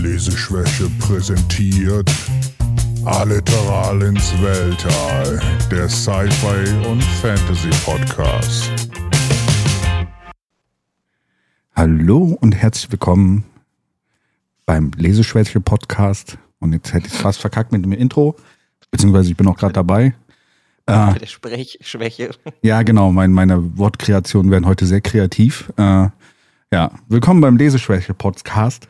Leseschwäche präsentiert Alliteral ins Weltall, der Sci-Fi und Fantasy Podcast. Hallo und herzlich willkommen beim Leseschwäche Podcast. Und jetzt hätte ich es fast verkackt mit dem Intro, beziehungsweise ich bin auch gerade dabei. Äh, der Sprechschwäche. Ja, genau. Mein, meine Wortkreationen werden heute sehr kreativ. Äh, ja, willkommen beim Leseschwäche Podcast.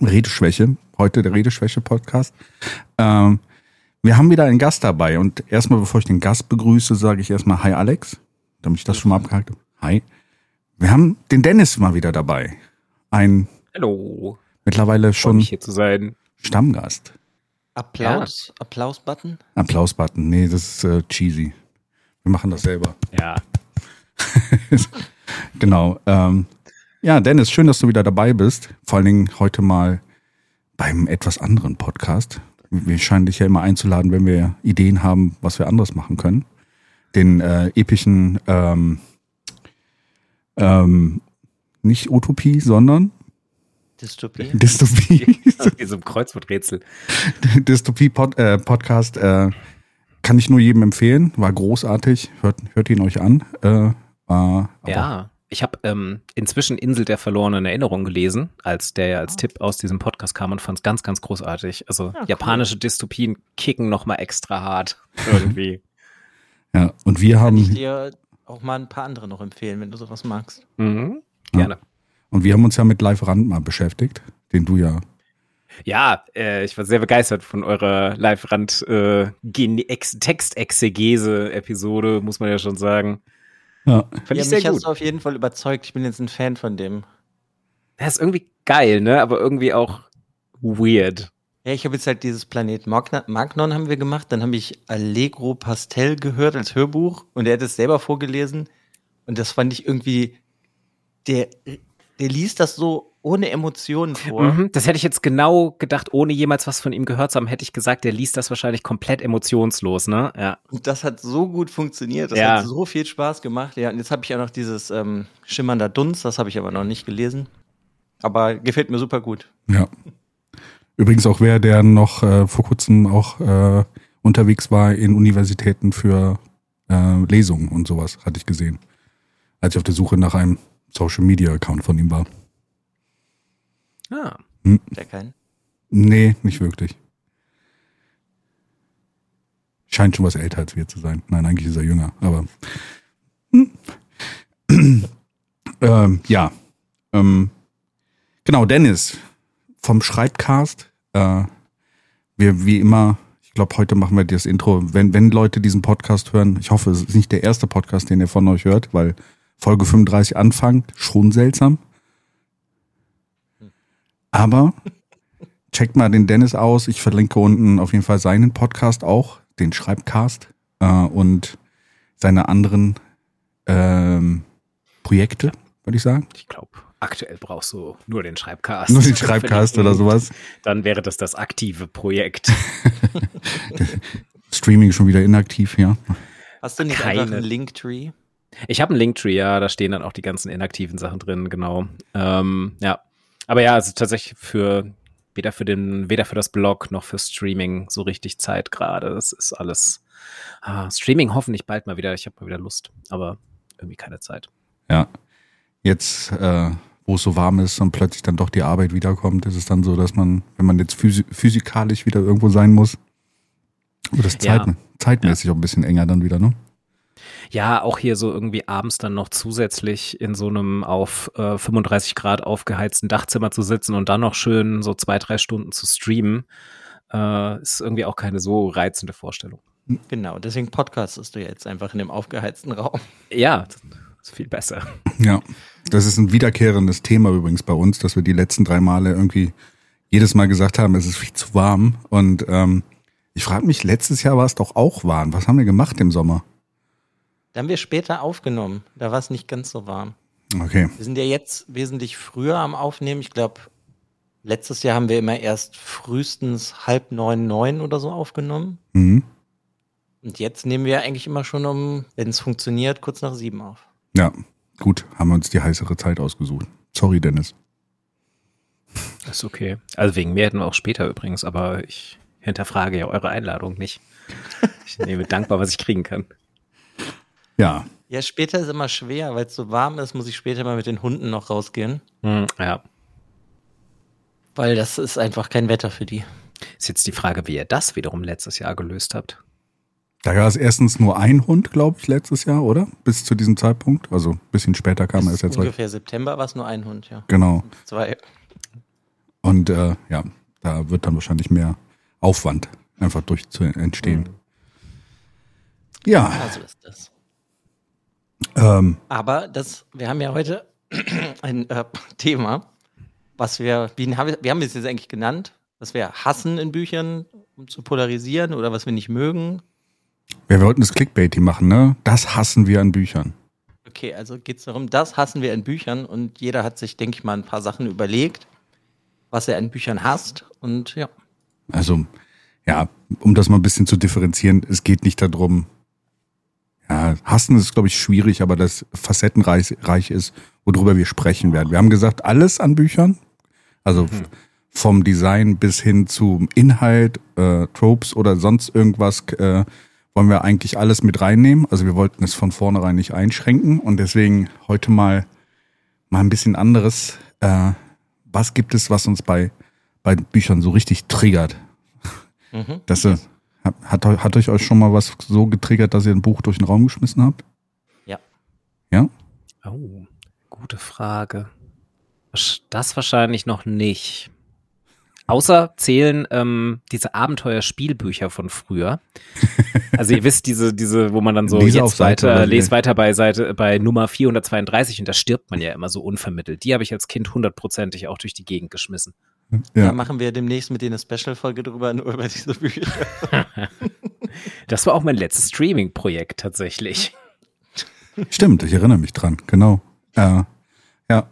Redeschwäche, heute der Redeschwäche Podcast. Ähm, wir haben wieder einen Gast dabei und erstmal, bevor ich den Gast begrüße, sage ich erstmal Hi Alex, damit ich das schon mal abgehakt habe. Hi. Wir haben den Dennis mal wieder dabei. Ein Hallo. mittlerweile schon hier zu sein. Stammgast. Applaus, Applaus-Button. Applaus-Button. Nee, das ist äh, cheesy. Wir machen das selber. Ja. Genau. Ähm, ja, Dennis, schön, dass du wieder dabei bist. Vor allen Dingen heute mal beim etwas anderen Podcast. Wir scheinen dich ja immer einzuladen, wenn wir Ideen haben, was wir anderes machen können. Den äh, epischen, ähm, ähm, nicht Utopie, sondern Dystopie. Dystopie. Wie so ein Kreuzworträtsel. Dystopie-Podcast äh, kann ich nur jedem empfehlen. War großartig. Hört, hört ihn euch an. Äh, äh, aber Ja. Ich habe ähm, inzwischen Insel der verlorenen Erinnerung gelesen, als der ja als Tipp aus diesem Podcast kam und fand es ganz, ganz großartig. Also cool. japanische Dystopien kicken noch mal extra hart irgendwie. Ja, und wir Kann ich haben, dir auch mal ein paar andere noch empfehlen, wenn du sowas magst. mhm. Gerne. und wir haben uns ja mit Live Rand mal beschäftigt, den du ja Ja, äh, ich war sehr begeistert von eurer Live-Rand äh, Gene- Ex- Textexegese-Episode, muss man ja schon sagen. Ja. Fand ja, ich sehr mich hast gut. du auf jeden Fall überzeugt. Ich bin jetzt ein Fan von dem. Das ist irgendwie geil, ne? Aber irgendwie auch weird. Ja, ich habe jetzt halt dieses Planet Magna Magnon haben wir gemacht, dann habe ich Allegro Pastel gehört als Hörbuch und er hat es selber vorgelesen und das fand ich irgendwie, der, der liest das so ohne Emotionen vor. Mhm, das hätte ich jetzt genau gedacht, ohne jemals was von ihm gehört zu haben, hätte ich gesagt, der liest das wahrscheinlich komplett emotionslos, ne? Ja. Und das hat so gut funktioniert, das Ja. hat so viel Spaß gemacht. Ja, und jetzt habe ich auch noch dieses ähm, Schimmernder Dunst, das habe ich aber noch nicht gelesen. Aber gefällt mir super gut. Ja. Übrigens auch wer, der noch äh, vor kurzem auch äh, unterwegs war in Universitäten für äh, Lesungen und sowas, hatte ich gesehen. Als ich auf der Suche nach einem Social Media Account von ihm war. Ah. Der kein. Nee, nicht wirklich. Scheint schon was älter als wir zu sein. Nein, eigentlich ist er jünger, aber. Hm. ähm, ja. Ähm, genau, Dennis vom Schreibcast. Äh, wir, wie immer, ich glaube, heute machen wir das Intro. Wenn, wenn Leute diesen Podcast hören, ich hoffe, es ist nicht der erste Podcast, den ihr von euch hört, weil Folge 35 anfängt, schon seltsam. Aber checkt mal den Dennis aus. Ich verlinke unten auf jeden Fall seinen Podcast auch, den Schreibcast äh, und seine anderen ähm, Projekte, würde ich sagen. Ich glaube, aktuell brauchst du nur den Schreibcast. Nur den Schreibcast oder sowas. Dann wäre das das aktive Projekt. Streaming schon wieder inaktiv, ja. Hast du nicht Keine. einfach einen Linktree? Ich habe einen Linktree, ja, da stehen dann auch die ganzen inaktiven Sachen drin, genau. Ähm, ja. Aber ja, also tatsächlich für weder für den, weder für das Blog noch für Streaming so richtig Zeit gerade. Das ist alles. Ah, Streaming hoffentlich bald mal wieder. Ich habe mal wieder Lust, aber irgendwie keine Zeit. Ja. Jetzt, äh, wo es so warm ist und plötzlich dann doch die Arbeit wiederkommt, ist es dann so, dass man, wenn man jetzt physi physikalisch wieder irgendwo sein muss, wird das Ja. Zeit, zeitmäßig auch ein bisschen enger dann wieder, ne? Ja, auch hier so irgendwie abends dann noch zusätzlich in so einem auf äh, 35 Grad aufgeheizten Dachzimmer zu sitzen und dann noch schön so zwei, drei Stunden zu streamen, äh, ist irgendwie auch keine so reizende Vorstellung. Genau, deswegen podcastest du jetzt einfach in dem aufgeheizten Raum. Ja, das ist viel besser. Ja, das ist ein wiederkehrendes Thema übrigens bei uns, dass wir die letzten drei Male irgendwie jedes Mal gesagt haben, es ist viel zu warm. Und ähm, ich frage mich, letztes Jahr war es doch auch warm. Was haben wir gemacht im Sommer? Da haben wir später aufgenommen. Da war es nicht ganz so warm. Okay. Wir sind ja jetzt wesentlich früher am Aufnehmen. Ich glaube, letztes Jahr haben wir immer erst frühestens halb neun, neun oder so aufgenommen. Mhm. Und jetzt nehmen wir eigentlich immer schon um, wenn es funktioniert, kurz nach sieben auf. Ja, gut, haben wir uns die heißere Zeit ausgesucht. Sorry, Dennis. Ist okay. Also wegen mir hätten wir auch später übrigens, aber ich hinterfrage ja eure Einladung nicht. Ich nehme dankbar, was ich kriegen kann. Ja. Ja, später ist immer schwer, weil es so warm ist, muss ich später mal mit den Hunden noch rausgehen. Hm, ja. Weil das ist einfach kein Wetter für die. Ist jetzt die Frage, wie ihr das wiederum letztes Jahr gelöst habt. Da gab es erstens nur ein Hund, glaube ich, letztes Jahr, oder? Bis zu diesem Zeitpunkt. Also ein bisschen später kam er Bis erst jetzt. heute. ungefähr September war es nur ein Hund, ja. Genau. Zwei. Und äh, ja, da wird dann wahrscheinlich mehr Aufwand einfach durch zu entstehen. Ja, Also ist das. Ähm, Aber das, wir haben ja heute ein äh, Thema, was wir, wie haben wir, haben es jetzt eigentlich genannt, was wir hassen in Büchern, um zu polarisieren oder was wir nicht mögen. wir wollten das Clickbait machen, ne? Das hassen wir an Büchern. Okay, also geht es darum, das hassen wir in Büchern und jeder hat sich, denke ich mal, ein paar Sachen überlegt, was er an Büchern hasst und ja. Also, ja, um das mal ein bisschen zu differenzieren, es geht nicht darum, ja, hassen ist, glaube ich, schwierig, aber das facettenreich reich ist, worüber wir sprechen werden. Wir haben gesagt, alles an Büchern, also f- vom Design bis hin zum Inhalt, äh, Tropes oder sonst irgendwas, äh, wollen wir eigentlich alles mit reinnehmen. Also wir wollten es von vornherein nicht einschränken und deswegen heute mal, mal ein bisschen anderes. Äh, was gibt es, was uns bei, bei Büchern so richtig triggert? Mhm. Das, äh, hat, hat, eu- hat euch euch schon mal was so getriggert, dass ihr ein Buch durch den Raum geschmissen habt? Ja. Ja? Oh, gute Frage. Das wahrscheinlich noch nicht. Außer zählen ähm, diese Abenteuerspielbücher von früher. Also ihr wisst, diese, diese, wo man dann so Lese jetzt Seite weiter, wie? weiter bei Seite, bei Nummer 432 und da stirbt man ja immer so unvermittelt. Die habe ich als Kind hundertprozentig auch durch die Gegend geschmissen. Da Ja. machen wir demnächst mit denen eine Special-Folge drüber, nur über diese Bücher. Das war auch mein letztes Streaming-Projekt tatsächlich. Stimmt, ich erinnere mich dran, genau. Äh, ja.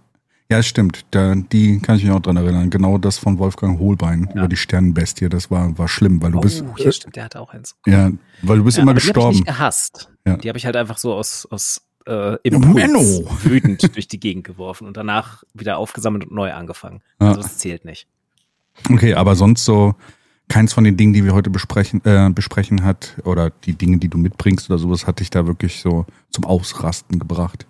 Ja, stimmt. Da, die kann ich mich auch dran erinnern. Genau das von Wolfgang Holbein über die Sternenbestie. Das war, war schlimm, weil du bist, oh, ja, stimmt, der hatte auch eins. ja, weil du bist Ja, immer aber Die habe ich gestorben. nicht gehasst. Ja. Die habe ich halt einfach so aus, aus äh, Ja, Impuls Menno. wütend durch die Gegend geworfen und danach wieder aufgesammelt und neu angefangen. Ja. Also das zählt nicht. Okay, aber sonst so keins von den Dingen, die wir heute besprechen, äh, besprechen hat oder die Dinge, die du mitbringst oder sowas, hat dich da wirklich so zum Ausrasten gebracht.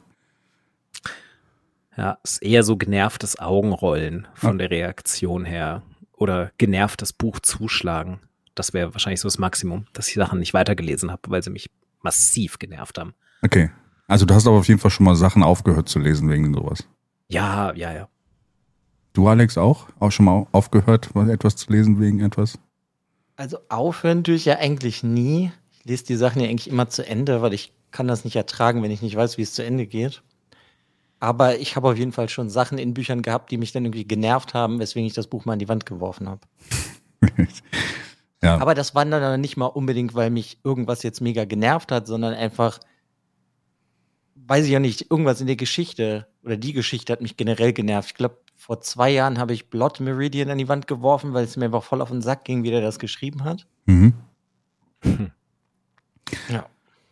Ja, ist eher so genervtes Augenrollen von der Reaktion her oder genervtes Buch zuschlagen. Das wäre wahrscheinlich so das Maximum, dass ich Sachen nicht weitergelesen habe, weil sie mich massiv genervt haben. Okay. Also du hast aber auf jeden Fall schon mal Sachen aufgehört zu lesen wegen sowas. Ja, ja, ja. Du, Alex, auch? Auch schon mal aufgehört, was- etwas zu lesen wegen etwas? Also aufhören tue ich ja eigentlich nie. Ich lese die Sachen ja eigentlich immer zu Ende, weil ich kann das nicht ertragen, wenn ich nicht weiß, wie es zu Ende geht. Aber ich habe auf jeden Fall schon Sachen in Büchern gehabt, die mich dann irgendwie genervt haben, weswegen ich das Buch mal an die Wand geworfen habe. ja. Aber das war dann nicht mal unbedingt, weil mich irgendwas jetzt mega genervt hat, sondern einfach, weiß ich ja nicht, irgendwas in der Geschichte oder die Geschichte hat mich generell genervt. Ich glaube, vor zwei Jahren habe ich Blood Meridian an die Wand geworfen, weil es mir einfach voll auf den Sack ging, wie der das geschrieben hat. Mhm. Ja.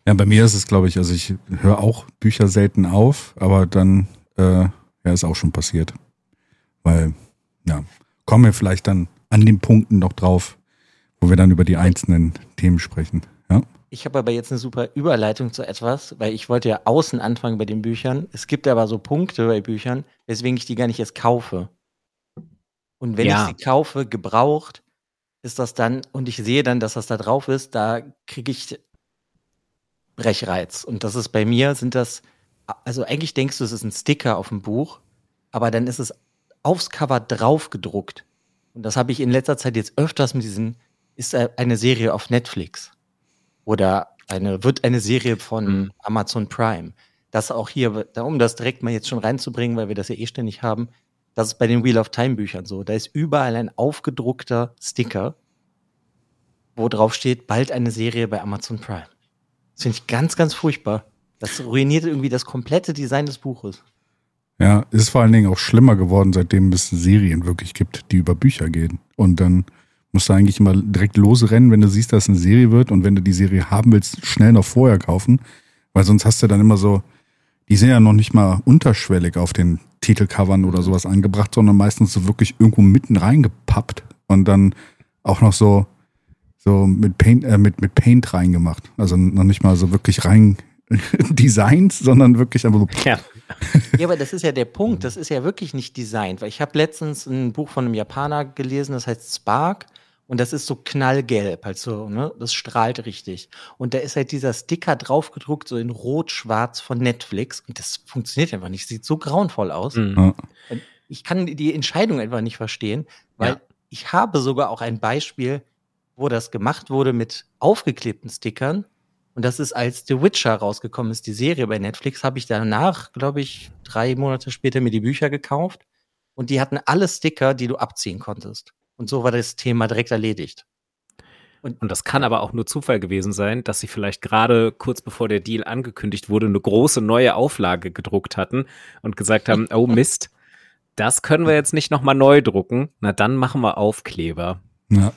Ja, bei mir ist es, glaube ich, also ich höre auch Bücher selten auf, aber dann äh, ja, ist auch schon passiert. Weil, ja, kommen wir vielleicht dann an den Punkten noch drauf, wo wir dann über die einzelnen Themen sprechen. Ja. Ich habe aber jetzt eine super Überleitung zu etwas, weil ich wollte ja außen anfangen bei den Büchern. Es gibt aber so Punkte bei Büchern, weswegen ich die gar nicht erst kaufe. Und wenn Ja. ich sie kaufe, gebraucht, ist das dann, und ich sehe dann, dass das da drauf ist, da kriege ich Brechreiz. Und das ist bei mir, sind das, also eigentlich denkst du, es ist ein Sticker auf dem Buch, aber dann ist es aufs Cover drauf gedruckt. Und das habe ich in letzter Zeit jetzt öfters mit diesen, ist äh, eine Serie auf Netflix oder eine, wird eine Serie von Mhm. Amazon Prime. Das auch hier, da- um das direkt mal jetzt schon reinzubringen, weil wir das ja eh ständig haben, das ist bei den Wheel of Time Büchern so. Da ist überall ein aufgedruckter Sticker, wo drauf steht, bald eine Serie bei Amazon Prime. Das finde ich ganz, ganz furchtbar. Das ruiniert irgendwie das komplette Design des Buches. Ja, ist vor allen Dingen auch schlimmer geworden, seitdem es Serien wirklich gibt, die über Bücher gehen. Und dann musst du eigentlich immer direkt losrennen, wenn du siehst, dass eine Serie wird und wenn du die Serie haben willst, schnell noch vorher kaufen. Weil sonst hast du dann immer so, die sind ja noch nicht mal unterschwellig auf den Titelcovern oder sowas eingebracht, sondern meistens so wirklich irgendwo mitten reingepappt und dann auch noch so, so mit Paint, äh, mit, mit Paint reingemacht. Also noch nicht mal so wirklich rein designt, sondern wirklich einfach so. Ja. Ja, aber das ist ja der Punkt. Das ist ja wirklich nicht designt, weil ich habe letztens ein Buch von einem Japaner gelesen, das heißt Spark. Und das ist so knallgelb, halt so, ne? Das strahlt richtig. Und da ist halt dieser Sticker draufgedruckt, so in rot-schwarz von Netflix. Und das funktioniert einfach nicht. Sieht so grauenvoll aus. Mhm. Ich kann die Entscheidung einfach nicht verstehen, weil Ja. ich habe sogar auch ein Beispiel, wo das gemacht wurde mit aufgeklebten Stickern. Und das ist, als The Witcher rausgekommen ist, die Serie bei Netflix, habe ich danach, glaube ich, drei Monate später mir die Bücher gekauft. Und die hatten alle Sticker, die du abziehen konntest. Und so war das Thema direkt erledigt. Und das kann aber auch nur Zufall gewesen sein, dass sie vielleicht gerade kurz bevor der Deal angekündigt wurde, eine große neue Auflage gedruckt hatten und gesagt haben, oh Mist, das können wir jetzt nicht nochmal neu drucken. Na dann machen wir Aufkleber. Ja.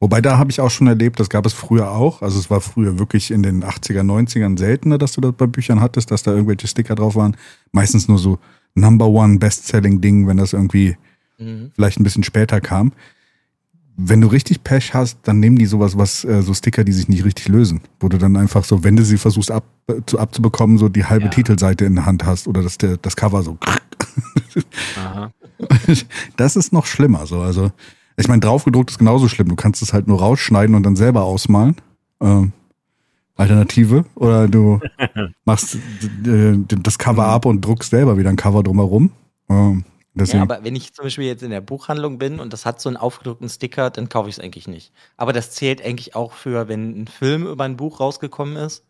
Wobei da habe ich auch schon erlebt, das gab es früher auch. Also es war früher wirklich in den 80er, 90ern seltener, dass du das bei Büchern hattest, dass da irgendwelche Sticker drauf waren. Meistens nur so Number One Bestselling Ding, wenn das irgendwie Mhm. vielleicht ein bisschen später kam. Wenn du richtig Pech hast, dann nehmen die sowas, was äh, so Sticker, die sich nicht richtig lösen, wo du dann einfach so, wenn du sie versuchst ab, zu, abzubekommen, so die halbe Ja. Titelseite in der Hand hast oder das, der, das Cover so. Aha. Das ist noch schlimmer. So. Also, ich meine, draufgedruckt ist genauso schlimm. Du kannst es halt nur rausschneiden und dann selber ausmalen. Ähm, Alternative. Oder du machst äh, das Cover ab und druckst selber wieder ein Cover drumherum. Ähm, deswegen, Ja, aber wenn ich zum Beispiel jetzt in der Buchhandlung bin und das hat so einen aufgedruckten Sticker, dann kaufe ich es eigentlich nicht. Aber das zählt eigentlich auch für, wenn ein Film über ein Buch rausgekommen ist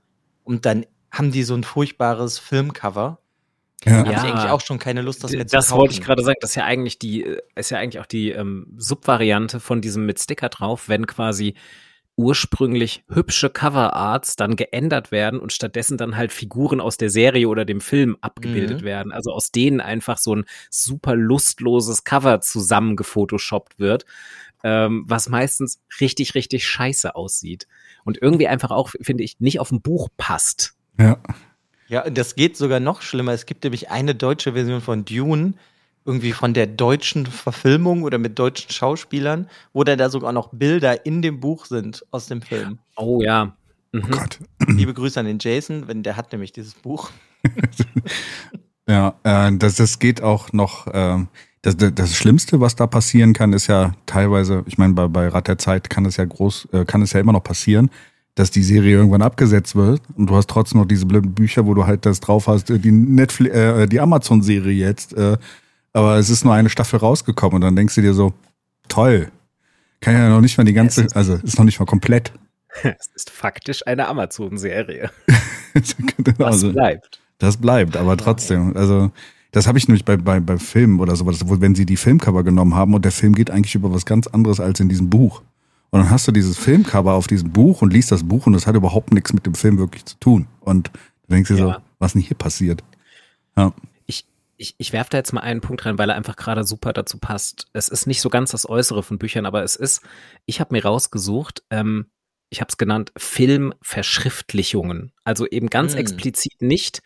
und dann haben die so ein furchtbares Filmcover. ja. Da Ja. habe ich eigentlich auch schon keine Lust, das mehr zu Das kaufen. wollte ich gerade sagen. Das ist ja eigentlich die, äh, ist ja eigentlich auch die ähm, Subvariante von diesem mit Sticker drauf, wenn quasi ursprünglich hübsche Coverarts dann geändert werden und stattdessen dann halt Figuren aus der Serie oder dem Film abgebildet Mhm. werden. Also aus denen einfach so ein super lustloses Cover zusammengefotoshoppt wird, ähm, was meistens richtig, richtig scheiße aussieht. Und irgendwie einfach auch, finde ich, nicht auf ein Buch passt. ja. Ja, und das geht sogar noch schlimmer. Es gibt nämlich eine deutsche Version von Dune, irgendwie von der deutschen Verfilmung oder mit deutschen Schauspielern, wo dann da sogar noch Bilder in dem Buch sind aus dem Film. Oh ja. Oh Mhm. Gott. Liebe Grüße an den Jason, wenn der hat nämlich dieses Buch. Ja, äh, das, das geht auch noch. ähm, das, das das Schlimmste, was da passieren kann, ist ja teilweise, ich meine, bei, bei Rat der Zeit kann es ja groß, äh, kann es ja immer noch passieren, dass die Serie irgendwann abgesetzt wird und du hast trotzdem noch diese blöden Bücher, wo du halt das drauf hast, äh, die Netflix, äh, die Amazon-Serie jetzt, äh, aber es ist nur eine Staffel rausgekommen und dann denkst du dir so, toll, kann ja noch nicht mal die ganze, also ist noch nicht mal komplett. Es ist faktisch eine Amazon-Serie. Also, Was bleibt. Das bleibt, aber trotzdem. Also, das habe ich nämlich bei, bei, bei Filmen oder sowas, wo wenn sie die Filmcover genommen haben und der Film geht eigentlich über was ganz anderes als in diesem Buch. Und dann hast du dieses Filmcover auf diesem Buch und liest das Buch und das hat überhaupt nichts mit dem Film wirklich zu tun. Und du denkst dir so, Ja. was denn hier passiert? Ja. Ich, ich, werfe da jetzt mal einen Punkt rein, weil er einfach gerade super dazu passt. Es ist nicht so ganz das Äußere von Büchern, aber es ist, ich habe mir rausgesucht, ähm, ich habe es genannt, Filmverschriftlichungen. Also eben ganz Hm. explizit nicht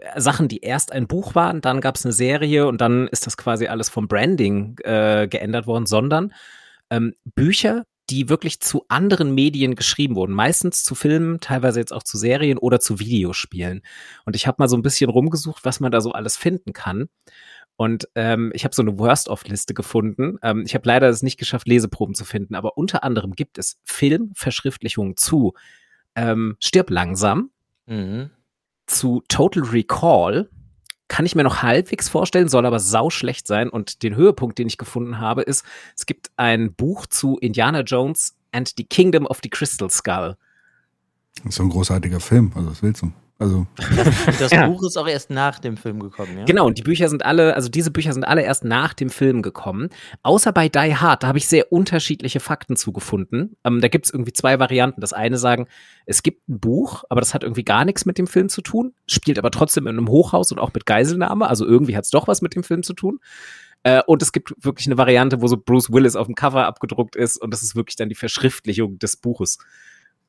äh, Sachen, die erst ein Buch waren, dann gab es eine Serie und dann ist das quasi alles vom Branding äh, geändert worden, sondern ähm, Bücher, die wirklich zu anderen Medien geschrieben wurden. Meistens zu Filmen, teilweise jetzt auch zu Serien oder zu Videospielen. Und ich habe mal so ein bisschen rumgesucht, was man da so alles finden kann. Und ähm, ich habe so eine Worst-of-Liste gefunden. Ähm, ich habe leider es nicht geschafft, Leseproben zu finden, aber unter anderem gibt es Filmverschriftlichungen zu ähm, Stirb langsam, Mhm. zu Total Recall. Kann ich mir noch halbwegs vorstellen, soll aber sauschlecht sein. Und den Höhepunkt, den ich gefunden habe, ist, es gibt ein Buch zu Indiana Jones and the Kingdom of the Crystal Skull. Das ist so ein großartiger Film, also was willst du? Also, Und das Ja. Buch ist auch erst nach dem Film gekommen, ja? Genau, und die Bücher sind alle, also diese Bücher sind alle erst nach dem Film gekommen. Außer bei Die Hard, da habe ich sehr unterschiedliche Fakten zugefunden. Ähm, da gibt es irgendwie zwei Varianten. Das eine sagen, es gibt ein Buch, aber das hat irgendwie gar nichts mit dem Film zu tun, spielt aber trotzdem in einem Hochhaus und auch mit Geiselnahme, also irgendwie hat es doch was mit dem Film zu tun. Äh, und es gibt wirklich eine Variante, wo so Bruce Willis auf dem Cover abgedruckt ist und das ist wirklich dann die Verschriftlichung des Buches.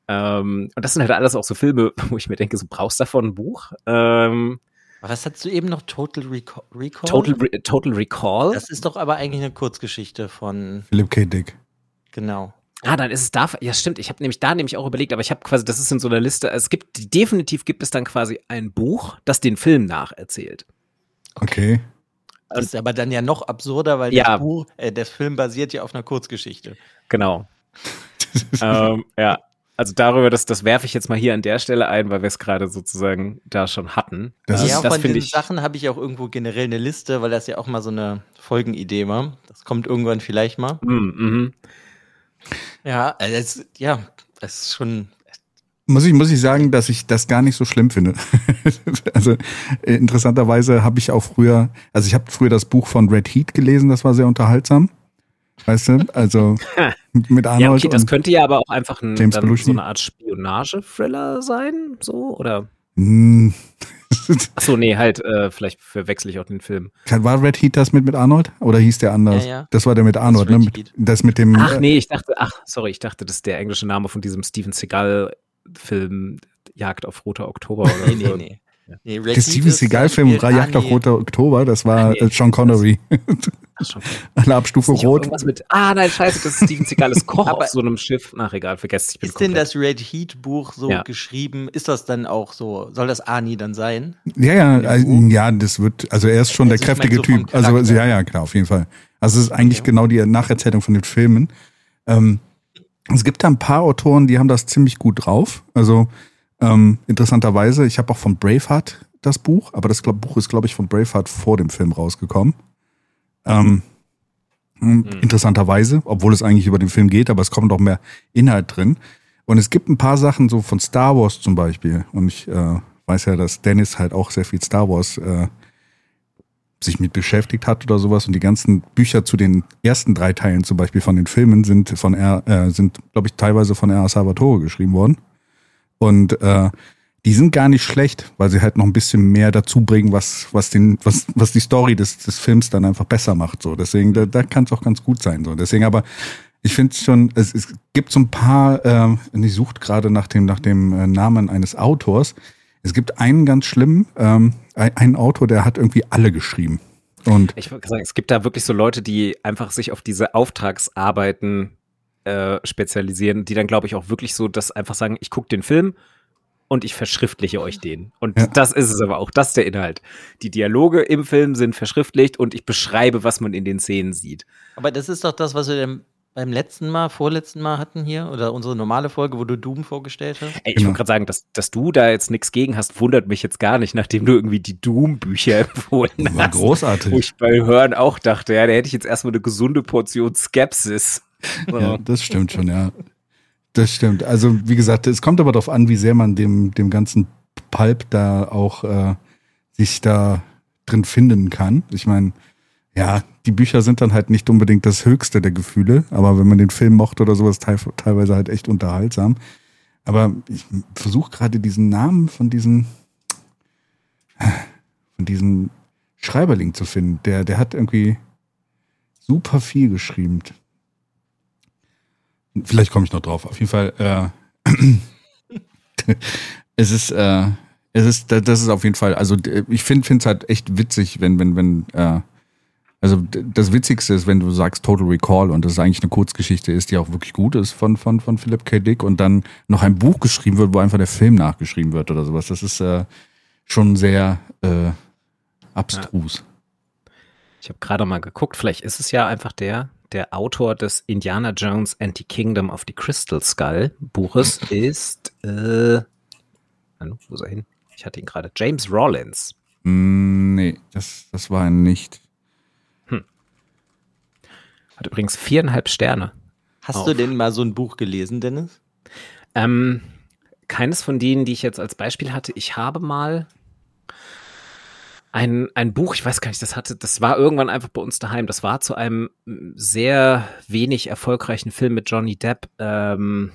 Ähm, und das sind halt alles auch so Filme, wo ich mir denke, so brauchst du davon ein Buch? Ähm, Was hast du eben noch? Total Recall? Recall? Total, Re Total Recall. Das ist doch aber eigentlich eine Kurzgeschichte von, Philip K. Dick. genau. Ah, dann ist es da. Ja, stimmt. Ich habe nämlich da nämlich auch überlegt, aber ich habe quasi, das ist in so einer Liste. Es gibt definitiv gibt es dann quasi ein Buch, das den Film nacherzählt. Okay. Das ist aber dann ja noch absurder, weil Ja. das Buch, äh, der Film basiert ja auf einer Kurzgeschichte. Genau. ähm, ja. Also darüber, das, das werfe ich jetzt mal hier an der Stelle ein, weil wir es gerade sozusagen da schon hatten. Das ist- ja, das von diesen ich. Sachen habe ich auch irgendwo generell eine Liste, weil das ja auch mal so eine Folgenidee war. Das kommt irgendwann vielleicht mal. Mm, mhm. Ja, also es, ja, es ist schon. Muss ich, muss ich sagen, dass ich das gar nicht so schlimm finde. also äh, interessanterweise habe ich auch früher, also ich habe früher das Buch von Red Heat gelesen, das war sehr unterhaltsam. Weißt du? Also mit Arnold Ja, okay, das und könnte ja aber auch einfach ein, James dann so eine Art Spionage-Thriller sein, so, oder? Hm. Ach so, nee, halt, äh, vielleicht verwechsel ich auch den Film. War Red Heat das mit mit Arnold oder hieß der anders? Ja, ja. Das war der mit Arnold, Red ne? Mit, das mit dem Ach äh, nee, ich dachte, ach, sorry, ich dachte, das ist der englische Name von diesem Steven Seagal-Film Jagd auf Roter Oktober oder Nee, nee, so. nee. nee Red der Heat Steven ist- Seagal-Film Jagd auf Arnie- Roter Oktober, das war Ah, nee. äh, Sean Connery. Alle Abstufe Rot. mit, ah, nein, scheiße, das ist Steven Seagal ist Koch auf so einem Schiff. Ach, egal, vergesst, ich bin Ist denn komplett. das Red Heat Buch so Ja. geschrieben? Ist das dann auch so? Soll das Arnie dann sein? Ja, ja, äh, Buch? ja, das wird, also er ist schon Also der ich mein, kräftige so Typ. Also, also ja, ja, klar, auf jeden Fall. Also es ist eigentlich Ja. genau die Nacherzählung von den Filmen. Ähm, es gibt da ein paar Autoren, die haben das ziemlich gut drauf. Also ähm, interessanterweise, ich habe auch von Braveheart das Buch, aber das glaub, Buch ist, glaube ich, von Braveheart vor dem Film rausgekommen. Ähm, Hm. Interessanterweise, obwohl es eigentlich über den Film geht, aber es kommt auch mehr Inhalt drin. Und es gibt ein paar Sachen so von Star Wars zum Beispiel. Und ich äh, weiß ja, dass Dennis halt auch sehr viel Star Wars äh, sich mit beschäftigt hat oder sowas. Und die ganzen Bücher zu den ersten drei Teilen zum Beispiel von den Filmen sind von R, äh, sind, glaube ich, teilweise von R. Salvatore geschrieben worden. Und äh, die sind gar nicht schlecht, weil sie halt noch ein bisschen mehr dazu bringen, was, was den, was, was die Story des, des Films dann einfach besser macht. So, deswegen, da, da kann es auch ganz gut sein. So, deswegen, aber ich finde schon, es, es gibt so ein paar, äh, ich suche gerade nach dem, nach dem äh, Namen eines Autors. Es gibt einen ganz schlimmen, ähm, ein- einen Autor, der hat irgendwie alle geschrieben. Und Ich würde sagen, es gibt da wirklich so Leute, die einfach sich auf diese Auftragsarbeiten äh, spezialisieren, die dann, glaube ich, auch wirklich so das einfach sagen, ich gucke den Film und ich verschriftliche euch den. Und Ja. das ist es aber auch, das ist der Inhalt. Die Dialoge im Film sind verschriftlicht und ich beschreibe, was man in den Szenen sieht. Aber das ist doch das, was wir beim letzten Mal, vorletzten Mal hatten hier, oder unsere normale Folge, wo du Doom vorgestellt hast. Ey, ich Genau. wollte gerade sagen, dass, dass du da jetzt nichts gegen hast, wundert mich jetzt gar nicht, nachdem du irgendwie die Doom-Bücher empfohlen war hast. Wo großartig. ich bei Hören auch dachte, ja, da hätte ich jetzt erstmal eine gesunde Portion Skepsis. So. Ja, das stimmt schon, ja. Das stimmt. Also, wie gesagt, es kommt aber darauf an, wie sehr man dem, dem ganzen Pulp da auch äh, sich da drin finden kann. Ich meine, ja, die Bücher sind dann halt nicht unbedingt das höchste der Gefühle, aber wenn man den Film mochte oder sowas, teil, teilweise halt echt unterhaltsam. Aber ich versuche gerade diesen Namen von diesem von diesem Schreiberling zu finden. Der, der hat irgendwie super viel geschrieben. Vielleicht komme ich noch drauf. Auf jeden Fall, äh, es ist, äh, es ist, da- das ist auf jeden Fall, also ich finde es halt echt witzig, wenn, wenn, wenn, äh, also das Witzigste ist, wenn du sagst Total Recall und das eigentlich eine Kurzgeschichte ist, die auch wirklich gut ist von, von, von Philip K. Dick und dann noch ein Buch geschrieben wird, wo einfach der Film nachgeschrieben wird oder sowas. Das ist äh, schon sehr äh, abstrus. Ich habe gerade mal geguckt, vielleicht ist es ja einfach der, der Autor des Indiana Jones and the Kingdom of the Crystal Skull Buches ist, äh, wo ist er hin? Ich hatte ihn gerade. James Rollins. Mm, nee, das, das war er nicht. Hat übrigens viereinhalb Sterne. Hast Auf. du denn mal so ein Buch gelesen, Dennis? Ähm, keines von denen, die ich jetzt als Beispiel hatte. Ich habe mal ein, ein Buch, ich weiß gar nicht, das hatte, das war irgendwann einfach bei uns daheim. Das war zu einem sehr wenig erfolgreichen Film mit Johnny Depp. Ähm,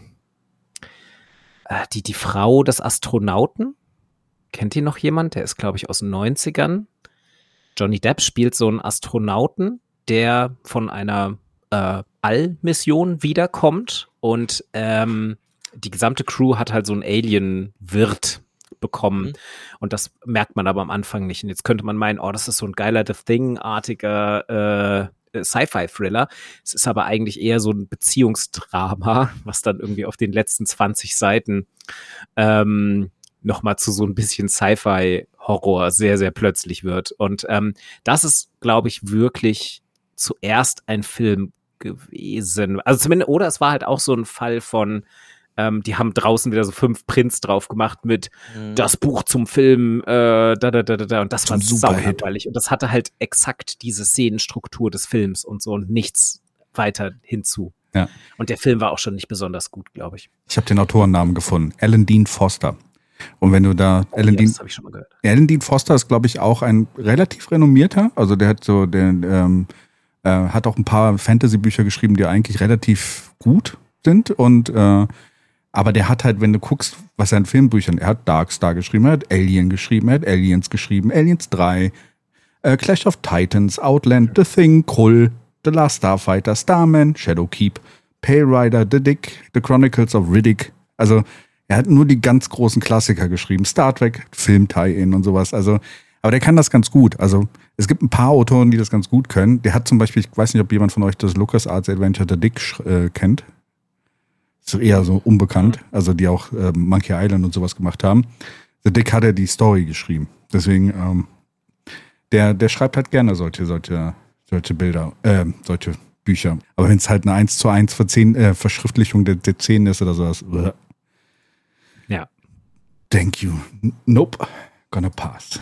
äh, die, die Frau des Astronauten. Kennt ihr noch jemand? Der ist, glaube ich, aus den 90ern. Johnny Depp spielt so einen Astronauten, der von einer äh, Allmission wiederkommt und ähm, die gesamte Crew hat halt so einen Alien-Wirt bekommen. Mhm. Und das merkt man aber am Anfang nicht. Und jetzt könnte man meinen, oh, das ist so ein geiler The Thing-artiger äh, Sci-Fi-Thriller. Es ist aber eigentlich eher so ein Beziehungsdrama, was dann irgendwie auf den letzten 20 Seiten ähm, nochmal zu so ein bisschen Sci-Fi-Horror sehr, sehr plötzlich wird. Und ähm, das ist, glaube ich, wirklich zuerst ein Film gewesen. Also zumindest, oder es war halt auch so ein Fall von, ähm, die haben draußen wieder so fünf Prints drauf gemacht mit Mhm. das Buch zum Film, äh, da, da, da, da, da. Und das Zum war Superhit. sauerlich. Und das hatte halt exakt diese Szenenstruktur des Films und so und nichts weiter hinzu. Ja. Und der Film war auch schon nicht besonders gut, glaube ich. Ich habe den Autorennamen gefunden. Alan Dean Foster. Und wenn du da Oh, Alan ja, Dean das habe ich schon mal gehört. Alan Dean Foster ist, glaube ich, auch ein relativ renommierter. Also der hat so, der ähm, äh, hat auch ein paar Fantasy-Bücher geschrieben, die eigentlich relativ gut sind. Und äh, aber der hat halt, wenn du guckst, was er in Filmbüchern, er hat Darkstar geschrieben, er hat Alien geschrieben, er hat Aliens geschrieben, Aliens 3, äh, Clash of Titans, Outland, The Thing, Krull, The Last Starfighter, Starman, Shadowkeep, Pale Rider, The Dick, The Chronicles of Riddick. Also er hat nur die ganz großen Klassiker geschrieben. Star Trek, Film-Tie-In und sowas. Also, aber der kann das ganz gut. Also es gibt ein paar Autoren, die das ganz gut können. Der hat zum Beispiel, ich weiß nicht, ob jemand von euch das LucasArts Adventure The Dick äh, kennt. Ist eher so unbekannt. Also die auch äh, Monkey Island und sowas gemacht haben. The Dick hat er die Story geschrieben. Deswegen, ähm, der, der schreibt halt gerne solche, solche, solche Bilder, äh, solche Bücher. Aber wenn es halt eine 1 zu 1 Verzehn, äh, Verschriftlichung der, der Szenen ist oder sowas, äh, Ja. Thank you. Nope. Gonna pass.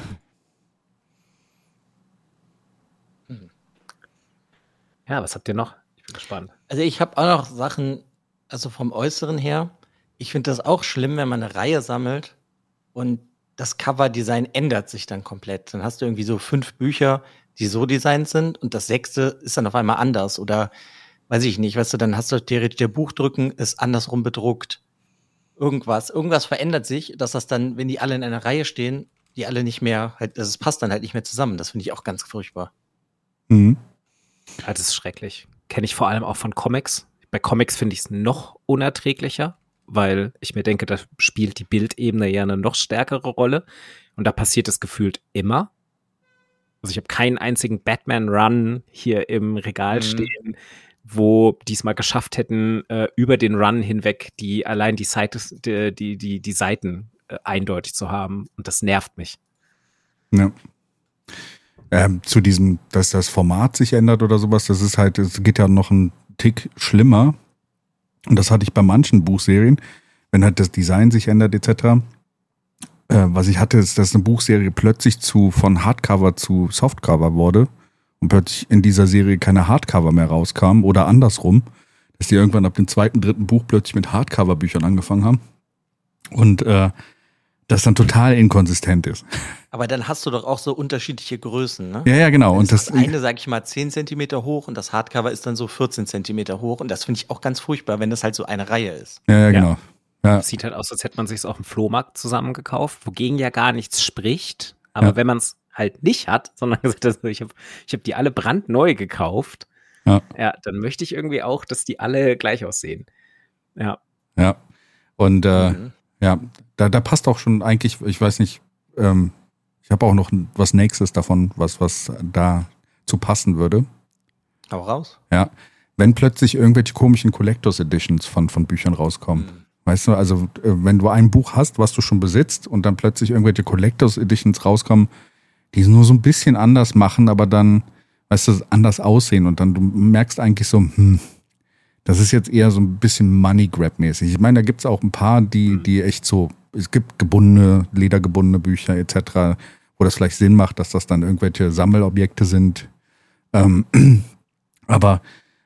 Ja, was habt ihr noch? Ich bin gespannt. Also ich habe auch noch Sachen, also vom Äußeren her. Ich finde das auch schlimm, wenn man eine Reihe sammelt und das Coverdesign ändert sich dann komplett. Dann hast du irgendwie so fünf Bücher, die so designt sind und das sechste ist dann auf einmal anders oder weiß ich nicht, weißt du, dann hast du theoretisch der Buchdrücken ist andersrum bedruckt. Irgendwas, irgendwas verändert sich, dass das dann, wenn die alle in einer Reihe stehen, die alle nicht mehr, halt, also es passt dann halt nicht mehr zusammen. Das finde ich auch ganz furchtbar. Mhm. Ja, das ist schrecklich. Kenne ich vor allem auch von Comics. Bei Comics finde ich es noch unerträglicher, weil ich mir denke, da spielt die Bildebene ja eine noch stärkere Rolle. Und da passiert es gefühlt immer. Also ich habe keinen einzigen Batman-Run hier im Regal Mhm. stehen, wo die es mal geschafft hätten, äh, über den Run hinweg die allein die, Seite, die, die, die, die Seiten äh, eindeutig zu haben. Und das nervt mich. Ja. Ähm, zu diesem, dass das Format sich ändert oder sowas, das ist halt, es geht ja noch ein Tick schlimmer. Und das hatte ich bei manchen Buchserien, wenn halt das Design sich ändert etc. Äh, was ich hatte, ist, dass eine Buchserie plötzlich zu von Hardcover zu Softcover wurde und plötzlich in dieser Serie keine Hardcover mehr rauskam oder andersrum, dass die irgendwann ab dem zweiten, dritten Buch plötzlich mit Hardcover-Büchern angefangen haben und äh, das dann total inkonsistent ist. Aber dann hast du doch auch so unterschiedliche Größen, ne? Ja, ja, genau. Und das, das eine, sag ich mal, 10 Zentimeter hoch und das Hardcover ist dann so 14 Zentimeter hoch. Und das finde ich auch ganz furchtbar, wenn das halt so eine Reihe ist. ja, ja, genau. Ja, Sieht halt aus, als hätte man sich auf dem Flohmarkt zusammengekauft, wogegen ja gar nichts spricht. Aber Ja. wenn man es halt nicht hat, sondern gesagt hat, ich habe ich hab die alle brandneu gekauft, Ja. ja, dann möchte ich irgendwie auch, dass die alle gleich aussehen. Ja. ja. Und äh, Mhm. Ja, da, da passt auch schon eigentlich, ich weiß nicht, ähm, ich habe auch noch was Nächstes davon, was, was da zu passen würde. Hau raus. Ja. Wenn plötzlich irgendwelche komischen Collectors Editions von, von Büchern rauskommen. Mhm. Weißt du, also äh, wenn du ein Buch hast, was du schon besitzt und dann plötzlich irgendwelche Collectors Editions rauskommen, die es nur so ein bisschen anders machen, aber dann, weißt du, anders aussehen und dann du merkst eigentlich so, hm, das ist jetzt eher so ein bisschen Money Grab mäßig. Ich meine, da gibt's auch ein paar, die, die echt so, es gibt gebundene, ledergebundene Bücher etc., wo das vielleicht Sinn macht, dass das dann irgendwelche Sammelobjekte sind. Ähm, aber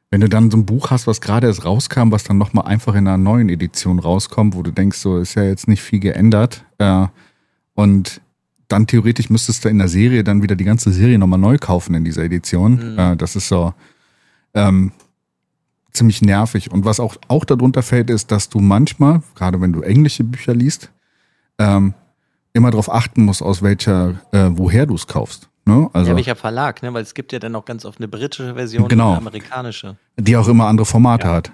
wenn du dann so ein Buch hast, was gerade erst rauskam, was dann nochmal einfach in einer neuen Edition rauskommt, wo du denkst, so ist ja jetzt nicht viel geändert, äh, und dann theoretisch müsstest du in der Serie dann wieder die ganze Serie nochmal neu kaufen in dieser Edition. Mhm. Äh, das ist so ähm, ziemlich nervig. Und was auch, auch darunter fällt, ist, dass du manchmal, gerade wenn du englische Bücher liest, ähm, immer darauf achten musst, aus welcher, äh, woher du es kaufst. Ne? Also, ja, welcher Verlag, ne? Weil es gibt ja dann auch ganz oft eine britische Version Genau. und eine amerikanische. die auch immer andere Formate Ja. hat.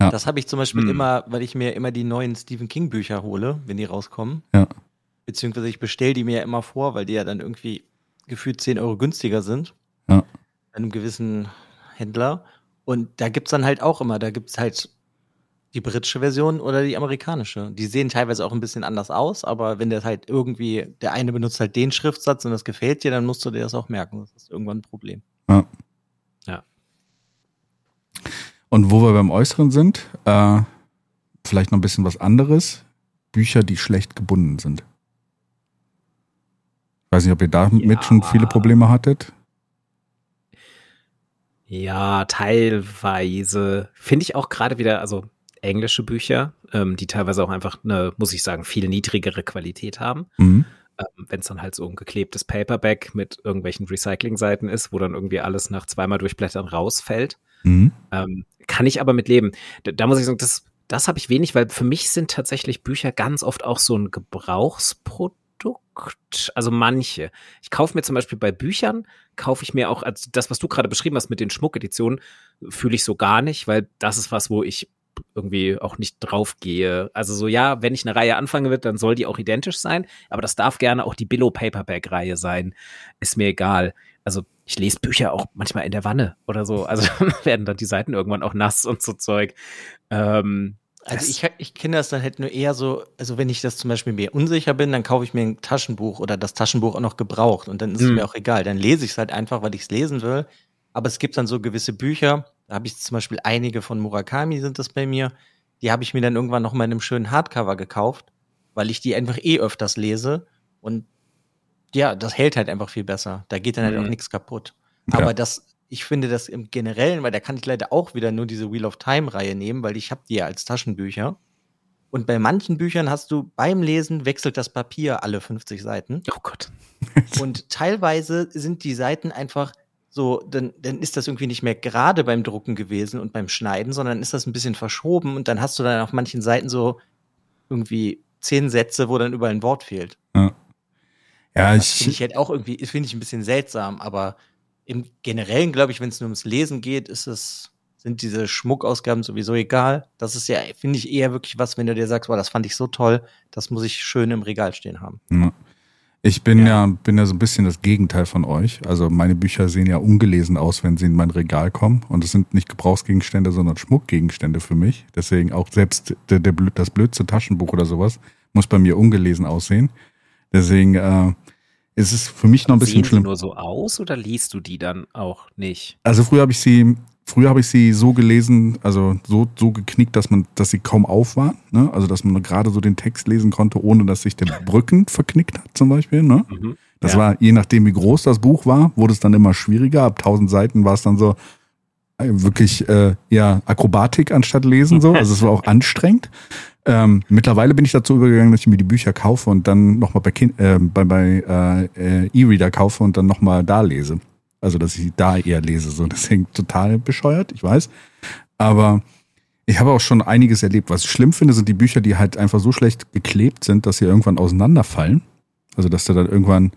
Ja. Das habe ich zum Beispiel Hm. immer, weil ich mir immer die neuen Stephen King Bücher hole, wenn die rauskommen. Ja. Beziehungsweise ich bestelle die mir ja immer vor, weil die ja dann irgendwie gefühlt 10 Euro günstiger sind. Ja. Bei einem gewissen Händler. Und da gibt's dann halt auch immer, da gibt's halt die britische Version oder die amerikanische. Die sehen teilweise auch ein bisschen anders aus, aber wenn das halt irgendwie, der eine benutzt halt den Schriftsatz und das gefällt dir, dann musst du dir das auch merken. Das ist irgendwann ein Problem. Und wo wir beim Äußeren sind, äh, vielleicht noch ein bisschen was anderes. Bücher, die schlecht gebunden sind. Ich weiß nicht, ob ihr damit Ja. schon viele Probleme hattet. Ja, teilweise. Finde ich auch gerade wieder, also englische Bücher, ähm, die teilweise auch einfach eine, muss ich sagen, viel niedrigere Qualität haben. Mhm. Ähm, Wenn es dann halt so ein geklebtes Paperback mit irgendwelchen Recycling-Seiten ist, wo dann irgendwie alles nach zweimal Durchblättern rausfällt. Mhm. Ähm, kann ich aber mit leben. Da, da muss ich sagen, das, das habe ich wenig, weil für mich sind tatsächlich Bücher ganz oft auch so ein Gebrauchsprodukt. Also manche. Ich kaufe mir zum Beispiel bei Büchern, kaufe ich mir auch, also das, was du gerade beschrieben hast mit den Schmuckeditionen, fühle ich so gar nicht, weil das ist was, wo ich irgendwie auch nicht draufgehe. Also so, ja, wenn ich eine Reihe anfangen wird, dann soll die auch identisch sein, aber das darf gerne auch die Billow Paperback Reihe sein. Ist mir egal. Also ich lese Bücher auch manchmal in der Wanne oder so. Also werden dann die Seiten irgendwann auch nass und so Zeug. Ähm, Also das- ich, ich kenne das dann halt nur eher so, also wenn ich das zum Beispiel mir unsicher bin, dann kaufe ich mir ein Taschenbuch oder das Taschenbuch auch noch gebraucht und dann ist es Hm. mir auch egal. Dann lese ich es halt einfach, weil ich es lesen will. Aber es gibt dann so gewisse Bücher, da habe ich zum Beispiel einige von Murakami sind das bei mir, die habe ich mir dann irgendwann noch mal in einem schönen Hardcover gekauft, weil ich die einfach eh öfters lese und ja, das hält halt einfach viel besser. Da geht dann halt Mhm. auch nichts kaputt. Ja. Aber das, ich finde das im Generellen, weil da kann ich leider auch wieder nur diese Wheel of Time-Reihe nehmen, weil ich habe die ja als Taschenbücher. Und bei manchen Büchern hast du beim Lesen wechselt das Papier alle 50 Seiten. oh Gott. Und teilweise sind die Seiten einfach so, dann, dann ist das irgendwie nicht mehr gerade beim Drucken gewesen und beim Schneiden, sondern ist das ein bisschen verschoben und dann hast du dann auf manchen Seiten so irgendwie zehn Sätze, wo dann überall ein Wort fehlt. Ja, Das finde ich, ich halt auch irgendwie, finde ich ein bisschen seltsam, aber im Generellen, glaube ich, wenn es nur ums Lesen geht, ist es, sind diese Schmuckausgaben sowieso egal. Das ist ja, finde ich, eher wirklich was, wenn du dir sagst, boah, das fand ich so toll, das muss ich schön im Regal stehen haben. Ja. Ich bin ja. bin ja so ein bisschen das Gegenteil von euch. Also meine Bücher sehen ja ungelesen aus, wenn sie in mein Regal kommen. Und es sind nicht Gebrauchsgegenstände, sondern Schmuckgegenstände für mich. Deswegen auch selbst der, der, das blödste Taschenbuch oder sowas muss bei mir ungelesen aussehen. Deswegen äh, ist es für mich noch ein bisschen Sehen schlimm. die nur so aus oder liest du die dann auch nicht? Also früher habe ich sie, früher habe ich sie so gelesen, also so, so geknickt, dass man, dass sie kaum auf waren. Ne? Also dass man gerade so den Text lesen konnte, ohne dass sich der Brücken verknickt hat, zum Beispiel. Ne? Mhm. Das Ja. war, je nachdem wie groß das Buch war, wurde es dann immer schwieriger. Ab 1000 Seiten war es dann so äh, wirklich äh, ja Akrobatik anstatt lesen so. Also es war auch anstrengend. Ähm, mittlerweile bin ich dazu übergegangen, dass ich mir die Bücher kaufe und dann nochmal bei, kind, äh, bei, bei äh, äh, E-Reader kaufe und dann nochmal da lese. Also dass ich da eher lese. So, deswegen total bescheuert, ich weiß. Aber ich habe auch schon einiges erlebt. Was ich schlimm finde, sind die Bücher, die halt einfach so schlecht geklebt sind, dass sie irgendwann auseinanderfallen. Also dass da dann irgendwann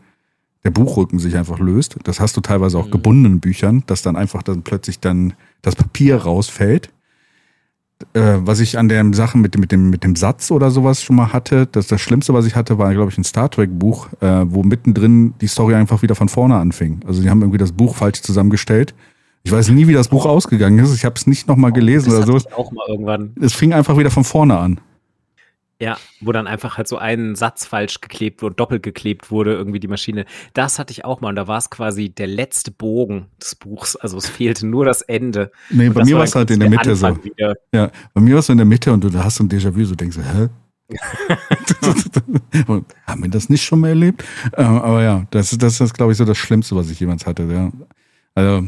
der Buchrücken sich einfach löst. Das hast du teilweise auch Mhm. gebundenen Büchern, dass dann einfach dann plötzlich dann das Papier rausfällt. Äh, was ich an der Sache mit, dem- mit, dem, mit dem Satz oder sowas schon mal hatte, das, das Schlimmste, was ich hatte, war, glaube ich, ein Star Trek-Buch, äh, wo mittendrin die Story einfach wieder von vorne anfing. Also die haben irgendwie das Buch falsch zusammengestellt. Ich weiß nie, wie das Buch ausgegangen ist. Ich habe es nicht nochmal gelesen Oh, das oder so. ich auch mal irgendwann. Es fing einfach wieder von vorne an. Ja, wo dann einfach halt so ein Satz falsch geklebt wurde, doppelt geklebt wurde, irgendwie die Maschine. Das hatte ich auch mal und da war es quasi der letzte Bogen des Buchs. Also es fehlte nur das Ende. Nee, Und bei mir war es halt in der Mitte so. Anfang Wieder. Ja, bei mir war es so in der Mitte und du hast so ein Déjà-vu, so denkst du, hä? Haben wir das nicht schon mal erlebt? Ähm, aber ja, das, ist- das ist, glaube ich, so das Schlimmste, was ich jemals hatte. Ja. Also,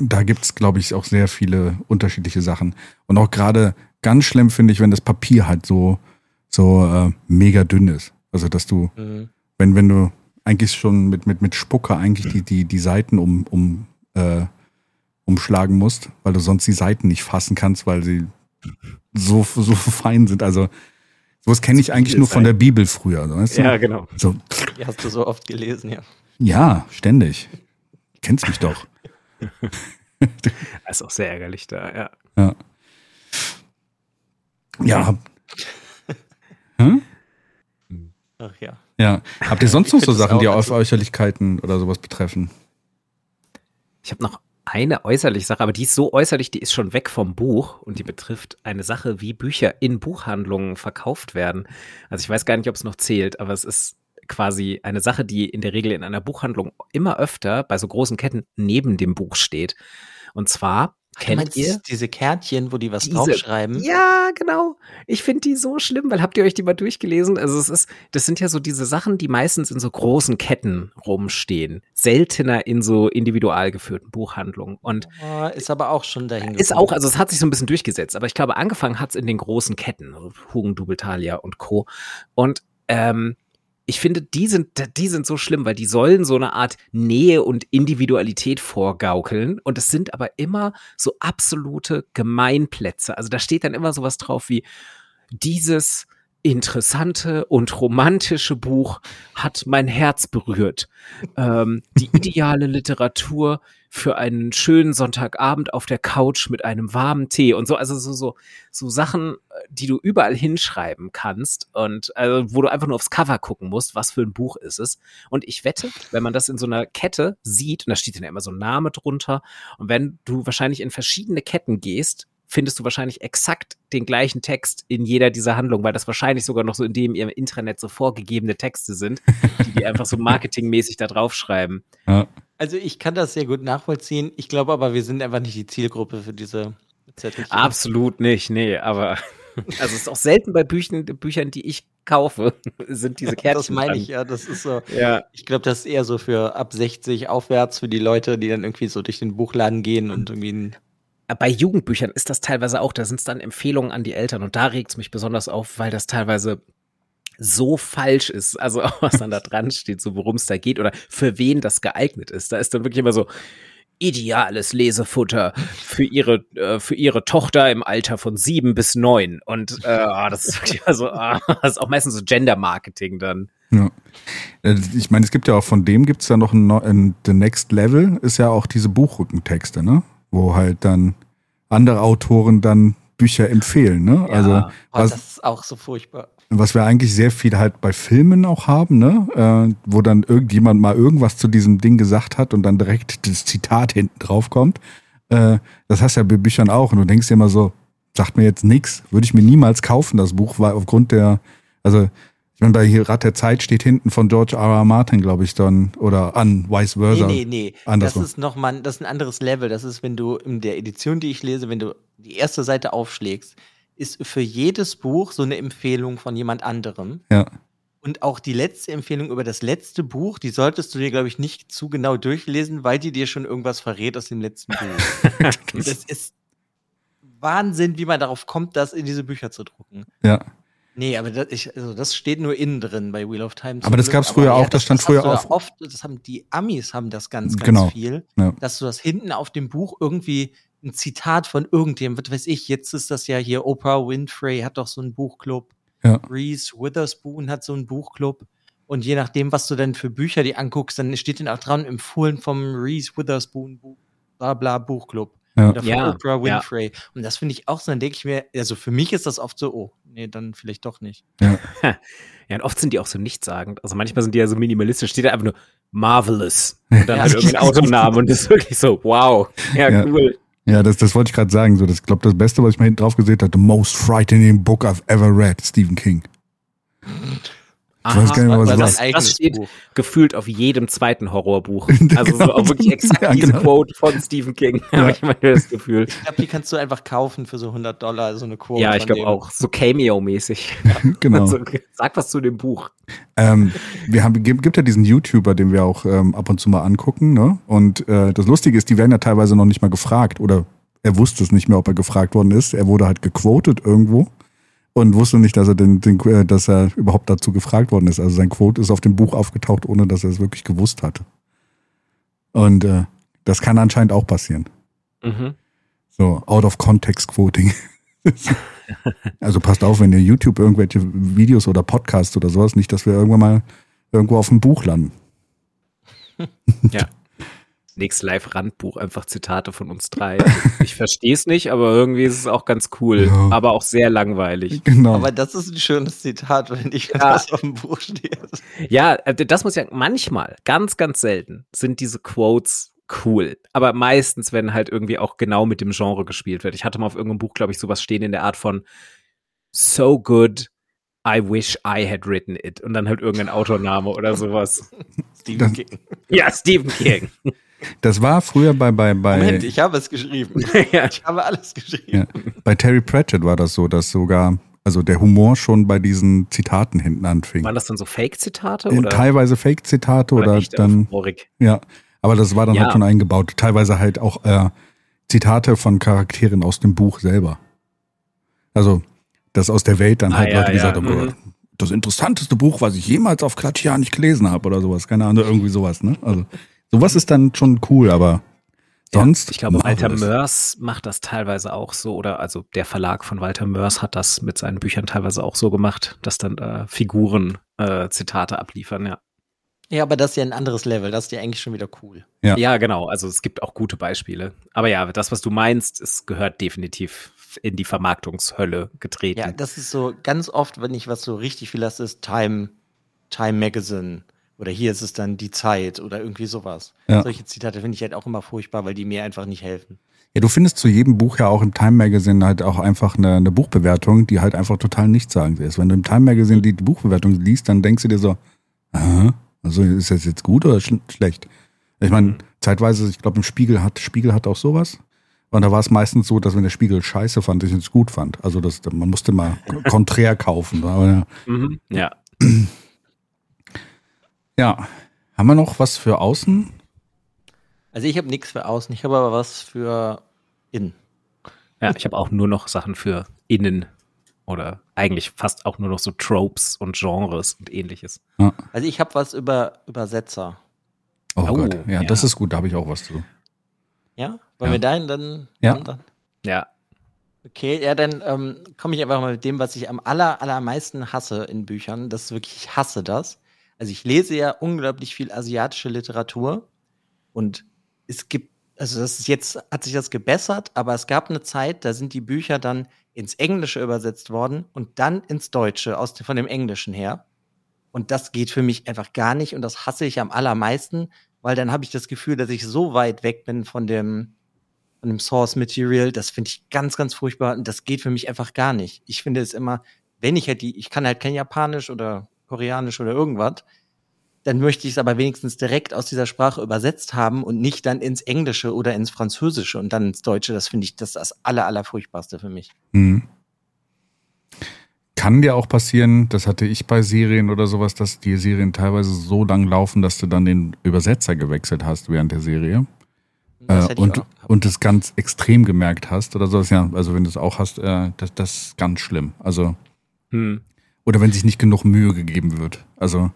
da gibt's, glaube ich, auch sehr viele unterschiedliche Sachen. Und auch gerade ganz schlimm finde ich, wenn das Papier halt so, so äh, mega dünn ist. Also, dass du, wenn, wenn du eigentlich schon mit, mit, mit Spucke eigentlich die, die, die Seiten um, um, äh, umschlagen musst, weil du sonst die Seiten nicht fassen kannst, weil sie so, so fein sind. Also, sowas kenne ich eigentlich nur von der Bibel früher. Weißt du? Ja, genau. So, Die hast du so oft gelesen, ja. ja, ständig. Du kennst mich doch. Das ist auch sehr ärgerlich da, ja. Ja. Ja. hab- hm? Ach ja. Ja. Habt ihr sonst noch so Sachen, die auf also- Äußerlichkeiten oder sowas betreffen? Ich habe noch eine äußerliche Sache, aber die ist so äußerlich, die ist schon weg vom Buch und die betrifft eine Sache, wie Bücher in Buchhandlungen verkauft werden. Also ich weiß gar nicht, ob es noch zählt, aber es ist quasi eine Sache, die in der Regel in einer Buchhandlung immer öfter bei so großen Ketten neben dem Buch steht. Und zwar kennt meinst ihr diese Kärtchen, wo die was Diese- draufschreiben? Ja, genau. Ich finde die so schlimm, weil habt ihr euch die mal durchgelesen? Also es ist, das sind ja so diese Sachen, die meistens in so großen Ketten rumstehen. Seltener in so individual geführten Buchhandlungen. Und Oh, ist aber auch schon dahin ist gekommen. auch, also es hat sich so ein bisschen durchgesetzt, aber ich glaube, angefangen hat es in den großen Ketten, also Hugen, Dubeltalia und Co. Und ähm, ich finde, die sind, die sind so schlimm, weil die sollen so eine Art Nähe und Individualität vorgaukeln. Und es sind aber immer so absolute Gemeinplätze. Also da steht dann immer sowas drauf wie dieses interessante und romantische Buch hat mein Herz berührt. Ähm, die ideale Literatur für einen schönen Sonntagabend auf der Couch mit einem warmen Tee und so, also so, so, so Sachen, äh, die du überall hinschreiben kannst und also, wo du einfach nur aufs Cover gucken musst, was für ein Buch ist es. Und ich wette, wenn man das in so einer Kette sieht, und da steht dann immer so ein Name drunter, und wenn du wahrscheinlich in verschiedene Ketten gehst, findest du wahrscheinlich exakt den gleichen Text in jeder dieser Handlungen, weil das wahrscheinlich sogar noch so in dem ihrem Intranet so vorgegebene Texte sind, die die einfach so marketingmäßig da draufschreiben. Ja. Also ich kann das sehr gut nachvollziehen. Ich glaube aber, wir sind einfach nicht die Zielgruppe für diese Zettelchen. Absolut nicht, nee, aber also es ist auch selten bei Büchern, Büchern, die ich kaufe, sind diese Kärtchen. das meine ich ja. Das ist so. Ja, Ich glaube, das ist eher so für ab 60 aufwärts für die Leute, die dann irgendwie so durch den Buchladen gehen und irgendwie ein bei Jugendbüchern ist das teilweise auch, da sind es dann Empfehlungen an die Eltern und da regt es mich besonders auf, weil das teilweise so falsch ist, also was dann da dran steht, so worum es da geht oder für wen das geeignet ist. Da ist dann wirklich immer so ideales Lesefutter für ihre äh, für ihre Tochter im Alter von sieben bis neun und äh, ah, das ist also ah, das ist auch meistens so Gender Marketing dann. Ja. Äh, Ich meine, es gibt ja auch von dem gibt's ja noch ein, ein The Next Level, ist ja auch diese Buchrückentexte, ne? Wo halt dann andere Autoren dann Bücher empfehlen, ne? Ja. Also was, das ist auch so furchtbar. was wir eigentlich sehr viel halt bei Filmen auch haben, ne? Äh, wo dann irgendjemand mal irgendwas zu diesem Ding gesagt hat und dann direkt das Zitat hinten drauf kommt. Äh, das hast du ja bei Büchern auch und du denkst dir immer so, sagt mir jetzt nix, würde ich mir niemals kaufen, das Buch, weil aufgrund der, also meine, bei hier Rat der Zeit steht hinten von George R. R. Martin, glaube ich, dann, oder an, vice versa. Nee, nee, nee. Das Andersrum. ist nochmal, das ist ein anderes Level. Das ist, wenn du in der Edition, die ich lese, wenn du die erste Seite aufschlägst, ist für jedes Buch so eine Empfehlung von jemand anderem. Ja. Und auch die letzte Empfehlung über das letzte Buch, die solltest du dir, glaube ich, nicht zu genau durchlesen, weil die dir schon irgendwas verrät aus dem letzten Buch. Und das ist Wahnsinn, wie man darauf kommt, das in diese Bücher zu drucken. Ja. Nee, aber das, ich, also das steht nur innen drin bei Wheel of Time. Aber das Glück. gab's früher auch, das stand hast früher ja auf- Oft, das haben die Amis haben das ganz, ganz Genau. viel, Ja. dass du das hinten auf dem Buch irgendwie ein Zitat von irgendjemandem, was weiß ich, jetzt ist das ja hier Oprah Winfrey hat doch so einen Buchclub. Ja. Reese Witherspoon hat so einen Buchclub. Und je nachdem, was du dann für Bücher die anguckst, dann steht dann auch dran, empfohlen vom Reese Witherspoon Buch, bla bla Buchclub. Ja. Oder von Ja, Oprah ja. Winfrey. Und das finde ich auch so, dann denke ich mir, also für mich ist das oft so, oh, nee, dann vielleicht doch nicht. Ja, und oft sind die auch so nichtssagend. Also manchmal sind die ja so minimalistisch, steht da einfach nur Marvelous und dann Ja. halt irgendein Autonamen und das ist wirklich so, wow, ja, Ja. cool. Ja, das, das wollte ich gerade sagen. So, das glaube das Beste, was ich mal hinten drauf gesehen habe, the most frightening book I've ever read, Stephen King. Ich weiß gar nicht mehr, was das, das eigenes steht Buch. gefühlt auf jedem zweiten Horrorbuch. Also so Genau. auch wirklich exakt Ja, diese genau. Quote von Stephen King. Ja. Habe ich mal das Gefühl. Ich glaube, die kannst du einfach kaufen für so 100 Dollar, so eine Quote. Ja, ich glaube auch. So Cameo-mäßig. Genau. Also, sag was zu dem Buch. Ähm, wir haben, gibt gibt ja diesen YouTuber, den wir auch ähm, ab und zu mal angucken, ne? Und äh, das Lustige ist, die werden ja teilweise noch nicht mal gefragt oder er wusste es nicht mehr, ob er gefragt worden ist. Er wurde halt gequotet irgendwo und wusste nicht, dass er den, den äh, dass er überhaupt dazu gefragt worden ist. Also sein Quote ist auf dem Buch aufgetaucht, ohne dass er es wirklich gewusst hatte. Und äh, das kann anscheinend auch passieren. Mhm. So, out of context Quoting. also passt auf, wenn ihr YouTube irgendwelche Videos oder Podcasts oder sowas, nicht, dass wir irgendwann mal irgendwo auf dem Buch landen. Ja. Nächste Live-Randbuch einfach Zitate von uns drei. ich verstehe es nicht, aber irgendwie ist es auch ganz cool, Ja. aber auch sehr langweilig. Genau. Aber das ist ein schönes Zitat, wenn ich Ja. das auf dem Buch stehe. Ja, äh, das muss ja manchmal, ganz, ganz selten, sind diese Quotes cool. Aber meistens, wenn halt irgendwie auch genau mit dem Genre gespielt wird. Ich hatte mal auf irgendeinem Buch, glaube ich, sowas stehen in der Art von So good, I wish I had written it. Und dann halt irgendein Autorname oder sowas. Stephen King. Ja, Stephen King. Das war früher bei, bei, bei, Moment, ich habe es geschrieben. ja. Ich habe alles geschrieben. ja, bei Terry Pratchett war das so, dass sogar, also der Humor schon bei diesen Zitaten hinten anfing. Waren das dann so Fake-Zitate? Oder, Teilweise Fake-Zitate oder, echt dann, Euphoric? ja, aber das war dann Ja. halt schon eingebaut. Teilweise halt auch äh, Zitate von Charakteren aus dem Buch selber. Also, dass aus der Welt dann Ah, halt ja, Leute gesagt ja, haben, mhm. das interessanteste Buch, was ich jemals auf Klatschian nicht gelesen habe oder sowas. Keine Ahnung, irgendwie sowas, ne? Also, sowas ist dann schon cool, aber sonst. Ich glaube, Walter. Mörs macht das teilweise auch so, oder also der Verlag von Walter Mörs hat das mit seinen Büchern teilweise auch so gemacht, dass dann äh, Figuren äh, Zitate abliefern, ja. Ja, aber das ist ja ein anderes Level. Das ist ja eigentlich schon wieder cool. Ja. Ja, genau. Also es gibt auch gute Beispiele. Aber ja, das, was du meinst, es gehört definitiv in die Vermarktungshölle getreten. Ja, das ist so ganz oft, wenn ich was so richtig viel lasse, ist Time, Time Magazine. Oder hier ist es dann die Zeit oder irgendwie sowas. Ja. Solche Zitate finde ich halt auch immer furchtbar, weil die mir einfach nicht helfen. Ja, du findest zu jedem Buch ja auch im Time Magazine halt auch einfach eine, eine Buchbewertung, die halt einfach total nichtssagend ist. Wenn du im Time Magazine die Buchbewertung liest, dann denkst du dir so, aha, also ist das jetzt gut oder sch schlecht? Ich meine, zeitweise, ich glaube, im Spiegel hat, Spiegel hat auch sowas. Und da war es meistens so, dass wenn der Spiegel scheiße fand, ich es gut fand. Also das, man musste mal konträr kaufen. Aber ja. Mhm. ja. Ja, haben wir noch was für außen? Also ich habe nichts für außen, ich habe aber was für innen. Ja, ich habe auch nur noch Sachen für innen oder eigentlich fast auch nur noch so Tropes und Genres und ähnliches. Ja. Also ich habe was über Übersetzer. Oh, Oh, Gott, ja, ja. das ist gut, da habe ich auch was zu. Ja? Wollen Ja. wir dahin dann? Ja. dann? Ja. Okay, ja, dann ähm, komme ich einfach mal mit dem, was ich am aller, allermeisten hasse in Büchern. Das ist wirklich, ich hasse das. Also ich lese ja unglaublich viel asiatische Literatur und es gibt, also das ist jetzt, hat sich das gebessert, aber es gab eine Zeit, da sind die Bücher dann ins Englische übersetzt worden und dann ins Deutsche, aus, von dem Englischen her. Und das geht für mich einfach gar nicht und das hasse ich am allermeisten, weil dann habe ich das Gefühl, dass ich so weit weg bin von dem, von dem Source Material. Das finde ich ganz, ganz furchtbar und das geht für mich einfach gar nicht. Ich finde es immer, wenn ich halt die, ich kann halt kein Japanisch oder Koreanisch oder irgendwas, dann möchte ich es aber wenigstens direkt aus dieser Sprache übersetzt haben und nicht dann ins Englische oder ins Französische und dann ins Deutsche. Das finde ich das, das aller, aller furchtbarste für mich. Mhm. Kann dir auch passieren, das hatte ich bei Serien oder sowas, dass die Serien teilweise so lang laufen, dass du dann den Übersetzer gewechselt hast während der Serie Das äh, hätte ich und, und es ganz extrem gemerkt hast oder sowas. Ja, also wenn du es auch hast, äh, das, das ist ganz schlimm. Also, Hm. Oder wenn sich nicht genug Mühe gegeben wird. Also,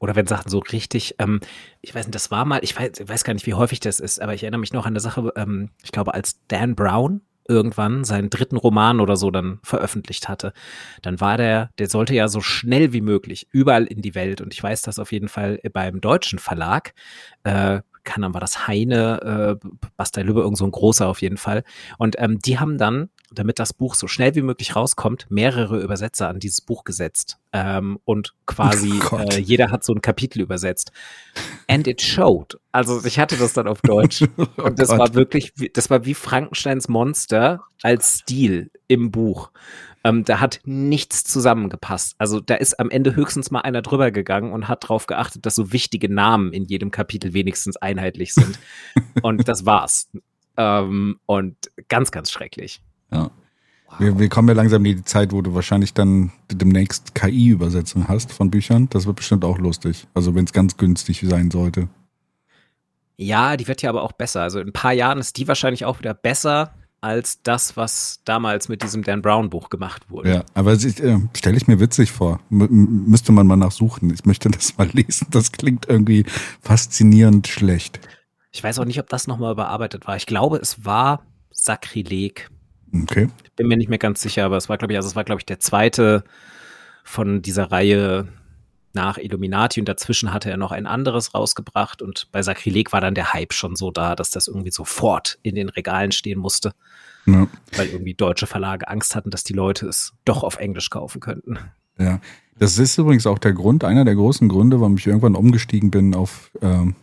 Oder wenn Sachen so richtig, ähm, ich weiß nicht, das war mal, ich weiß, ich weiß gar nicht, wie häufig das ist, aber ich erinnere mich noch an eine Sache, ähm, ich glaube, als Dan Brown irgendwann seinen dritten Roman oder so dann veröffentlicht hatte, dann war der, der sollte ja so schnell wie möglich überall in die Welt und ich weiß das auf jeden Fall beim deutschen Verlag, äh, kann dann war das Heine, äh, Bastei Lübbe, irgend so ein großer auf jeden Fall. Und ähm, die haben dann, damit das Buch so schnell wie möglich rauskommt, mehrere Übersetzer an dieses Buch gesetzt. Ähm, und quasi Oh äh, jeder hat so ein Kapitel übersetzt. And it showed. Also ich hatte das dann auf Deutsch. Und das Oh Gott. war wirklich, das war wie Frankensteins Monster als Stil im Buch. Ähm, da hat nichts zusammengepasst. Also da ist am Ende höchstens mal einer drüber gegangen und hat darauf geachtet, dass so wichtige Namen in jedem Kapitel wenigstens einheitlich sind. und das war's. Ähm, und ganz, ganz schrecklich. ja. Wir, wir kommen ja langsam in die Zeit, wo du wahrscheinlich dann demnächst KI-Übersetzung hast von Büchern. Das wird bestimmt auch lustig. Also wenn es ganz günstig sein sollte. Ja, die wird ja aber auch besser. Also in ein paar Jahren ist die wahrscheinlich auch wieder besser als das, was damals mit diesem Dan Brown Buch gemacht wurde. Ja, aber äh, stelle ich mir witzig vor. M- müsste man mal nachsuchen. Ich möchte das mal lesen. Das klingt irgendwie faszinierend schlecht. Ich weiß auch nicht, ob das nochmal überarbeitet war. Ich glaube, es war Sakrileg. Okay. Ich bin mir nicht mehr ganz sicher, aber es war, glaube ich, also es war, glaube ich, der zweite von dieser Reihe nach Illuminati und dazwischen hatte er noch ein anderes rausgebracht und bei Sakrileg war dann der Hype schon so da, dass das irgendwie sofort in den Regalen stehen musste, Ja. weil irgendwie deutsche Verlage Angst hatten, dass die Leute es doch auf Englisch kaufen könnten. Ja, das ist übrigens auch der Grund, einer der großen Gründe, warum ich irgendwann umgestiegen bin auf ähm,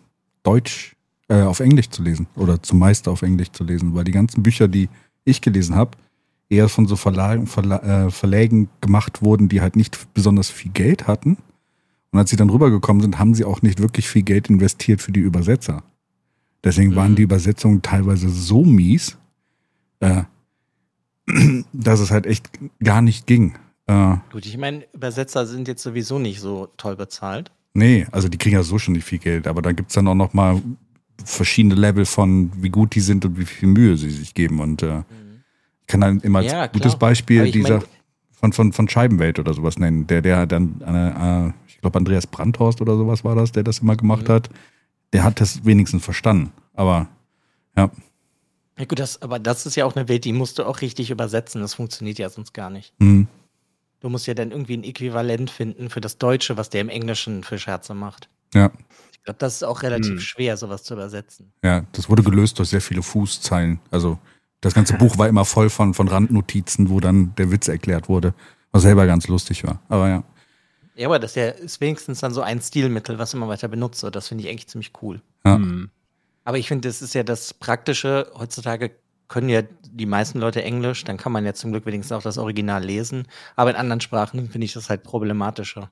Deutsch, äh, auf Englisch zu lesen oder zumeist auf Englisch zu lesen, weil die ganzen Bücher, die ich gelesen habe, eher von so Verlagen, Verla äh, Verlägen gemacht wurden, die halt nicht besonders viel Geld hatten. Und als sie dann rübergekommen sind, haben sie auch nicht wirklich viel Geld investiert für die Übersetzer. Deswegen waren Mhm. die Übersetzungen teilweise so mies, äh, dass es halt echt gar nicht ging. Äh, Gut, ich meine, Übersetzer sind jetzt sowieso nicht so toll bezahlt. Nee, also die kriegen ja so schon nicht viel Geld, aber da gibt's dann auch noch mal verschiedene Level von, wie gut die sind und wie viel Mühe sie sich geben. Und äh, ich kann dann immer als Ja, gutes. Beispiel dieser mein- von, von, von Scheibenwelt oder sowas nennen. Der, der dann, äh, äh, glaube, Andreas Brandhorst oder sowas war das, der das immer gemacht Mhm. hat. Der hat das wenigstens verstanden. Aber ja, Ja gut, das, aber das ist ja auch eine Welt, die musst du auch richtig übersetzen. Das funktioniert ja sonst gar nicht. hm, Du musst ja dann irgendwie ein Äquivalent finden für das Deutsche, was der im Englischen für Scherze macht. ja, Ich glaube, das ist auch relativ Hm. schwer, sowas zu übersetzen. ja, das wurde gelöst durch sehr viele Fußzeilen. Also das ganze Buch war immer voll von, von Randnotizen, wo dann der Witz erklärt wurde, was selber ganz lustig war. Aber ja. Ja, aber das ist ja ist wenigstens dann so ein Stilmittel, was immer weiter benutzt wird. Das finde ich eigentlich ziemlich cool. Ja. Hm. Aber ich finde, das ist ja das Praktische. Heutzutage können ja die meisten Leute Englisch, dann kann man ja zum Glück wenigstens auch das Original lesen. Aber in anderen Sprachen finde ich das halt problematischer.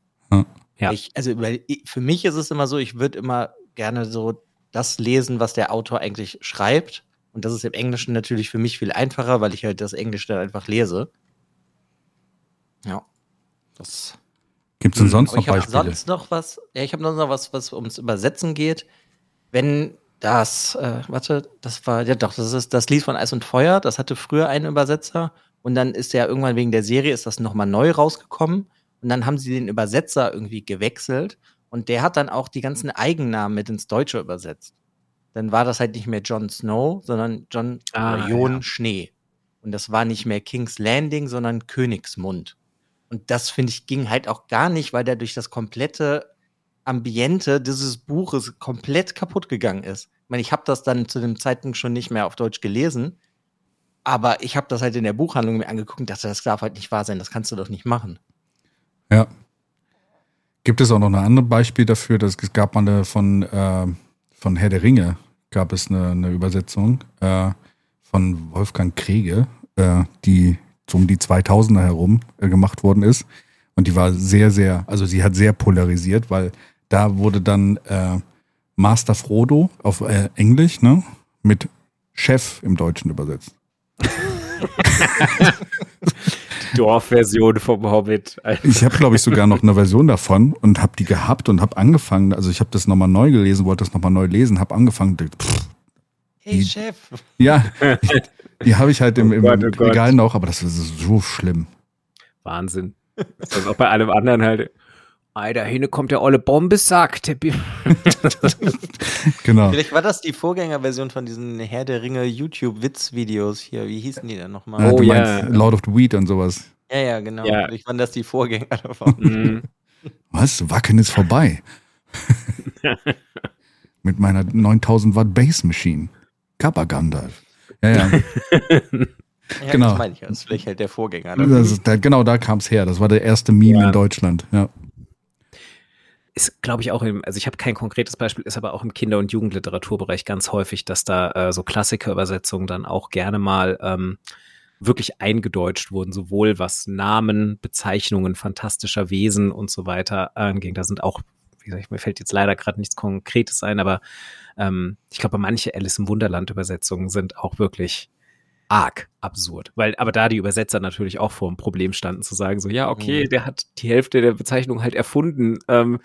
Ja. Ich, also weil ich, für mich ist es immer so, ich würde immer gerne so das lesen, was der Autor eigentlich schreibt. Und das ist im Englischen natürlich für mich viel einfacher, weil ich halt das Englisch dann einfach lese. Ja. Das Gibt's denn Hm, sonst aber noch ich habe Beispiele? sonst noch was. Ja, ich habe noch was, was ums Übersetzen geht. Wenn das, äh, warte, das war, ja doch, das ist das Lied von Eis und Feuer. Das hatte früher einen Übersetzer. Und dann ist ja irgendwann wegen der Serie ist das nochmal neu rausgekommen. Und dann haben sie den Übersetzer irgendwie gewechselt. Und der hat dann auch die ganzen Eigennamen mit ins Deutsche übersetzt. Dann war das halt nicht mehr Jon Snow, sondern John Ah, Jon ja. Schnee. Und das war nicht mehr King's Landing, sondern Königsmund. Und das finde ich ging halt auch gar nicht, weil der durch das komplette Ambiente dieses Buches komplett kaputt gegangen ist. Ich meine, ich habe das dann zu dem Zeitpunkt schon nicht mehr auf Deutsch gelesen, aber ich habe das halt in der Buchhandlung mir angeguckt und dachte, das darf halt nicht wahr sein, das kannst du doch nicht machen. Ja. Gibt es auch noch ein anderes Beispiel dafür? dass Es gab mal eine von, äh, von Herr der Ringe, gab es eine, eine Übersetzung äh, von Wolfgang Kriege, äh, die so um die 2000er herum äh, gemacht worden ist. Und die war sehr, sehr, also sie hat sehr polarisiert, weil da wurde dann äh, Master Frodo auf äh, Englisch, ne, mit Chef im Deutschen übersetzt. Dorfversion vom Hobbit. Ich habe, glaube ich, sogar noch eine Version davon und habe die gehabt und habe angefangen, also ich habe das nochmal neu gelesen, wollte das nochmal neu lesen, habe angefangen, pff, Hey Die- Chef, ja, die habe ich halt im, Oh im Gott, oh. Regal noch, aber das ist so schlimm. Wahnsinn. Das ist auch bei allem anderen halt. Ei, da hinten kommt der olle Bombesack. Genau. vielleicht war das die Vorgängerversion von diesen Herr der Ringe YouTube-Witz-Videos hier. Wie hießen die denn nochmal? Oh, du ja. meinst Lord of the Weed und sowas. Ja, ja, genau. Ja. Vielleicht waren das die Vorgänger davon. Mhm. Was? Wacken ist vorbei. Mit meiner 9000 Watt Bass Machine. Kappa Gandalf. Ja, ja. Ja, Genau. Das meine ich. Das ist vielleicht halt der Vorgänger. Das ist, da, genau da kam es her. Das war der erste Meme Ja. in Deutschland. Ja. ist, glaube ich, auch im, also ich habe kein konkretes Beispiel, ist aber auch im Kinder- und Jugendliteraturbereich ganz häufig, dass da äh, so Klassikerübersetzungen dann auch gerne mal ähm, wirklich eingedeutscht wurden, sowohl was Namen, Bezeichnungen fantastischer Wesen und so weiter anging. Da sind auch, wie gesagt, mir fällt jetzt leider gerade nichts Konkretes ein, aber ähm, ich glaube, manche Alice im Wunderland-Übersetzungen sind auch wirklich arg absurd. Weil, aber da die Übersetzer natürlich auch vor dem Problem standen, zu sagen, so, ja, okay, Mhm. der hat die Hälfte der Bezeichnung halt erfunden. Ähm,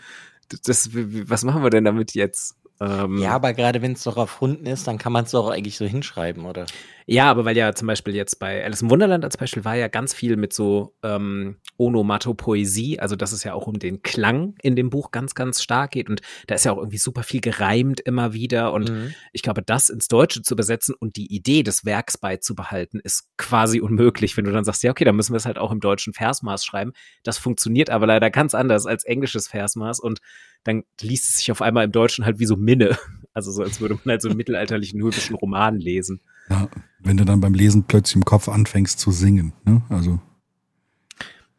das, was machen wir denn damit jetzt? Ähm, Ja, aber gerade wenn es doch erfunden ist, dann kann man es doch eigentlich so hinschreiben, oder? Ja, aber weil ja zum Beispiel jetzt bei Alice im Wunderland als Beispiel war ja ganz viel mit so ähm, Onomatopoesie, also dass es ja auch um den Klang in dem Buch ganz, ganz stark geht und da ist ja auch irgendwie super viel gereimt immer wieder und Mhm. ich glaube, das ins Deutsche zu übersetzen und die Idee des Werks beizubehalten, ist quasi unmöglich, wenn du dann sagst, ja, okay, dann müssen wir es halt auch im deutschen Versmaß schreiben. Das funktioniert aber leider ganz anders als englisches Versmaß und dann liest es sich auf einmal im Deutschen halt wie so Minne. Also so, als würde man halt so einen mittelalterlichen höfischen Roman lesen. Ja, wenn du dann beim Lesen plötzlich im Kopf anfängst zu singen. Ne? Also,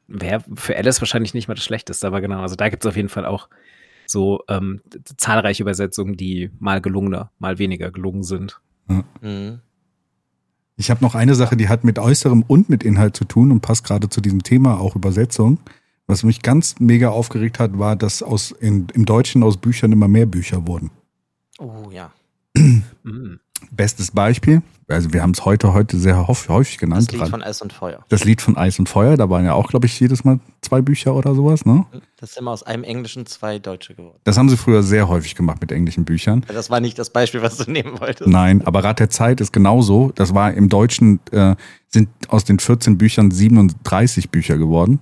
Wäre für Alice wahrscheinlich nicht mal das Schlechteste, aber genau, also da gibt es auf jeden Fall auch so ähm, zahlreiche Übersetzungen, die mal gelungener, mal weniger gelungen sind. Mhm. ich habe noch eine Sache, die hat mit Äußerem und mit Inhalt zu tun und passt gerade zu diesem Thema, auch Übersetzung. Was mich ganz mega aufgeregt hat, war, dass aus in, im Deutschen aus Büchern immer mehr Bücher wurden. Oh ja. Mhm. Bestes Beispiel, also wir haben es heute heute sehr häufig, häufig Das genannt. Lied dran. von Eis und Feuer. das Lied von Eis und Feuer, da waren ja auch, glaube ich, jedes Mal zwei Bücher oder sowas, ne? Das sind immer aus einem Englischen zwei Deutsche geworden. Das haben sie früher sehr häufig gemacht mit englischen Büchern. Das war nicht das Beispiel, was du nehmen wolltest. Nein, aber Rat der Zeit ist genauso. Das war im Deutschen, äh, sind aus den 14 Büchern 37 Bücher geworden.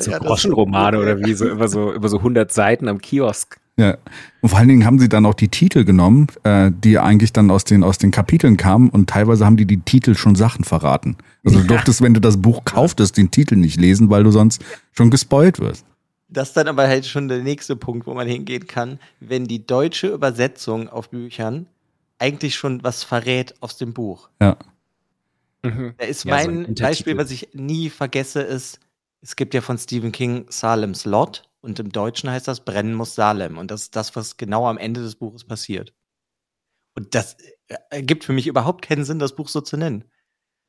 So Ja, Groschenromane oder wie, so über so über so 100 Seiten am Kiosk. Ja. Und vor allen Dingen haben sie dann auch die Titel genommen, äh, die eigentlich dann aus den, aus den Kapiteln kamen und teilweise haben die die Titel schon Sachen verraten. Also du durftest, wenn du das Buch kauftest, den Titel nicht lesen, weil du sonst schon gespoilt wirst. Das ist dann aber halt schon der nächste Punkt, wo man hingehen kann, wenn die deutsche Übersetzung auf Büchern eigentlich schon was verrät aus dem Buch. Ja. Mhm. Da ist Ja, so ein mein Untertitel. Beispiel, was ich nie vergesse, ist, es gibt ja von Stephen King Salem's Lot und im Deutschen heißt das Brennen muss Salem und das ist das, was genau am Ende des Buches passiert. Und das äh, ergibt für mich überhaupt keinen Sinn, das Buch so zu nennen.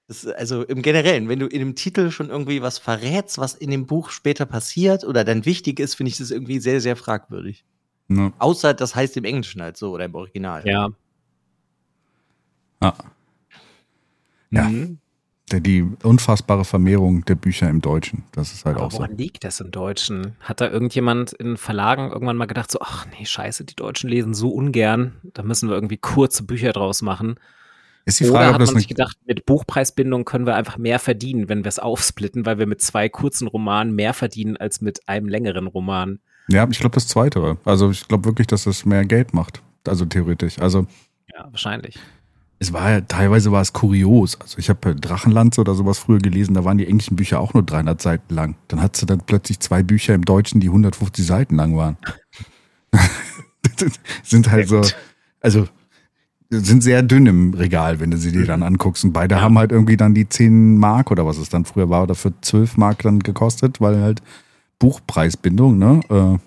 Das, also im Generellen, wenn du in dem Titel schon irgendwie was verrätst, was in dem Buch später passiert oder dann wichtig ist, finde ich das irgendwie sehr, sehr fragwürdig. Ja. Außer das heißt im Englischen halt so oder im Original. Ja. Ja. Ja. Mhm. Die unfassbare Vermehrung der Bücher im Deutschen. Das ist halt Aber auch so. woran liegt das im Deutschen? Hat da irgendjemand in Verlagen irgendwann mal gedacht, so, ach nee, scheiße, die Deutschen lesen so ungern, da müssen wir irgendwie kurze Bücher draus machen. Ist die Oder Frage, ob hat das man sich gedacht, mit Buchpreisbindung können wir einfach mehr verdienen, wenn wir es aufsplitten, weil wir mit zwei kurzen Romanen mehr verdienen als mit einem längeren Roman. Ja, ich glaube das Zweite. Also ich glaube wirklich, dass es mehr Geld macht. Also theoretisch. Also Ja, wahrscheinlich. Es war ja, teilweise war es kurios. Also ich habe Drachenlanze oder sowas früher gelesen, da waren die englischen Bücher auch nur 300 Seiten lang. Dann hattest du dann plötzlich zwei Bücher im Deutschen, die 150 Seiten lang waren. sind halt so, also sind sehr dünn im Regal, wenn du sie dir dann anguckst. Und beide Ja. haben halt irgendwie dann die 10 Mark oder was es dann früher war, oder für 12 Mark dann gekostet, weil halt Buchpreisbindung, ne?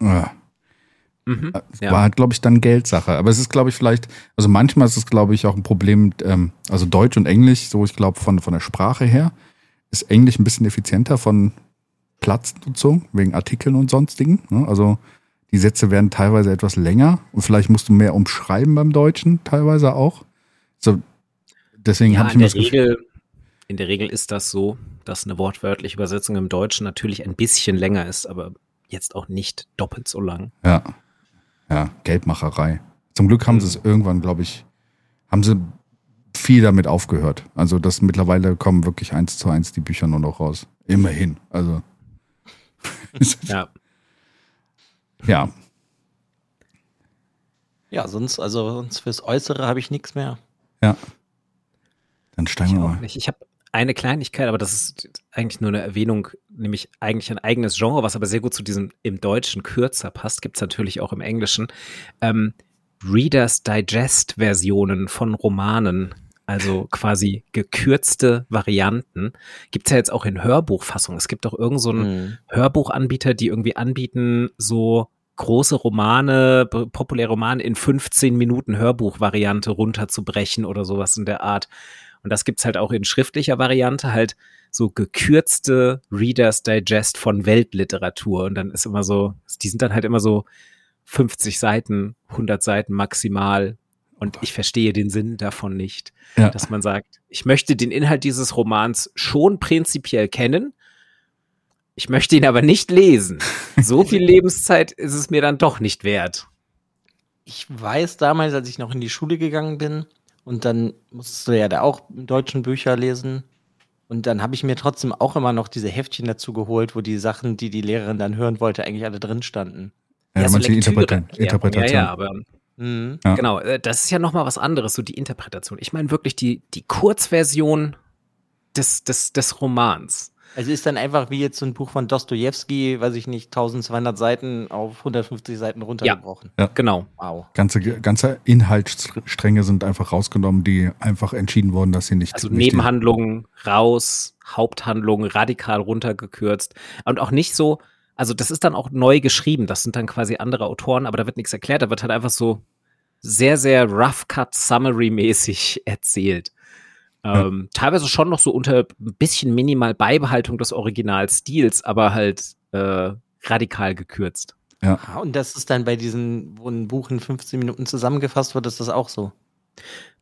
Äh, äh, Mhm. es Ja. war halt, glaube ich, dann Geldsache. Aber es ist, glaube ich, vielleicht, also manchmal ist es, glaube ich, auch ein Problem, ähm, also Deutsch und Englisch, so ich glaube, von, von der Sprache her, ist Englisch ein bisschen effizienter von Platznutzung, wegen Artikeln und sonstigen. Ne? Also die Sätze werden teilweise etwas länger und vielleicht musst du mehr umschreiben beim Deutschen, teilweise auch. So, deswegen Ja, habe ich in mir das Gefühl, Regel, in der Regel ist das so, dass eine wortwörtliche Übersetzung im Deutschen natürlich ein bisschen länger ist, aber jetzt auch nicht doppelt so lang. Ja. Ja, Geldmacherei. Zum Glück haben sie es irgendwann, glaube ich, haben sie viel damit aufgehört. Also das mittlerweile kommen wirklich eins zu eins die Bücher nur noch raus. Immerhin. Also Ja. ja. Ja, sonst, also sonst fürs Äußere habe ich nichts mehr. Ja. Dann steigen Ich wir mal. nicht. Ich habe eine Kleinigkeit, aber das ist eigentlich nur eine Erwähnung, nämlich eigentlich ein eigenes Genre, was aber sehr gut zu diesem im Deutschen kürzer passt, gibt es natürlich auch im Englischen. Ähm, Reader's Digest-Versionen von Romanen, also quasi gekürzte Varianten, gibt es ja jetzt auch in Hörbuchfassung. Es gibt auch irgend so Mhm. Hörbuchanbieter, die irgendwie anbieten, so große Romane, populäre Romane in 15 Minuten Hörbuchvariante runterzubrechen oder sowas in der Art. Und das gibt's halt auch in schriftlicher Variante, halt so gekürzte Reader's Digest von Weltliteratur. Und dann ist immer so, die sind dann halt immer so 50 Seiten, 100 Seiten maximal. Und ich verstehe den Sinn davon nicht, Ja. dass man sagt, ich möchte den Inhalt dieses Romans schon prinzipiell kennen. Ich möchte ihn aber nicht lesen. So viel Lebenszeit ist es mir dann doch nicht wert. Ich weiß damals, als ich noch in die Schule gegangen bin und dann musste ja da auch deutschen Bücher lesen. Und dann habe ich mir trotzdem auch immer noch diese Heftchen dazu geholt, wo die Sachen, die die Lehrerin dann hören wollte, eigentlich alle drin standen. Ja, so manche Lektüre- Interpreta Ja, Interpretation. Ja, ja, aber Mhm. Ja. genau, äh, das ist ja noch mal was anderes, so die Interpretation. Ich meine wirklich die, die Kurzversion des, des, des Romans. Also ist dann einfach wie jetzt so ein Buch von Dostoevsky, weiß ich nicht, 1200 Seiten auf 150 Seiten runtergebrochen. Genau. Wow. Ganze, ganze Inhaltsstränge sind einfach rausgenommen, die einfach entschieden wurden, dass sie nicht. Also nicht Nebenhandlungen raus, Haupthandlungen radikal runtergekürzt und auch nicht so, also das ist dann auch neu geschrieben, das sind dann quasi andere Autoren, aber da wird nichts erklärt, da wird halt einfach so sehr, sehr rough cut summary mäßig erzählt. Ähm, teilweise schon noch so unter ein bisschen minimal Beibehaltung des Originalstils, aber halt äh, radikal gekürzt. Ah, Und das ist dann bei diesen, wo ein Buch in 15 Minuten zusammengefasst wird, ist das auch so.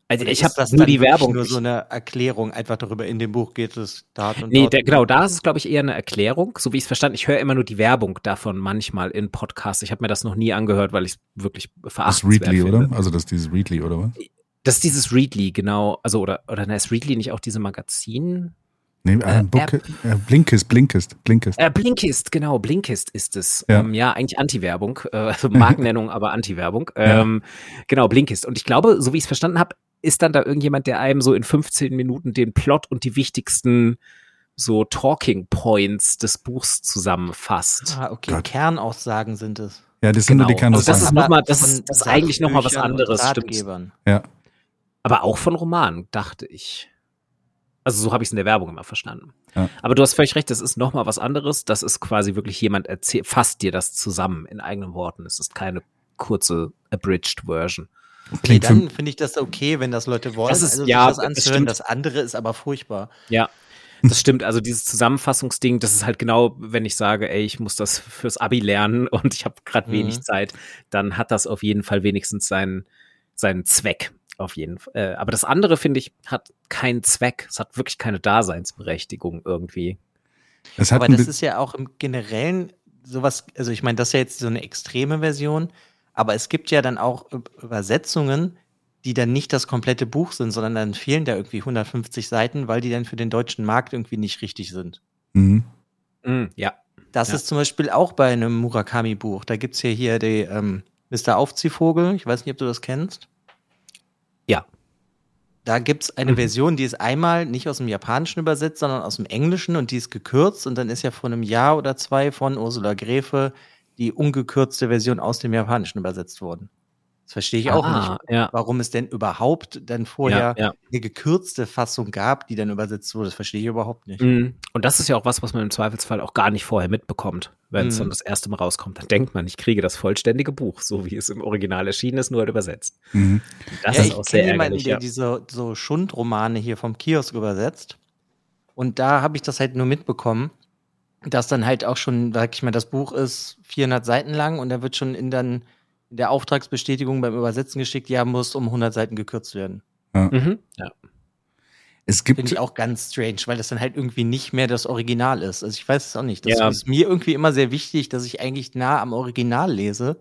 Also Oder ich habe das nur dann die Werbung. Nur so eine Erklärung einfach darüber, in dem Buch geht es dort und Nee, dort. der, genau, da ist es, glaube ich, eher eine Erklärung, so wie ich es verstanden. Ich höre immer nur die Werbung davon manchmal in Podcasts. Ich habe mir das noch nie angehört, weil ich es wirklich Das ist verachtenswert Readly, finde. oder? Also das ist dieses Readly, oder was? Das ist dieses Readly, genau. Also, oder, oder na, ist Readly nicht auch diese Magazin? Nee, äh, Äh, Book, äh, Blinkist, Blinkist, Blinkist. Äh, Blinkist, genau, Blinkist ist es. Ja. Ja, ähm, ja eigentlich Anti-Werbung, äh, also Markennennung, aber Anti-Werbung. Ähm, Genau, Blinkist. Und ich glaube, so wie ich es verstanden habe, ist dann da irgendjemand, der einem so in 15 Minuten den Plot und die wichtigsten so Talking Points des Buchs zusammenfasst. Ah, okay, Gott. Kernaussagen sind es. Ja, das sind nur die Genau. Also das Kernaussagen. ist noch mal- das das ist eigentlich noch mal was anderes, stimmt. Ja. Aber auch von Romanen, dachte ich. Also so habe ich es in der Werbung immer verstanden. Ja. Aber du hast völlig recht, das ist noch mal was anderes. Das ist quasi wirklich jemand erzählt, fasst dir das zusammen in eigenen Worten. Es ist keine kurze abridged Version. Okay, dann finde ich das okay, wenn das Leute wollen, Das ist- also sich ja, das das anzuhören. stimmt. Das andere ist aber furchtbar. Ja, das stimmt. Also dieses Zusammenfassungsding, das ist halt genau, wenn ich sage, ey, ich muss das fürs Abi lernen und ich habe gerade Mhm. wenig Zeit, dann hat das auf jeden Fall wenigstens seinen, seinen Zweck. Auf jeden Fall. Äh, aber das andere, finde ich, hat keinen Zweck. Es hat wirklich keine Daseinsberechtigung irgendwie. es hat Aber das ist ja auch im Generellen sowas, also ich meine, das ist ja jetzt so eine extreme Version, aber es gibt ja dann auch Übersetzungen, die dann nicht das komplette Buch sind, sondern dann fehlen da irgendwie 150 Seiten, weil die dann für den deutschen Markt irgendwie nicht richtig sind. Mhm. Mm, ja. Das Ja. ist zum Beispiel auch bei einem Murakami-Buch. Da gibt's ja hier die ähm, Mr. Aufziehvogel. Ich weiß nicht, ob du das kennst. Ja. Da gibt's eine Mhm. Version, die ist einmal nicht aus dem Japanischen übersetzt, sondern aus dem Englischen und die ist gekürzt. Und dann ist ja vor einem Jahr oder zwei von Ursula Gräfe die ungekürzte Version aus dem Japanischen übersetzt worden. Das verstehe ich auch Ah, nicht, Ja. warum es denn überhaupt dann vorher Ja, ja. eine gekürzte Fassung gab, die dann übersetzt wurde. Das verstehe ich überhaupt nicht. Mm. Und das ist ja auch was, was man im Zweifelsfall auch gar nicht vorher mitbekommt, wenn es Mhm. dann das erste Mal rauskommt. Dann denkt man, ich kriege das vollständige Buch, so wie es im Original erschienen ist, nur halt übersetzt. Mhm. Das ja, ist ich auch sehr kenne jemanden, ärgerlich. der Ja. diese so Schundromane hier vom Kiosk übersetzt. Und da habe ich das halt nur mitbekommen, dass dann halt auch schon, sag ich mal, das Buch ist 400 Seiten lang und da wird schon in dann in der Auftragsbestätigung beim Übersetzen geschickt, ja, muss um 100 Seiten gekürzt werden. Mhm. ja. Es Finde gibt, ich auch ganz strange, weil das dann halt irgendwie nicht mehr das Original ist. Also ich weiß es auch nicht. Das Ja. ist mir irgendwie immer sehr wichtig, dass ich eigentlich nah am Original lese.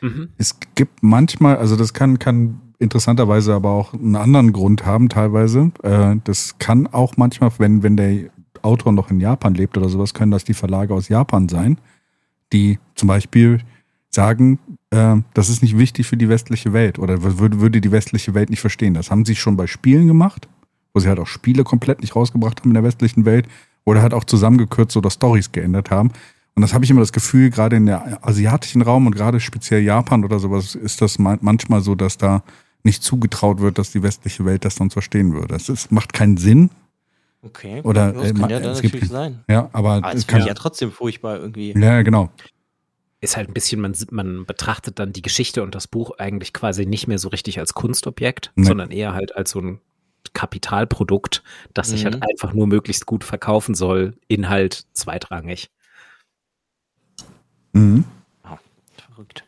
Mhm. es gibt manchmal, also das kann, kann interessanterweise aber auch einen anderen Grund haben, teilweise. Äh, das kann auch manchmal, wenn, wenn der Autor noch in Japan lebt oder sowas, können das die Verlage aus Japan sein, die zum Beispiel sagen, äh, das ist nicht wichtig für die westliche Welt oder würde, würde die westliche Welt nicht verstehen. Das haben sie schon bei Spielen gemacht, wo sie halt auch Spiele komplett nicht rausgebracht haben in der westlichen Welt oder halt auch zusammengekürzt oder Stories geändert haben. Und das habe ich immer das Gefühl, gerade in der asiatischen Raum und gerade speziell Japan oder sowas, ist das ma- manchmal so, dass da nicht zugetraut wird, dass die westliche Welt das sonst verstehen würde. Es ist, macht keinen Sinn, Okay. Oder, das äh, kann ja dann es gibt- natürlich sein. ja, aber Aber es es kann, ja trotzdem furchtbar irgendwie. ja, genau. Ist halt ein bisschen, man, man betrachtet dann die Geschichte und das Buch eigentlich quasi nicht mehr so richtig als Kunstobjekt, Nee. sondern eher halt als so ein Kapitalprodukt, das sich Mhm. halt einfach nur möglichst gut verkaufen soll, Inhalt zweitrangig. Mhm. Verrückt.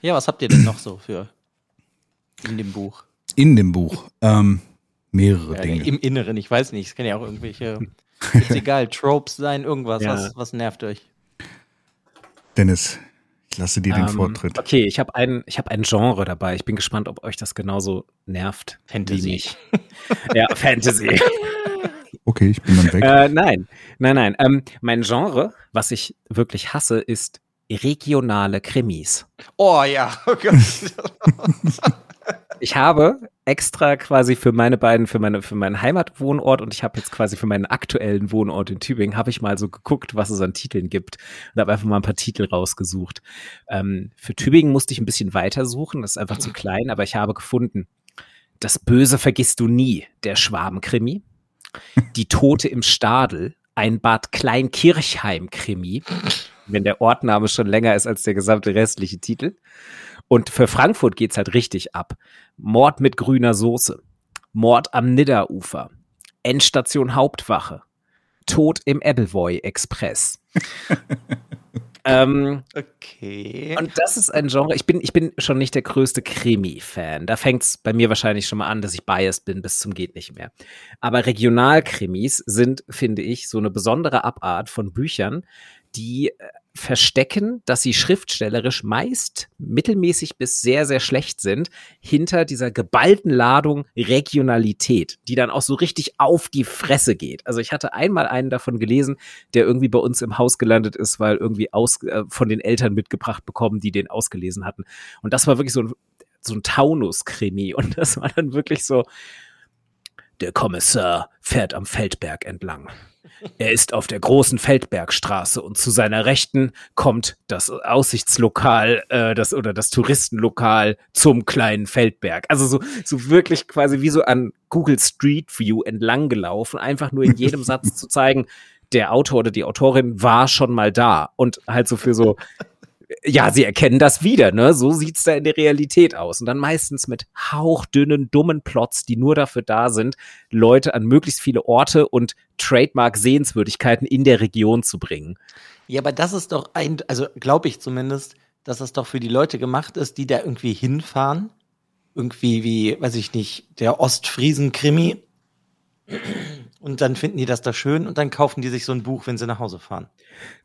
Ja, was habt ihr denn noch so für in dem Buch? In dem Buch ähm, mehrere Äh, Dinge. Im Inneren, ich weiß nicht. Es kann ja auch irgendwelche Ist egal, Tropes sein, irgendwas, Ja. was, was nervt euch? Dennis, ich lasse dir den Ähm, Vortritt. Okay, ich habe ein, ich hab ein Genre dabei. Ich bin gespannt, ob euch das genauso nervt. Fantasy. Wie mich. ja, Fantasy. Okay, ich bin dann weg. äh, nein, nein, nein. Ähm, mein Genre, was ich wirklich hasse, ist regionale Krimis. Oh ja, oh Gott. Ich habe extra quasi für meine beiden, für meine, für meinen Heimatwohnort und ich habe jetzt quasi für meinen aktuellen Wohnort in Tübingen, habe ich mal so geguckt, was es an Titeln gibt und habe einfach mal ein paar Titel rausgesucht. Ähm, für Tübingen musste ich ein bisschen weiter suchen, das ist einfach zu klein, aber ich habe gefunden, Das Böse vergisst du nie, der Schwabenkrimi, Die Tote im Stadel, ein Bad Kleinkirchheim-Krimi, wenn der Ortname schon länger ist als der gesamte restliche Titel. Und für Frankfurt geht's halt richtig ab. Mord mit grüner Soße, Mord am Nidderufer, Endstation Hauptwache, Tod im Ebbelvoy Express. ähm, Okay. und das ist ein Genre, ich bin, ich bin schon nicht der größte Krimi-Fan. Da fängt's bei mir wahrscheinlich schon mal an, dass ich biased bin bis zum geht nicht mehr. Aber Regionalkrimis sind, finde ich, so eine besondere Abart von Büchern, die äh, verstecken, dass sie schriftstellerisch meist mittelmäßig bis sehr, sehr schlecht sind, hinter dieser geballten Ladung Regionalität, die dann auch so richtig auf die Fresse geht. Also ich hatte einmal einen davon gelesen, der irgendwie bei uns im Haus gelandet ist, weil irgendwie aus, äh, von den Eltern mitgebracht bekommen, die den ausgelesen hatten. Und das war wirklich so ein, so ein Taunus-Krimi. Und das war dann wirklich so, der Kommissar fährt am Feldberg entlang. Er ist auf der großen Feldbergstraße und zu seiner Rechten kommt das Aussichtslokal, äh, das oder das Touristenlokal zum kleinen Feldberg. Also so, so wirklich quasi wie so an Google Street View entlang gelaufen, einfach nur in jedem Satz zu zeigen, der Autor oder die Autorin war schon mal da und halt so für so ja, sie erkennen das wieder, ne? So sieht's da in der Realität aus. Und dann meistens mit hauchdünnen, dummen Plots, die nur dafür da sind, Leute an möglichst viele Orte und Trademark-Sehenswürdigkeiten in der Region zu bringen. Ja, aber das ist doch ein, also glaube ich zumindest, dass das doch für die Leute gemacht ist, die da irgendwie hinfahren. Irgendwie wie, weiß ich nicht, der Ostfriesen-Krimi. Und dann finden die das da schön und dann kaufen die sich so ein Buch, wenn sie nach Hause fahren.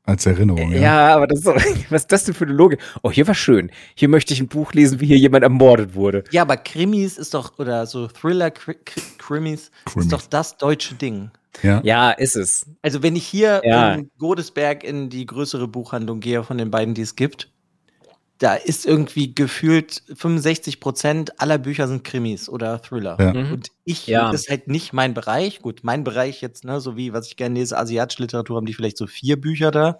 Als Erinnerung, ja. Ja, aber das ist so, was ist das denn für eine Logik? Oh, hier war schön. Hier möchte ich ein Buch lesen, wie hier jemand ermordet wurde. Ja, aber Krimis ist doch, oder so Thriller-Krimis Krimis. ist doch das deutsche Ding. Ja. Ja, ist es. Also wenn ich hier Ja. in Godesberg in die größere Buchhandlung gehe von den beiden, die es gibt, da ist irgendwie gefühlt 65 Prozent aller Bücher sind Krimis oder Thriller. Ja. Mhm. Und ich Ja. ist halt nicht mein Bereich. Gut, mein Bereich jetzt, ne, so wie was ich gerne lese, asiatische Literatur, haben die vielleicht so vier Bücher da.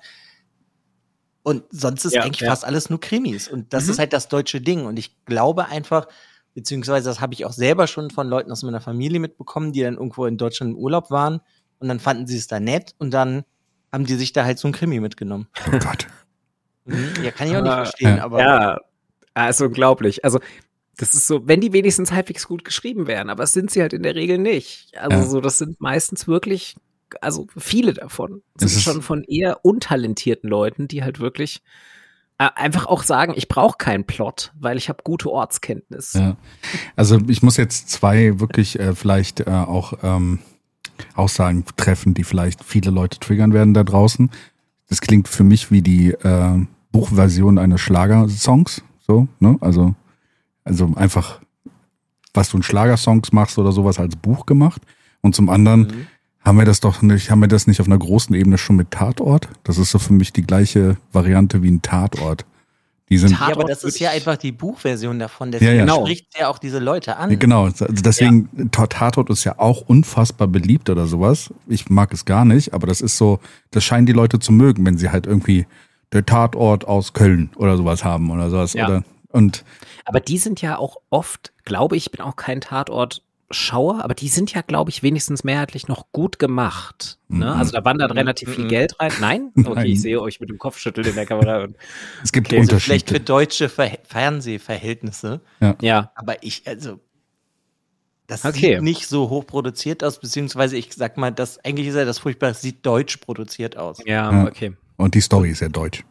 Und sonst ist Ja, eigentlich ja. fast alles nur Krimis. Und das Mhm. ist halt das deutsche Ding. Und ich glaube einfach, beziehungsweise das habe ich auch selber schon von Leuten aus meiner Familie mitbekommen, die dann irgendwo in Deutschland im Urlaub waren. Und dann fanden sie es da nett und dann haben die sich da halt so ein Krimi mitgenommen. Oh Gott. Mhm. Ja, kann ich auch nicht Ah, verstehen, ja. aber Ja, ist unglaublich. Also, das ist so, wenn die wenigstens halbwegs gut geschrieben wären, aber es sind sie halt in der Regel nicht. Also, Ja. so, das sind meistens wirklich, also viele davon Es sind ist- schon von eher untalentierten Leuten, die halt wirklich äh, einfach auch sagen, ich brauche keinen Plot, weil ich habe gute Ortskenntnis. Ja. Also ich muss jetzt zwei wirklich äh, vielleicht äh, auch ähm, Aussagen treffen, die vielleicht viele Leute triggern werden da draußen. Das klingt für mich wie die äh, Buchversion eines Schlagersongs. So, ne? Also, also einfach, was du in Schlagersongs machst oder sowas als Buch gemacht. Und zum anderen Mhm. haben wir das doch nicht, haben wir das nicht auf einer großen Ebene schon mit Tatort? Das ist so für mich die gleiche Variante wie ein Tatort. Die sind, ja, aber Tatort das ist ja einfach die Buchversion davon. Ja, Deswegen ja. Genau. spricht ja auch diese Leute an. Ja, genau, also deswegen, Ta- Tatort ist ja auch unfassbar beliebt oder sowas. Ich mag es gar nicht, aber das ist so, das scheinen die Leute zu mögen, wenn sie halt irgendwie der Tatort aus Köln oder sowas haben oder sowas. Ja. Oder, und Aber die sind ja auch oft, glaube ich, bin auch kein Tatort-Schauer, aber die sind ja, glaube ich, wenigstens mehrheitlich noch gut gemacht. Ne? Mhm. Also da wandert relativ viel Mhm. Geld rein. Nein? Okay, Nein. ich sehe euch mit dem Kopf schütteln in der Kamera. Und, es gibt Okay, Also vielleicht für Unterschiede. deutsche Ver Fernsehverhältnisse. ja, Aber ich, also, das Okay. sieht nicht so hoch produziert aus, beziehungsweise ich sag mal, das, eigentlich ist ja das furchtbar, es sieht deutsch produziert aus. ja, Ja. okay. Und die Story ist ja deutsch.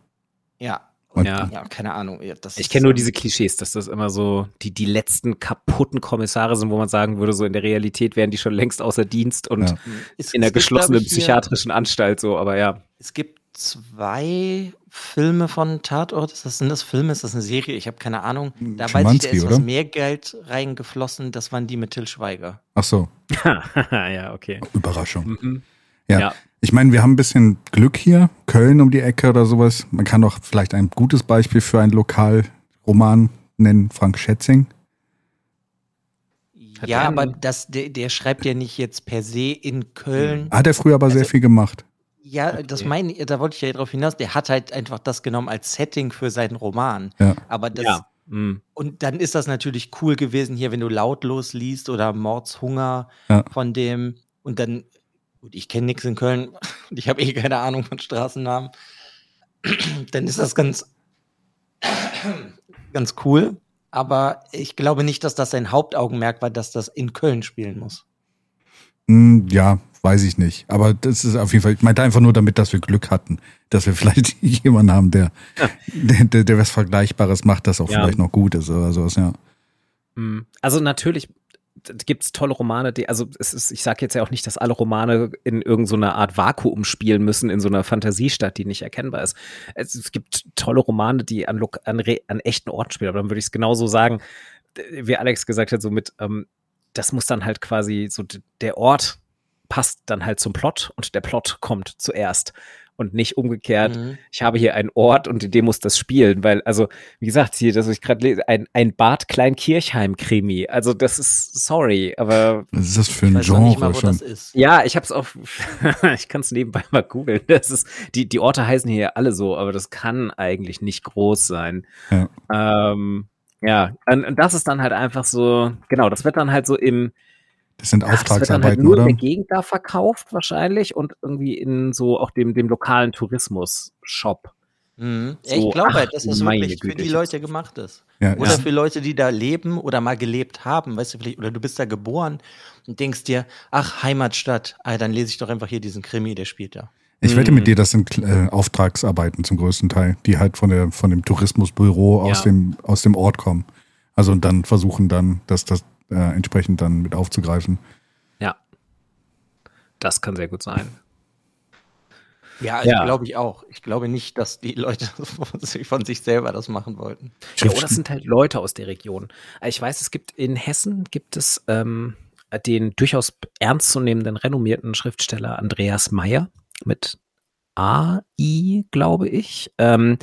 Ja. Und Ja. Ja, keine Ahnung. Ja, das Ich kenne nur diese Klischees, dass das immer so die, die letzten kaputten Kommissare sind, wo man sagen würde, so in der Realität wären die schon längst außer Dienst und Ja. es- in gibt, glaub geschlossenen hier- psychiatrischen Anstalt so, aber ja. Es gibt zwei Filme von Tatort. Ist das, sind das Filme? Ist das eine Serie? Ich habe keine Ahnung. Da weiß ich, da ist was mehr Geld reingeflossen. Das waren die mit Till Schweiger. Ach so, ja, okay. Überraschung. Mhm. Ja. Ja. Ich meine, wir haben ein bisschen Glück hier, Köln um die Ecke oder sowas. Man kann doch vielleicht ein gutes Beispiel für einen Lokalroman nennen, Frank Schätzing. Hat ja, aber das, der, der schreibt ja nicht jetzt per se in Köln. Hat er früher aber sehr Also- viel gemacht. Ja, das Okay. meine ich, da wollte ich ja drauf hinaus. Der hat halt einfach das genommen als Setting für seinen Roman. Ja. Aber das, Ja. Mhm. und dann ist das natürlich cool gewesen hier, wenn du lautlos liest oder Mordshunger Ja. von dem und dann, gut, ich kenne nichts in Köln und ich habe eh keine Ahnung von Straßennamen, dann ist das ganz, ganz cool. Aber ich glaube nicht, dass das sein Hauptaugenmerk war, dass das in Köln spielen muss. Hm, ja, weiß ich nicht. Aber das ist auf jeden Fall, ich meinte einfach nur damit, dass wir Glück hatten, dass wir vielleicht jemanden haben, der, der, der, der was Vergleichbares macht, das auch Ja. vielleicht noch gut ist oder sowas, ja. Mhm. Also natürlich gibt es tolle Romane, die, also ist, ich sage jetzt ja auch nicht, dass alle Romane in irgendeiner Art Vakuum spielen müssen, in so einer Fantasiestadt, die nicht erkennbar ist. Es, es gibt tolle Romane, die an, an, an echten Orten spielen, aber dann würde ich es genauso sagen, wie Alex gesagt hat, so mit, ähm, das muss dann halt quasi so, der Ort passt dann halt zum Plot und der Plot kommt zuerst und nicht umgekehrt Mhm. ich habe hier einen Ort und in dem muss das spielen, weil, also, wie gesagt, hier, das, was ich gerade lese, ein, ein Bad Kleinkirchheim-Krimi. Also, das ist, sorry, aber Was ist das für Ich ein weiß noch nicht mal, Genre wo schon? das ist. ja, ich habe es auf, ich kann es nebenbei mal googeln. Das ist, die, die Orte heißen hier alle so, aber das kann eigentlich nicht groß sein. Ja. Ähm, ja, und, und das ist dann halt einfach so, genau, das wird dann halt so im, Das sind ja, das wird dann halt Auftragsarbeiten, nur oder? in der Gegend da verkauft wahrscheinlich und irgendwie in so auch dem, dem lokalen Tourismus-Shop. Mhm. So, ich glaube halt, dass das wirklich für die Leute gemacht ist. Ja, Oder ja. für Leute, die da leben oder mal gelebt haben, weißt du, vielleicht, oder du bist da geboren und denkst dir, ach, Heimatstadt, ah, dann lese ich doch einfach hier diesen Krimi, der spielt da. Ich wette Mhm. mit dir, das sind äh, Auftragsarbeiten zum größten Teil, die halt von der von dem Tourismusbüro aus Ja. dem aus dem Ort kommen. Also und dann versuchen dann, das das äh, entsprechend dann mit aufzugreifen. Ja. Das kann sehr gut sein. Ja, Ja. glaube ich auch. Ich glaube nicht, dass die Leute von sich- von sich selber das machen wollten. Ja, oder es sind halt Leute aus der Region. Ich weiß, es gibt in Hessen gibt es ähm, den durchaus ernstzunehmenden, renommierten Schriftsteller Andreas Meyer mit AI, glaube ich, ähm,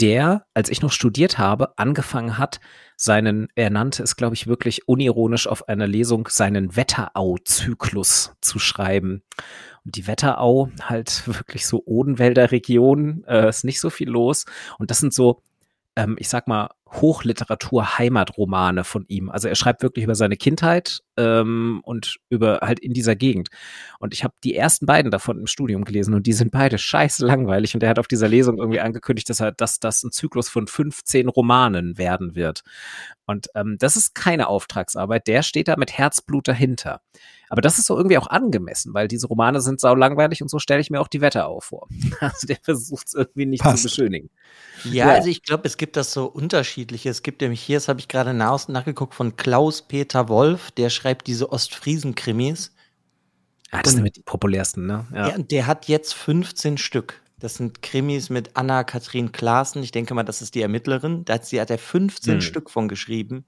der, als ich noch studiert habe, angefangen hat, seinen, er nannte es, glaube ich, wirklich unironisch auf einer Lesung, seinen Wetterau-Zyklus zu schreiben. Und die Wetterau, halt wirklich so Odenwälder Region, äh, ist nicht so viel los. Und das sind so, ähm, ich sag mal, Hochliteratur-Heimatromane von ihm. Also er schreibt wirklich über seine Kindheit ähm, und über halt in dieser Gegend. Und ich habe die ersten beiden davon im Studium gelesen und die sind beide scheiße langweilig. Und er hat auf dieser Lesung irgendwie angekündigt, dass er, dass das ein Zyklus von 15 Romanen werden wird. Und ähm, das ist keine Auftragsarbeit, der steht da mit Herzblut dahinter. Aber das ist so irgendwie auch angemessen, weil diese Romane sind sau langweilig und so stelle ich mir auch die Wetterau vor. Also der versucht es irgendwie nicht Passt. zu beschönigen. Ja, Ja. also ich glaube, es gibt das so unterschiedliche. Es gibt nämlich hier, das habe ich gerade nach, nachgeguckt, von Klaus-Peter Wolf, der schreibt diese Ostfriesen-Krimis. Ah, das Und- sind mit die populärsten, ne? Ja. und der hat jetzt 15 Stück. Das sind Krimis mit Anna-Kathrin Klaassen. Ich denke mal, das ist die Ermittlerin. Da hat, sie, hat er 15 Hm. Stück von geschrieben.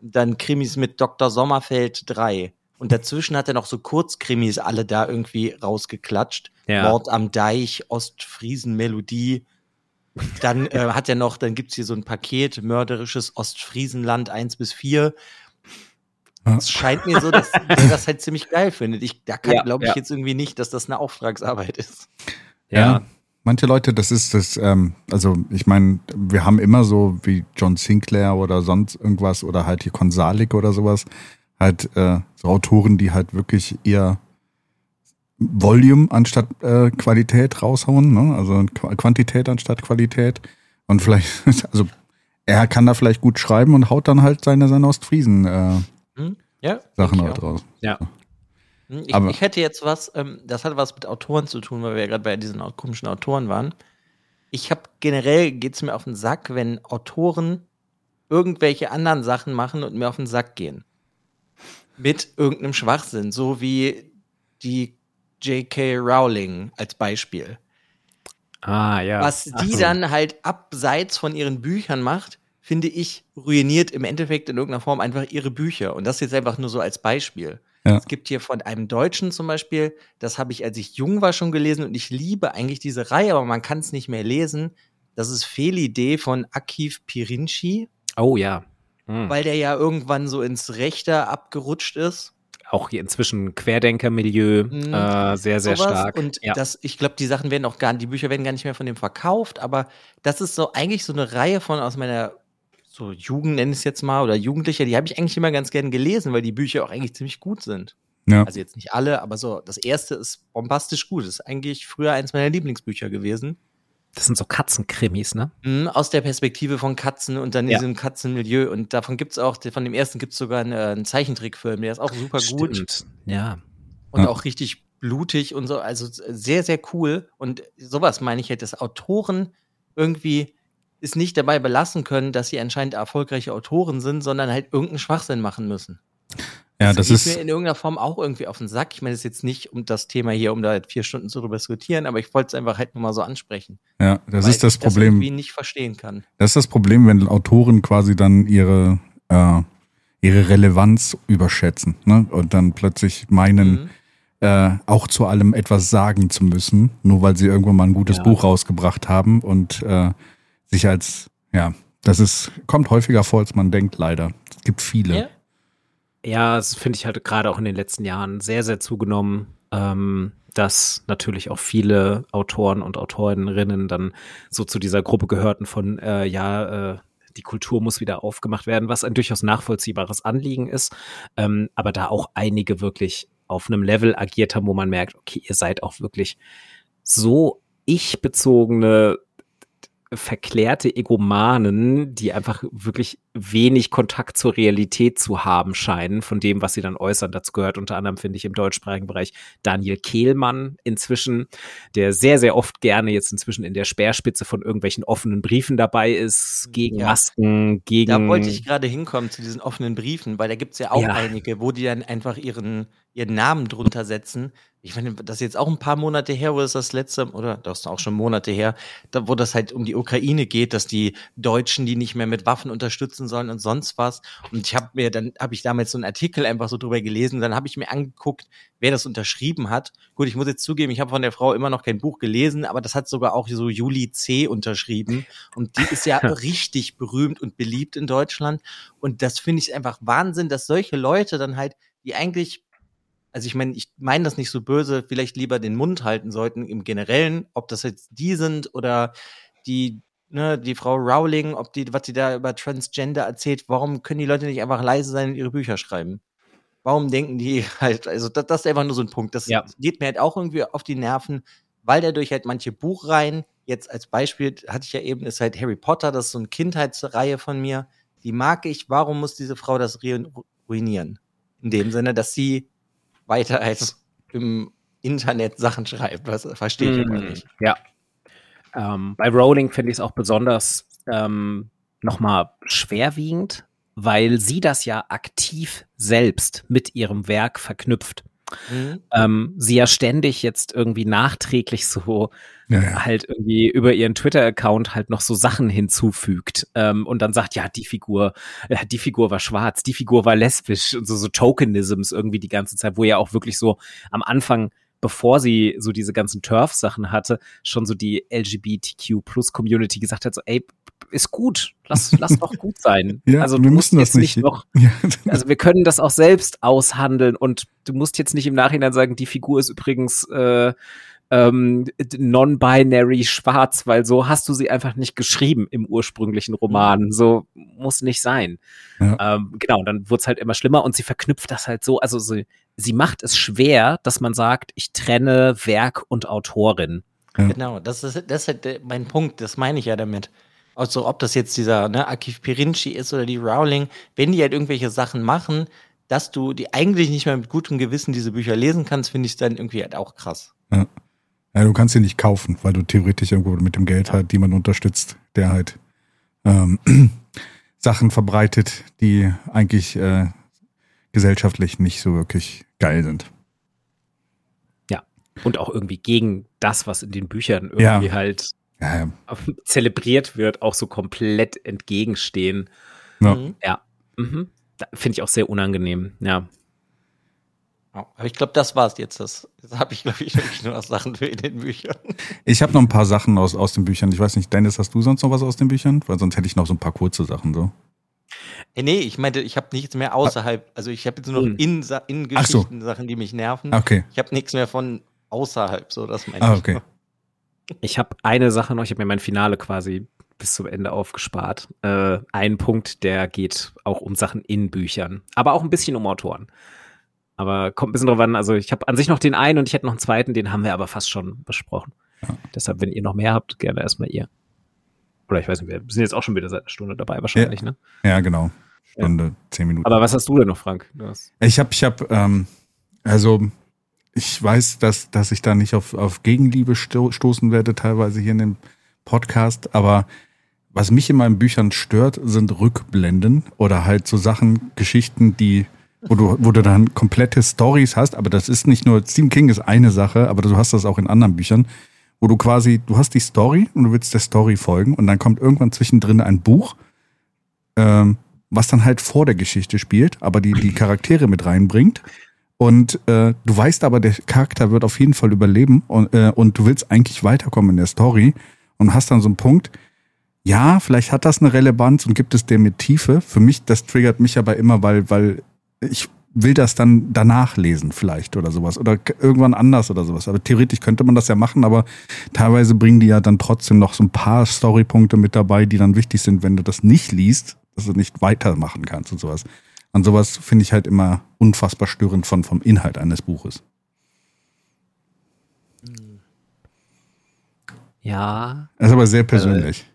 Dann Krimis mit Dr. Sommerfeld 3. Und dazwischen hat er noch so Kurzkrimis alle da irgendwie rausgeklatscht. Ja. Mord am Deich, Ostfriesen-Melodie. Dann äh, hat er noch, dann gibt's hier so ein Paket, mörderisches Ostfriesenland 1 bis 4. Ja. Es scheint mir so, dass der das halt ziemlich geil findet. Ich, da kann, Ja, glaube ich ja. jetzt irgendwie nicht, dass das eine Auftragsarbeit ist. Ja. Manche Leute, das ist das, ähm, also ich meine, wir haben immer so wie John Sinclair oder sonst irgendwas oder halt hier Konsalik oder sowas, halt äh, so Autoren, die halt wirklich eher Volume anstatt äh, Qualität raushauen, ne? also Qu- Quantität anstatt Qualität. Und vielleicht, also er kann da vielleicht gut schreiben und haut dann halt seine, seine Ostfriesen äh, Hm? Ja, Sachen halt auch. raus. Hm, Ich, Aber- ich hätte jetzt was, ähm, das hat was mit Autoren zu tun, weil wir ja gerade bei diesen komischen Autoren waren. ich habe generell geht's mir auf den Sack, wenn Autoren irgendwelche anderen Sachen machen und mir auf den Sack gehen. Mit irgendeinem Schwachsinn, so wie die J.K. Rowling als Beispiel. Ah, ja. Was die so. dann halt abseits von ihren Büchern macht, finde ich, ruiniert im Endeffekt in irgendeiner Form einfach ihre Bücher. Und das jetzt einfach nur so als Beispiel. Ja. Es gibt hier von einem Deutschen zum Beispiel, das habe ich, als ich jung war, schon gelesen und ich liebe eigentlich diese Reihe, aber man kann es nicht mehr lesen. Das ist Fehlidee von Akif Pirinci, Oh ja. Hm. weil der ja irgendwann so ins Rechte abgerutscht ist. Auch hier inzwischen Querdenker-Milieu, Mhm. äh, sehr, sehr sowas. stark. Und ja. das, ich glaube, die Sachen werden auch gar, die Bücher werden gar nicht mehr von dem verkauft, aber das ist so eigentlich so eine Reihe von aus meiner so Jugend nenne ich es jetzt mal oder Jugendlicher, die habe ich eigentlich immer ganz gern gelesen, weil die Bücher auch eigentlich ziemlich gut sind. Ja. Also jetzt nicht alle, aber so das erste ist bombastisch gut. Das ist eigentlich früher eins meiner Lieblingsbücher gewesen. Das sind so Katzenkrimis, ne? Mhm, aus der Perspektive von Katzen und dann Ja. diesem Katzenmilieu. Und davon gibt's auch, von dem ersten gibt's sogar einen, äh, einen Zeichentrickfilm, der ist auch super gut. Stimmt. Ja. und Ja. auch richtig blutig und so. Also sehr, sehr cool. Und sowas meine ich halt, dass Autoren irgendwie es nicht dabei belassen können, dass sie anscheinend erfolgreiche Autoren sind, sondern halt irgendeinen Schwachsinn machen müssen. Ja, das geht ist, mir in irgendeiner Form auch irgendwie auf den Sack. Ich meine, es ist jetzt nicht um das Thema hier, um da halt vier Stunden zu diskutieren, aber ich wollte es einfach halt nur mal so ansprechen. ja, das ist das ich Das Problem. irgendwie nicht verstehen kann. Das ist das Problem, wenn Autoren quasi dann ihre, äh, ihre Relevanz überschätzen ne? und dann plötzlich meinen, Mhm. äh, auch zu allem etwas sagen zu müssen, nur weil sie irgendwann mal ein gutes Ja. Buch rausgebracht haben und äh, sich als, ja, das ist, kommt häufiger vor, als man denkt, leider. Es gibt viele. Ja. Ja, das finde ich halt gerade auch in den letzten Jahren sehr, sehr zugenommen, ähm, dass natürlich auch viele Autoren und Autorinnen dann so zu dieser Gruppe gehörten von, äh, ja, äh, die Kultur muss wieder aufgemacht werden, was ein durchaus nachvollziehbares Anliegen ist, ähm, aber da auch einige wirklich auf einem Level agiert haben, wo man merkt, okay, ihr seid auch wirklich so ich-bezogene verklärte Egomanen, die einfach wirklich wenig Kontakt zur Realität zu haben scheinen, von dem, was sie dann äußern. Dazu gehört unter anderem, finde ich, im deutschsprachigen Bereich Daniel Kehlmann inzwischen, der sehr, sehr oft gerne jetzt inzwischen in der Speerspitze von irgendwelchen offenen Briefen dabei ist, gegen Ja. Masken, gegen. Da wollte ich gerade hinkommen zu diesen offenen Briefen, weil da gibt's ja auch Ja. einige, wo die dann einfach ihren, ihren Namen drunter setzen. Ich meine, das ist jetzt auch ein paar Monate her, wo das das letzte, oder das ist auch schon Monate her, da, wo das halt um die Ukraine geht, dass die Deutschen die nicht mehr mit Waffen unterstützen sollen und sonst was. Und ich habe mir, dann habe ich damals so einen Artikel einfach so drüber gelesen, dann habe ich mir angeguckt, wer das unterschrieben hat. Gut, ich muss jetzt zugeben, ich habe von der Frau immer noch kein Buch gelesen, aber das hat sogar auch so Juli C. unterschrieben. Und die ist ja richtig berühmt und beliebt in Deutschland. Und das finde ich einfach Wahnsinn, dass solche Leute dann halt, die eigentlich, also ich meine, ich meine das nicht so böse, vielleicht lieber den Mund halten sollten im Generellen, ob das jetzt die sind oder die, ne, die Frau Rowling, ob die, was sie da über Transgender erzählt, warum können die Leute nicht einfach leise sein und ihre Bücher schreiben? Warum denken die halt, also das, das ist einfach nur so ein Punkt. Das Ja. geht mir halt auch irgendwie auf die Nerven, weil dadurch halt manche Buchreihen, jetzt als Beispiel hatte ich ja eben, ist halt Harry Potter, das ist so eine Kindheitsreihe von mir, die mag ich, warum muss diese Frau das ru- ruinieren? In dem Sinne, dass sie weiter als im Internet Sachen schreibt, was verstehe ich aber Mm, nicht. Ja. Ähm, bei Rowling finde ich es auch besonders ähm, nochmal schwerwiegend, weil sie das ja aktiv selbst mit ihrem Werk verknüpft. Mhm. Ähm, sie ja ständig jetzt irgendwie nachträglich so Ja, ja. halt irgendwie über ihren Twitter-Account halt noch so Sachen hinzufügt ähm, und dann sagt, ja, die Figur, äh, die Figur war schwarz, die Figur war lesbisch und so, so Tokenisms irgendwie die ganze Zeit, wo ja auch wirklich so am Anfang, bevor sie so diese ganzen Turf-Sachen hatte, schon so die LGBTQ-Plus-Community gesagt hat, so, ey, ist gut, lass, lass doch gut sein. Ja, also wir müssen das jetzt nicht. noch also wir können das auch selbst aushandeln und du musst jetzt nicht im Nachhinein sagen, die Figur ist übrigens äh, ähm, non-binary schwarz, weil so hast du sie einfach nicht geschrieben im ursprünglichen Roman. So muss nicht sein. Ja. Ähm, genau, und dann wird's halt immer schlimmer und sie verknüpft das halt so, also sie, sie macht es schwer, dass man sagt, ich trenne Werk und Autorin. Genau, das ist, das ist halt mein Punkt, das meine ich ja damit. Also ob das jetzt dieser ne, Akif Pirinci ist oder die Rowling, wenn die halt irgendwelche Sachen machen, dass du die eigentlich nicht mehr mit gutem Gewissen diese Bücher lesen kannst, finde ich dann irgendwie halt auch krass. Ja, du kannst sie nicht kaufen, weil du theoretisch irgendwo mit dem Geld halt jemanden unterstützt, der halt ähm, Sachen verbreitet, die eigentlich äh, gesellschaftlich nicht so wirklich geil sind. Ja. Und auch irgendwie gegen das, was in den Büchern irgendwie Ja. halt Ja, ja. zelebriert wird, auch so komplett entgegenstehen. Ja. Mhm. Ja. Mhm. Da Finde ich auch sehr unangenehm. Ja. Aber ich glaube, das war's jetzt. Das, das habe ich, glaube ich, wirklich nur noch Sachen für in den Büchern. Ich habe noch ein paar Sachen aus, aus den Büchern. Ich weiß nicht, Dennis, hast du sonst noch was aus den Büchern? Weil sonst hätte ich noch so ein paar kurze Sachen so. Äh, nee, ich meinte, ich habe nichts mehr außerhalb. Also ich habe jetzt nur noch Mhm. in, in Ach so. Geschichten Sachen, die mich nerven. Okay. Ich habe nichts mehr von außerhalb. So, das meine Ah, ich. okay. nur. Ich habe eine Sache noch, ich habe mir mein Finale quasi bis zum Ende aufgespart. Äh, ein Punkt, der geht auch um Sachen in Büchern, aber auch ein bisschen um Autoren. Aber kommt ein bisschen drauf an, also ich habe an sich noch den einen und ich hätte noch einen zweiten, den haben wir aber fast schon besprochen. Deshalb, wenn ihr noch mehr habt, gerne erstmal ihr. Oder ich weiß nicht, wir sind jetzt auch schon wieder seit einer Stunde dabei wahrscheinlich, ne? Ja, genau. Stunde, zehn Minuten. Aber was hast du denn noch, Frank? Ich habe, ich habe, ähm, also ich weiß, dass, dass ich da nicht auf, auf Gegenliebe sto stoßen werde, teilweise hier in dem Podcast, aber was mich in meinen Büchern stört, sind Rückblenden oder halt so Sachen, Geschichten, die, wo du, wo du dann komplette Stories hast, aber das ist nicht nur, Stephen King ist eine Sache, aber du hast das auch in anderen Büchern, wo du quasi, du hast die Story und du willst der Story folgen und dann kommt irgendwann zwischendrin ein Buch, ähm, was dann halt vor der Geschichte spielt, aber die, die Charaktere mit reinbringt. Und äh, du weißt aber, der Charakter wird auf jeden Fall überleben und, äh, und du willst eigentlich weiterkommen in der Story und hast dann so einen Punkt, ja, vielleicht hat das eine Relevanz und gibt es der mit Tiefe. Für mich, das triggert mich aber immer, weil, weil ich will das dann danach lesen vielleicht oder sowas oder irgendwann anders oder sowas. Aber theoretisch könnte man das ja machen, aber teilweise bringen die ja dann trotzdem noch so ein paar Storypunkte mit dabei, die dann wichtig sind, wenn du das nicht liest, dass du nicht weitermachen kannst und sowas. An sowas finde ich halt immer unfassbar störend von, vom Inhalt eines Buches. ja, Das ist aber sehr persönlich.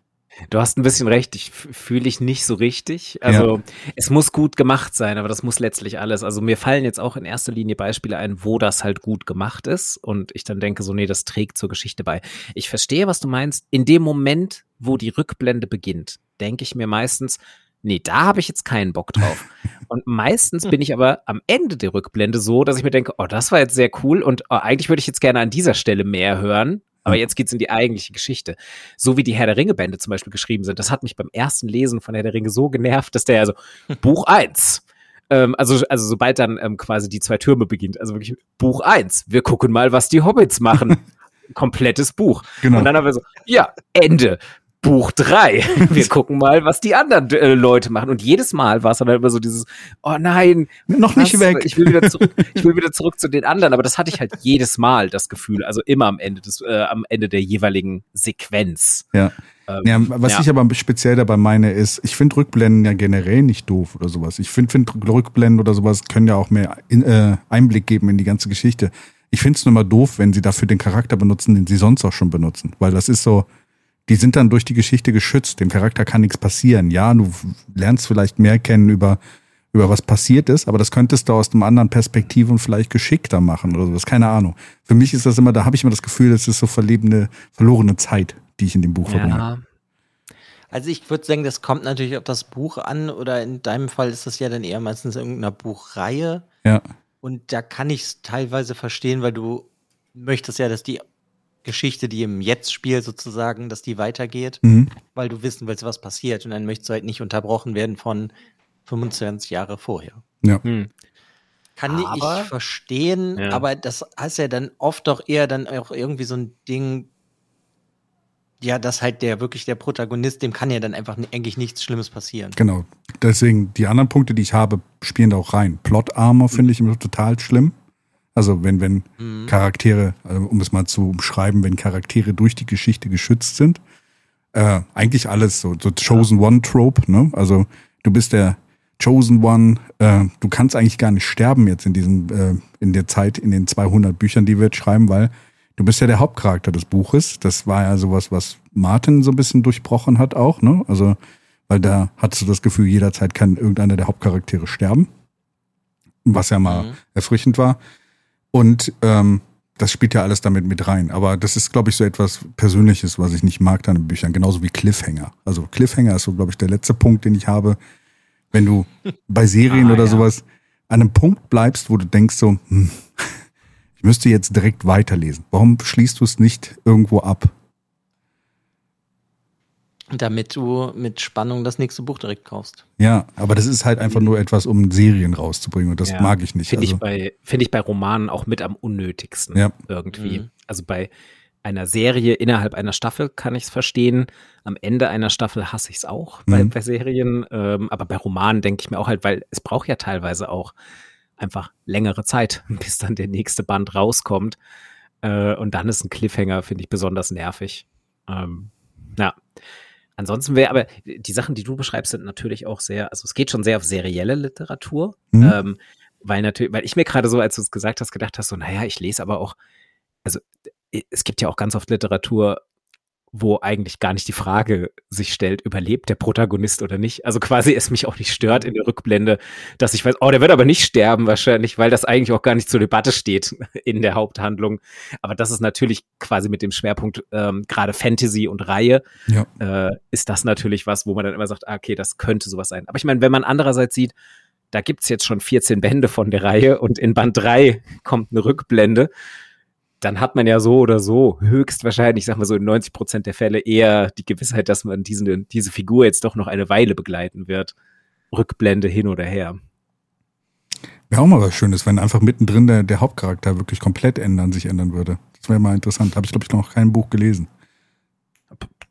Du hast ein bisschen recht, ich fühle ich nicht so richtig. Also es muss gut gemacht sein, aber das muss letztlich alles. Also mir fallen jetzt auch in erster Linie Beispiele ein, wo das halt gut gemacht ist und ich dann denke so, nee, das trägt zur Geschichte bei. Ich verstehe, was du meinst. In dem Moment, wo die Rückblende beginnt, denke ich mir meistens, nee, da habe ich jetzt keinen Bock drauf. Und meistens bin ich aber am Ende der Rückblende so, dass ich mir denke, oh, das war jetzt sehr cool und oh, eigentlich würde ich jetzt gerne an dieser Stelle mehr hören. Aber jetzt geht's in die eigentliche Geschichte. So wie die Herr der Ringe-Bände zum Beispiel geschrieben sind. Das hat mich beim ersten Lesen von Herr der Ringe so genervt, dass der also Buch eins. Ähm, also, also sobald dann ähm, quasi die zwei Türme beginnt, also wirklich Buch eins. Wir gucken mal, was die Hobbits machen. Komplettes Buch. Genau. Und dann haben wir so, ja, Ende. Buch drei. Wir gucken mal, was die anderen äh, Leute machen. Und jedes Mal war es dann halt immer so dieses, oh nein, Noch nicht was? weg. Ich will wieder zurück, ich will wieder zurück zu den anderen. Aber das hatte ich halt jedes Mal das Gefühl. Also immer am Ende des, äh, am Ende der jeweiligen Sequenz. Ja. Ähm, Ja, was ja. ich aber speziell dabei meine, ist, ich finde Rückblenden ja generell nicht doof oder sowas. Ich finde find Rückblenden oder sowas können ja auch mehr in, äh, Einblick geben in die ganze Geschichte. Ich finde es nur mal doof, wenn sie dafür den Charakter benutzen, den sie sonst auch schon benutzen. Weil das ist so, die sind dann durch die Geschichte geschützt. Dem Charakter kann nichts passieren. Ja, du lernst vielleicht mehr kennen über, über was passiert ist, aber das könntest du aus einem anderen Perspektive und vielleicht geschickter machen oder sowas. Keine Ahnung. Für mich ist das immer, da habe ich immer das Gefühl, das ist so verlebende, verlorene Zeit, die ich in dem Buch verbringe. Ja, Also ich würde sagen, das kommt natürlich auf das Buch an oder in deinem Fall ist das ja dann eher meistens irgendeiner Buchreihe. Ja. Und da kann ich es teilweise verstehen, weil du möchtest ja, dass die Geschichte, die im Jetzt spielt sozusagen, dass die weitergeht, Mhm. weil du wissen willst, was passiert. Und dann möchtest du halt nicht unterbrochen werden von 25 Jahre vorher. Ja. hm. Kann Aber- ich verstehen, Ja. aber das heißt ja dann oft doch eher dann auch irgendwie so ein Ding, ja, dass halt der wirklich der Protagonist, dem kann ja dann einfach eigentlich nichts Schlimmes passieren. Genau. Deswegen, die anderen Punkte, die ich habe, spielen da auch rein. Plot Armor finde ich immer total schlimm. Also wenn, wenn Mhm. Charaktere, also um es mal zu umschreiben, wenn Charaktere durch die Geschichte geschützt sind. Äh, eigentlich alles so, so Chosen One Trope, ne? Also du bist der Chosen One, äh, du kannst eigentlich gar nicht sterben jetzt in diesem, äh, in der Zeit, in den 200 Büchern, die wir jetzt schreiben, weil du bist ja der Hauptcharakter des Buches. Das war ja sowas, was Martin so ein bisschen durchbrochen hat auch, ne? Also, weil da hattest du das Gefühl, jederzeit kann irgendeiner der Hauptcharaktere sterben. Was ja mal Mhm. erfrischend war. Und ähm, das spielt ja alles damit mit rein. Aber das ist, glaube ich, so etwas Persönliches, was ich nicht mag dann in Büchern. Genauso wie Cliffhanger. Also Cliffhanger ist so, glaube ich, der letzte Punkt, den ich habe. Wenn du bei Serien Ah, oder ja. sowas an einem Punkt bleibst, wo du denkst so, hm, ich müsste jetzt direkt weiterlesen. Warum schließt du es nicht irgendwo ab? Damit du mit Spannung das nächste Buch direkt kaufst. Ja, aber das ist halt einfach nur etwas, um Serien rauszubringen und das Ja, mag ich nicht. Finde Also, ich, bei, finde ich bei Romanen auch mit am unnötigsten Ja. irgendwie. Mhm. Also bei einer Serie innerhalb einer Staffel kann ich es verstehen. Am Ende einer Staffel hasse ich es auch bei, Mhm. bei Serien. Ähm, aber bei Romanen denke ich mir auch halt, weil es braucht ja teilweise auch einfach längere Zeit, bis dann der nächste Band rauskommt. Äh, und dann ist ein Cliffhanger, finde ich, besonders nervig. Ähm, ja. Ansonsten wäre aber, die Sachen, die du beschreibst, sind natürlich auch sehr, also es geht schon sehr auf serielle Literatur. Mhm. Ähm, weil natürlich, weil ich mir gerade so, als du es gesagt hast, gedacht hast, so, naja, ich lese aber auch, also es gibt ja auch ganz oft Literatur, wo eigentlich gar nicht die Frage sich stellt, überlebt der Protagonist oder nicht. Also quasi es mich auch nicht stört in der Rückblende, dass ich weiß, oh, der wird aber nicht sterben wahrscheinlich, weil das eigentlich auch gar nicht zur Debatte steht in der Haupthandlung. Aber das ist natürlich quasi mit dem Schwerpunkt ähm, gerade Fantasy und Reihe, Ja. äh, ist das natürlich was, wo man dann immer sagt, ah, okay, das könnte sowas sein. Aber ich meine, wenn man andererseits sieht, da gibt's jetzt schon 14 Bände von der Reihe und in Band 3 kommt eine Rückblende, dann hat man ja so oder so höchstwahrscheinlich, ich sag mal so in 90 Prozent der Fälle eher die Gewissheit, dass man diese, diese Figur jetzt doch noch eine Weile begleiten wird. Rückblende hin oder her. Wäre auch mal was Schönes, wenn einfach mittendrin der, der Hauptcharakter wirklich komplett ändern, sich ändern würde. Das wäre mal interessant. Habe ich, glaube ich, noch kein Buch gelesen.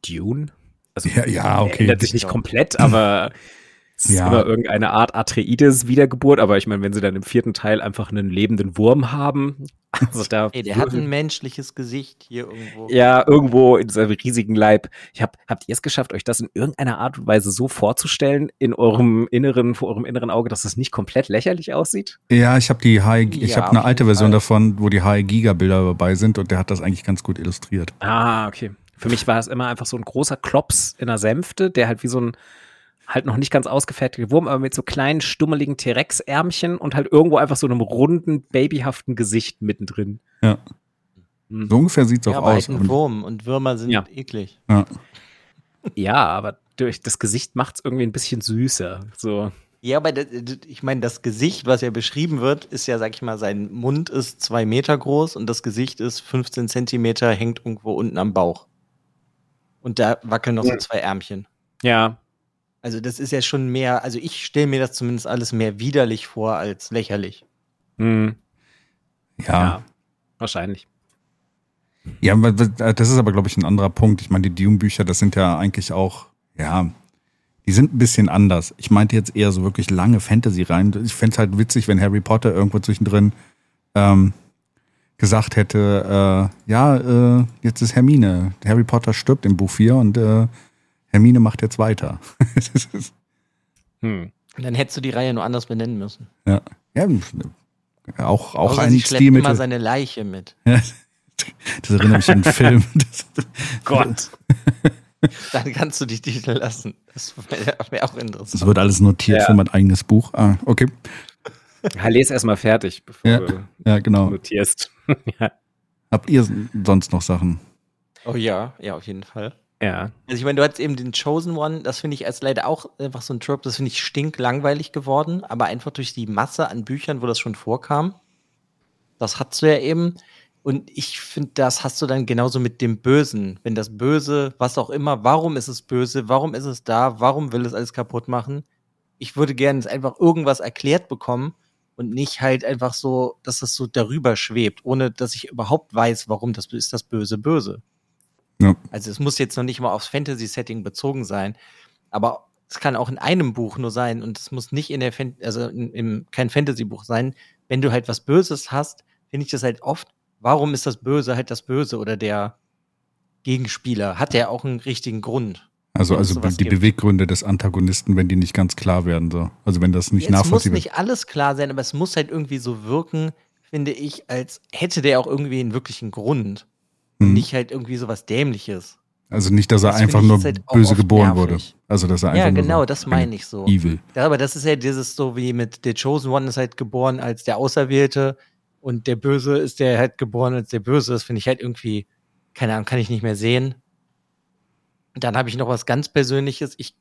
Dune? Also Ja, ja, okay. ändert sich nicht komplett, aber es ist Ja. immer irgendeine Art Atreides Wiedergeburt. Aber ich meine, wenn sie dann im vierten Teil einfach einen lebenden Wurm haben, also da Ey, der hat ein menschliches Gesicht hier irgendwo. ja, irgendwo in seinem riesigen Leib. Ich hab, habt ihr es geschafft, euch das in irgendeiner Art und Weise so vorzustellen, in eurem inneren, vor eurem inneren Auge, dass es nicht komplett lächerlich aussieht? Ja, ich habe die High, ich Ja, habe eine alte Version Fall. davon, wo die High Giga Bilder dabei sind und der hat das eigentlich ganz gut illustriert. Ah, okay. Für mich war es immer einfach so ein großer Klops in der Sänfte, der halt wie so ein halt noch nicht ganz ausgefertigter Wurm, aber mit so kleinen, stummeligen T-Rex-Ärmchen und halt irgendwo einfach so einem runden, babyhaften Gesicht mittendrin. Ja. Hm. So ungefähr sieht's ja, auch aber aus. halt ein Und, Wurm und Würmer sind Ja. eklig. ja. Ja, aber durch das Gesicht macht es irgendwie ein bisschen süßer. So. Ja, aber das, ich meine, das Gesicht, was ja beschrieben wird, ist ja, sag ich mal, sein Mund ist zwei Meter groß und das Gesicht ist 15 Zentimeter, hängt irgendwo unten am Bauch. Und da wackeln noch so zwei Ärmchen. Ja, Also das ist ja schon mehr, also ich stelle mir das zumindest alles mehr widerlich vor als lächerlich. hm. ja. ja, wahrscheinlich. Ja, das ist aber, glaube ich, ein anderer Punkt. Ich meine, die Dune-Bücher, das sind ja eigentlich auch, ja, die sind ein bisschen anders. Ich meinte jetzt eher so wirklich lange Fantasy rein. Ich fänd's halt witzig, wenn Harry Potter irgendwo zwischendrin ähm, gesagt hätte, äh, ja, äh, jetzt ist Hermine. Harry Potter stirbt im Buch 4 und äh, Hermine macht jetzt weiter. Hm. Und dann hättest du die Reihe nur anders benennen müssen. ja, ja, auch, auch Außer ein Stilmittel. immer seine Leiche mit. Ja, das erinnert mich an einen Film. Gott. Dann kannst du die Titel lassen. Das wäre wär auch interessant. das wird alles notiert Ja. für mein eigenes Buch. Ah, okay. Ja, les erstmal fertig, bevor Ja. du Ja, genau. notierst. ja. Habt ihr sonst noch Sachen? Oh ja, ja, auf jeden Fall. Ja. Also ich meine, du hattest eben den Chosen One, das finde ich als leider auch einfach so ein Trope, das finde ich stinklangweilig geworden, aber einfach durch die Masse an Büchern, wo das schon vorkam. Das hast du ja eben. Und ich finde, das hast du dann genauso mit dem Bösen. Wenn das Böse, was auch immer, warum ist es böse, warum ist es da, warum will es alles kaputt machen? Ich würde gerne einfach irgendwas erklärt bekommen und nicht halt einfach so, dass es so darüber schwebt, ohne dass ich überhaupt weiß, warum das ist das Böse böse. Ja. Also es muss jetzt noch nicht mal aufs Fantasy-Setting bezogen sein, aber es kann auch in einem Buch nur sein und es muss nicht in der Fan also in, im, kein Fantasy-Buch sein. Wenn du halt was Böses hast, finde ich das halt oft, warum ist das Böse halt das Böse oder der Gegenspieler? Hat der auch einen richtigen Grund? Also, es also die gibt. Beweggründe des Antagonisten, wenn die nicht ganz klar werden. So. Also wenn das nicht es muss nachvollziehbar ist. nicht alles klar sein, aber es muss halt irgendwie so wirken, finde ich, als hätte der auch irgendwie einen wirklichen Grund. Und Mhm. nicht halt irgendwie sowas Dämliches. Also nicht, dass er Das einfach nur halt böse geboren nervig. wurde. Also dass er einfach Ja, genau, so das meine ich so. evil. Ja, aber das ist ja dieses so wie mit The Chosen One ist halt geboren als der Auserwählte Und der Böse ist der halt geboren als der Böse. Das finde ich halt irgendwie, keine Ahnung, kann ich nicht mehr sehen. Dann habe ich noch was ganz Persönliches. Ich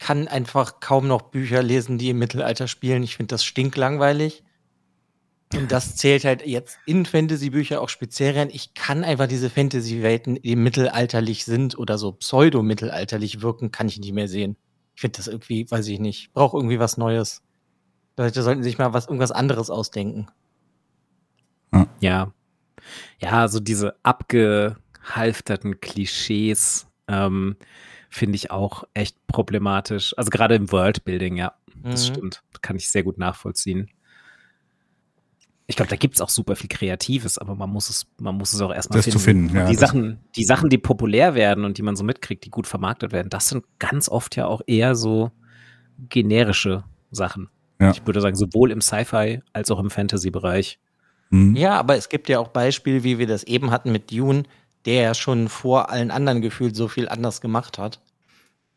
kann einfach kaum noch Bücher lesen, die im Mittelalter spielen. Ich finde das stinklangweilig. Und das zählt halt jetzt in Fantasy-Bücher auch speziell rein. Ich kann einfach diese Fantasy-Welten, die mittelalterlich sind oder so pseudo-mittelalterlich wirken, kann ich nicht mehr sehen. Ich finde das irgendwie, weiß ich nicht, brauche irgendwie was Neues. Leute sollten sich mal was, irgendwas anderes ausdenken. Ja. Ja, so diese abgehalfterten Klischees ähm, finde ich auch echt problematisch. Also gerade im Worldbuilding, ja, das Mhm. stimmt. Kann ich sehr gut nachvollziehen. Ich glaube, da gibt's auch super viel Kreatives, aber man muss es, man muss es auch erstmal Das zu finden, ja, die Sachen, die Sachen, die populär werden und die man so mitkriegt, die gut vermarktet werden, das sind ganz oft ja auch eher so generische Sachen. Ja. Ich würde sagen, sowohl im Sci-Fi als auch im Fantasy-Bereich. Hm. Ja, aber es gibt ja auch Beispiele, wie wir das eben hatten mit Dune, der ja schon vor allen anderen gefühlt so viel anders gemacht hat,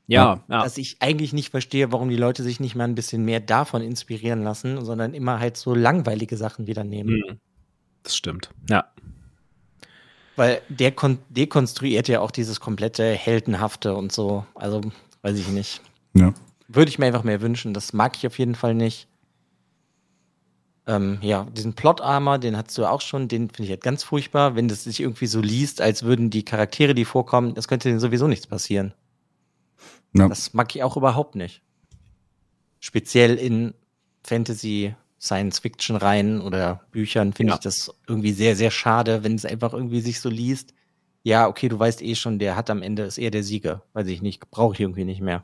Ja, ja. dass ich eigentlich nicht verstehe, warum die Leute sich nicht mal ein bisschen mehr davon inspirieren lassen, sondern immer halt so langweilige Sachen wieder nehmen. Hm. Das stimmt. Ja. Weil der kon dekonstruiert ja auch dieses komplette Heldenhafte und so. Also, weiß ich nicht. Ja. Würde ich mir einfach mehr wünschen. Das mag ich auf jeden Fall nicht. Ähm, ja, diesen Plot-Armor, den hattest du auch schon, den finde ich halt ganz furchtbar, wenn das sich irgendwie so liest, als würden die Charaktere, die vorkommen, das könnte denen sowieso nichts passieren. Ja. Das mag ich auch überhaupt nicht. Speziell in Fantasy, Science-Fiction-Reihen oder Büchern finde Ja. ich das irgendwie sehr, sehr schade, wenn es einfach irgendwie sich so liest. Ja, okay, du weißt eh schon, der hat am Ende, ist eher der Sieger. Weiß ich nicht, brauche ich irgendwie nicht mehr.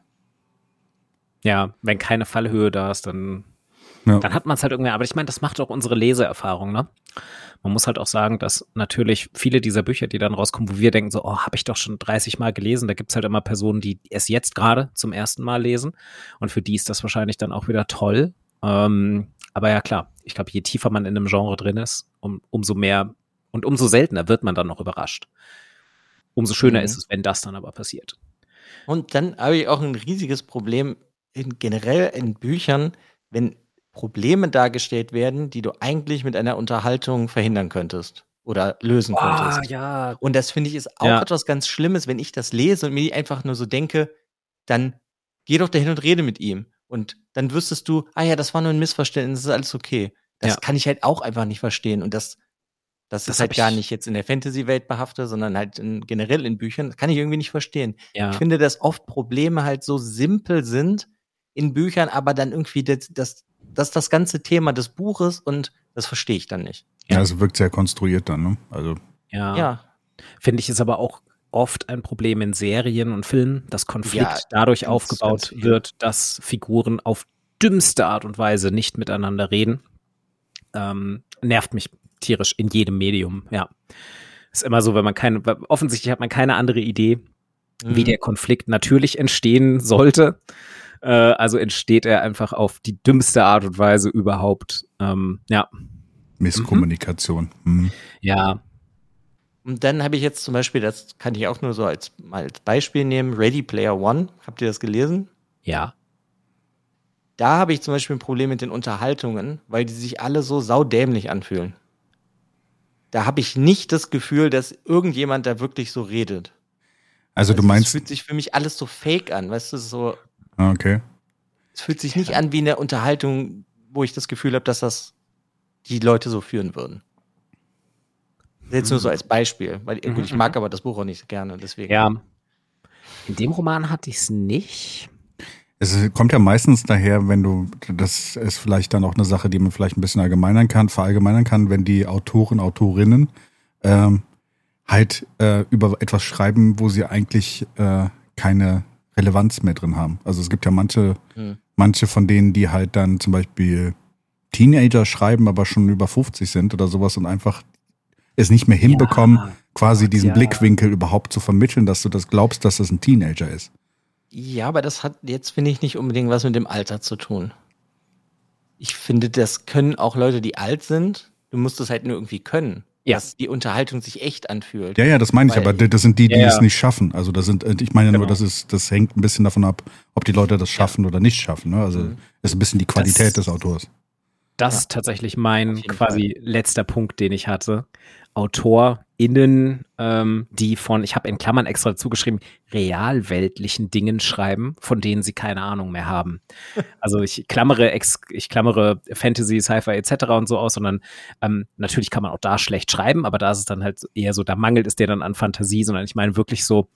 Ja, wenn keine Fallhöhe da ist, dann, Ja. dann hat man es halt irgendwie. Aber ich meine, das macht auch unsere Leseerfahrung, ne? Man muss halt auch sagen, dass natürlich viele dieser Bücher, die dann rauskommen, wo wir denken, so, oh, habe ich doch schon 30 Mal gelesen, da gibt's halt immer Personen, die es jetzt gerade zum ersten Mal lesen. Und für die ist das wahrscheinlich dann auch wieder toll. Ähm, aber ja, klar, ich glaube, je tiefer man in einem Genre drin ist, um, umso mehr und umso seltener wird man dann noch überrascht. Umso schöner Mhm. ist es, wenn das dann aber passiert. Und dann habe ich auch ein riesiges Problem in, generell in Büchern, wenn Probleme dargestellt werden, die du eigentlich mit einer Unterhaltung verhindern könntest oder lösen könntest. ja, Und das finde ich ist auch Ja. etwas ganz Schlimmes, wenn ich das lese und mir einfach nur so denke, dann geh doch dahin und rede mit ihm. Und dann wüsstest du, ah ja, das war nur ein Missverständnis, das ist alles okay. Das Ja. kann ich halt auch einfach nicht verstehen. Und das, das, Das ist halt gar ich- nicht jetzt in der Fantasy-Welt behaftet, sondern halt in, generell in Büchern. Das kann ich irgendwie nicht verstehen. ja. Ich finde, dass oft Probleme halt so simpel sind in Büchern, aber dann irgendwie das, das, das, das ganze Thema des Buches und das verstehe ich dann nicht. Ja, es wirkt sehr konstruiert dann, ne? Also, ja. Ja, Finde ich ist aber auch oft ein Problem in Serien und Filmen, dass Konflikt Ja, dadurch ganz, aufgebaut ganz wird, dass Figuren auf dümmste Art und Weise nicht miteinander reden. Ähm, nervt mich tierisch in jedem Medium, ja. Ist immer so, wenn man keine, offensichtlich hat man keine andere Idee, wie Mhm. der Konflikt natürlich entstehen sollte. Äh, also entsteht er einfach auf die dümmste Art und Weise überhaupt. Ähm, ja, Misskommunikation. Hm. ja, Und dann habe ich jetzt zum Beispiel, das kann ich auch nur so als, mal als Beispiel nehmen, Ready Player One. Habt ihr das gelesen? ja. Da habe ich zum Beispiel ein Problem mit den Unterhaltungen, weil die sich alle so saudämlich anfühlen. Da habe ich nicht das Gefühl, dass irgendjemand da wirklich so redet. Also du Es meinst, fühlt sich für mich alles so fake an, weißt du, so, okay. es fühlt sich nicht an wie eine Unterhaltung, wo ich das Gefühl habe, dass das die Leute so führen würden. Jetzt nur so als Beispiel, weil gut, ich mag aber das Buch auch nicht so gerne, deswegen. Ja. In dem Roman hatte ich es nicht. Es kommt ja meistens daher, wenn du, das ist vielleicht dann auch eine Sache, die man vielleicht ein bisschen allgemeinern kann, verallgemeinern kann, wenn die Autoren, Autorinnen ähm, halt äh, über etwas schreiben, wo sie eigentlich äh, keine Relevanz mehr drin haben. Also es gibt ja manche, Hm. manche von denen, die halt dann zum Beispiel Teenager schreiben, aber schon über 50 sind oder sowas und einfach es nicht mehr hinbekommen, Ja, quasi diesen ja. Blickwinkel überhaupt zu vermitteln, dass du das glaubst, dass das ein Teenager ist. Ja, aber das hat jetzt, finde ich, nicht unbedingt was mit dem Alter zu tun. Ich finde, das können auch Leute, die alt sind. Du musst es halt nur irgendwie können. Ja. Dass die Unterhaltung sich echt anfühlt. Ja, ja, das meine ich, Weil- aber das sind die, die Ja, es nicht schaffen. Also das sind, ich meine nur, Genau. das ist, das hängt ein bisschen davon ab, ob die Leute das schaffen oder nicht schaffen. Ne? Also Mhm. ist ein bisschen die Qualität Das- des Autors. das Ja. ist tatsächlich mein quasi letzter Punkt, den ich hatte. AutorInnen, ähm, die von, ich habe in Klammern extra dazu geschrieben, realweltlichen Dingen schreiben, von denen sie keine Ahnung mehr haben. Also ich klammere, ex, ich klammere Fantasy, Sci-Fi etc. und so aus, sondern ähm, natürlich kann man auch da schlecht schreiben, aber da ist es dann halt eher so, da mangelt es dir dann an Fantasie, sondern ich meine wirklich so,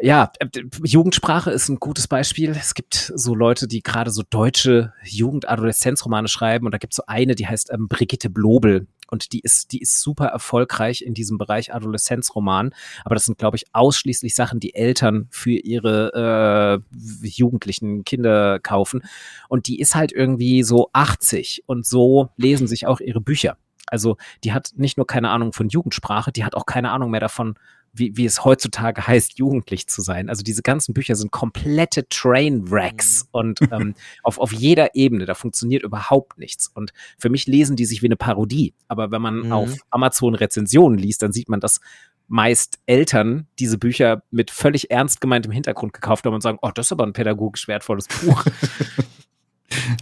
ja, äh, Jugendsprache ist ein gutes Beispiel. Es gibt so Leute, die gerade so deutsche Jugend-Adoleszenzromane schreiben und da gibt es so eine, die heißt ähm, Brigitte Blobel und die ist, die ist super erfolgreich in diesem Bereich Adoleszenzroman. Aber das sind, glaube ich, ausschließlich Sachen, die Eltern für ihre äh, jugendlichen Kinder kaufen. Und die ist halt irgendwie so 80 und so lesen sich auch ihre Bücher. Also die hat nicht nur keine Ahnung von Jugendsprache, die hat auch keine Ahnung mehr davon, wie, wie es heutzutage heißt, jugendlich zu sein. Also diese ganzen Bücher sind komplette Trainwrecks und ähm, auf, auf jeder Ebene, da funktioniert überhaupt nichts. Und für mich lesen die sich wie eine Parodie. Aber wenn man Mhm. auf Amazon Rezensionen liest, dann sieht man, dass meist Eltern diese Bücher mit völlig ernst gemeintem Hintergrund gekauft haben und sagen, oh, das ist aber ein pädagogisch wertvolles Buch.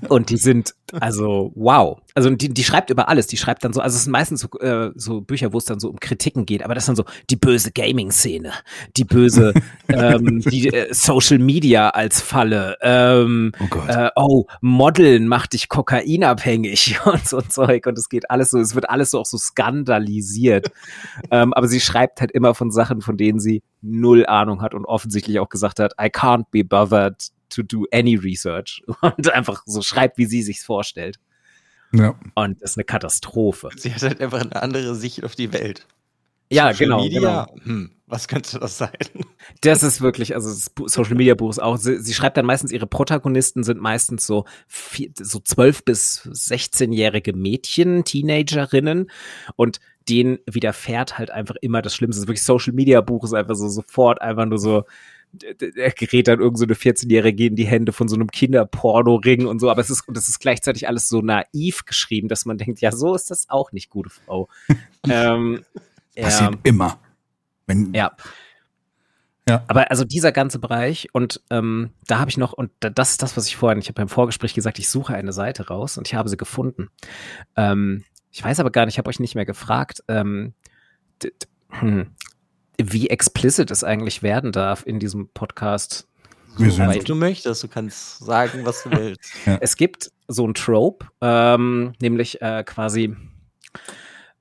Und die sind, also, wow. Also die, die schreibt über alles. Die schreibt dann so, also es sind meistens so, äh, so Bücher, wo es dann so um Kritiken geht, aber das ist dann so die böse Gaming-Szene, die böse ähm, die, äh, Social Media als Falle, ähm, Oh Gott. äh, oh, Modeln macht dich kokainabhängig und so Zeug. Und es geht alles so, es wird alles so auch so skandalisiert. ähm, aber sie schreibt halt immer von Sachen, von denen sie null Ahnung hat und offensichtlich auch gesagt hat, I can't be bothered to do any research. Und einfach so schreibt, wie sie sich's vorstellt. ja. Und das ist eine Katastrophe. Sie hat halt einfach eine andere Sicht auf die Welt. Ja, Social genau, Media, genau. Hm, was könnte das sein? Das ist wirklich, also das Social Media Buch ist auch, sie, sie schreibt dann meistens, ihre Protagonisten sind meistens so, vier, so 12 bis 16-jährige Mädchen, Teenagerinnen und denen widerfährt halt einfach immer das Schlimmste. Das ist wirklich Social Media Buch ist einfach so sofort einfach nur so, er gerät dann irgend so eine 14-Jährige in die Hände von so einem Kinderporno-Ring und so, aber es ist, und das ist gleichzeitig alles so naiv geschrieben, dass man denkt, ja, so ist das auch nicht, gute Frau. ähm, Passiert immer. Wenn, ja. Ja. Aber also dieser ganze Bereich und ähm, da habe ich noch, und da- das ist das, was ich vorhin, ich habe beim Vorgespräch gesagt, ich suche eine Seite raus und ich habe sie gefunden. Ähm, ich weiß aber gar nicht, ich habe euch nicht mehr gefragt, ähm, hm, wie explicit es eigentlich werden darf in diesem Podcast. Sind- Soweit du möchtest, du kannst sagen, was du willst. Es gibt so ein Trope, ähm, nämlich äh, quasi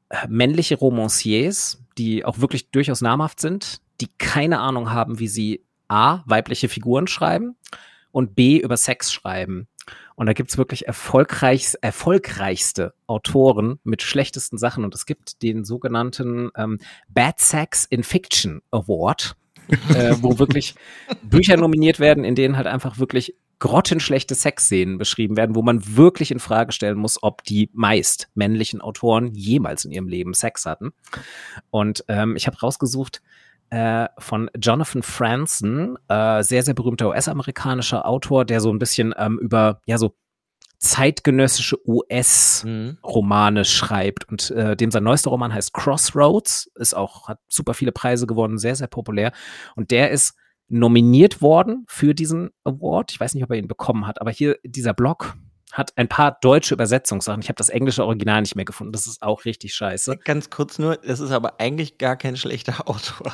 äh, männliche Romanciers, die auch wirklich durchaus namhaft sind, die keine Ahnung haben, wie sie A, weibliche Figuren schreiben und B, über Sex schreiben. Und da gibt's wirklich erfolgreich, erfolgreichste Autoren mit schlechtesten Sachen. Und es gibt den sogenannten ähm, Bad Sex in Fiction Award, äh, wo wirklich Bücher nominiert werden, in denen halt einfach wirklich grottenschlechte Sexszenen beschrieben werden, wo man wirklich in Frage stellen muss, ob die meist männlichen Autoren jemals in ihrem Leben Sex hatten. Und ähm, ich habe rausgesucht äh, von Jonathan Franzen, äh, sehr, sehr berühmter US-amerikanischer Autor, der so ein bisschen ähm, über, ja, so zeitgenössische US- Mhm. Schreibt und äh, dem sein neuester Roman heißt Crossroads, ist auch hat super viele Preise gewonnen, sehr sehr populär und der ist nominiert worden für diesen Award. Ich weiß nicht, ob er ihn bekommen hat, aber hier dieser Blog hat ein paar deutsche Übersetzungssachen. Ich habe das englische Original nicht mehr gefunden. Das ist auch richtig scheiße. Ganz kurz nur, das ist aber eigentlich gar kein schlechter Autor.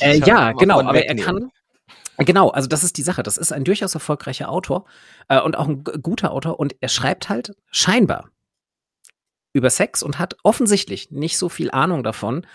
Äh, ja, genau, aber er wegnehmen. kann. Genau, also das ist die Sache. Das ist ein durchaus erfolgreicher Autor äh, und auch ein guter Autor und er schreibt halt scheinbar über Sex und hat offensichtlich nicht so viel Ahnung davon,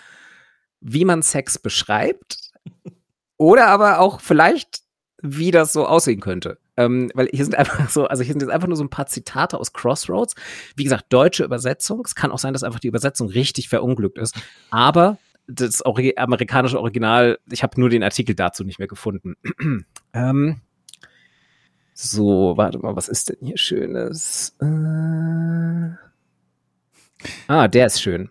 wie man Sex beschreibt oder aber auch vielleicht, wie das so aussehen könnte. Ähm, weil hier sind einfach so, also hier sind jetzt einfach nur so ein paar Zitate aus Crossroads. Wie gesagt, deutsche Übersetzung. Es kann auch sein, dass einfach die Übersetzung richtig verunglückt ist. Aber das Ori amerikanische Original, ich habe nur den Artikel dazu nicht mehr gefunden. ähm, so, warte mal, was ist denn hier Schönes? Äh, ah, der ist schön.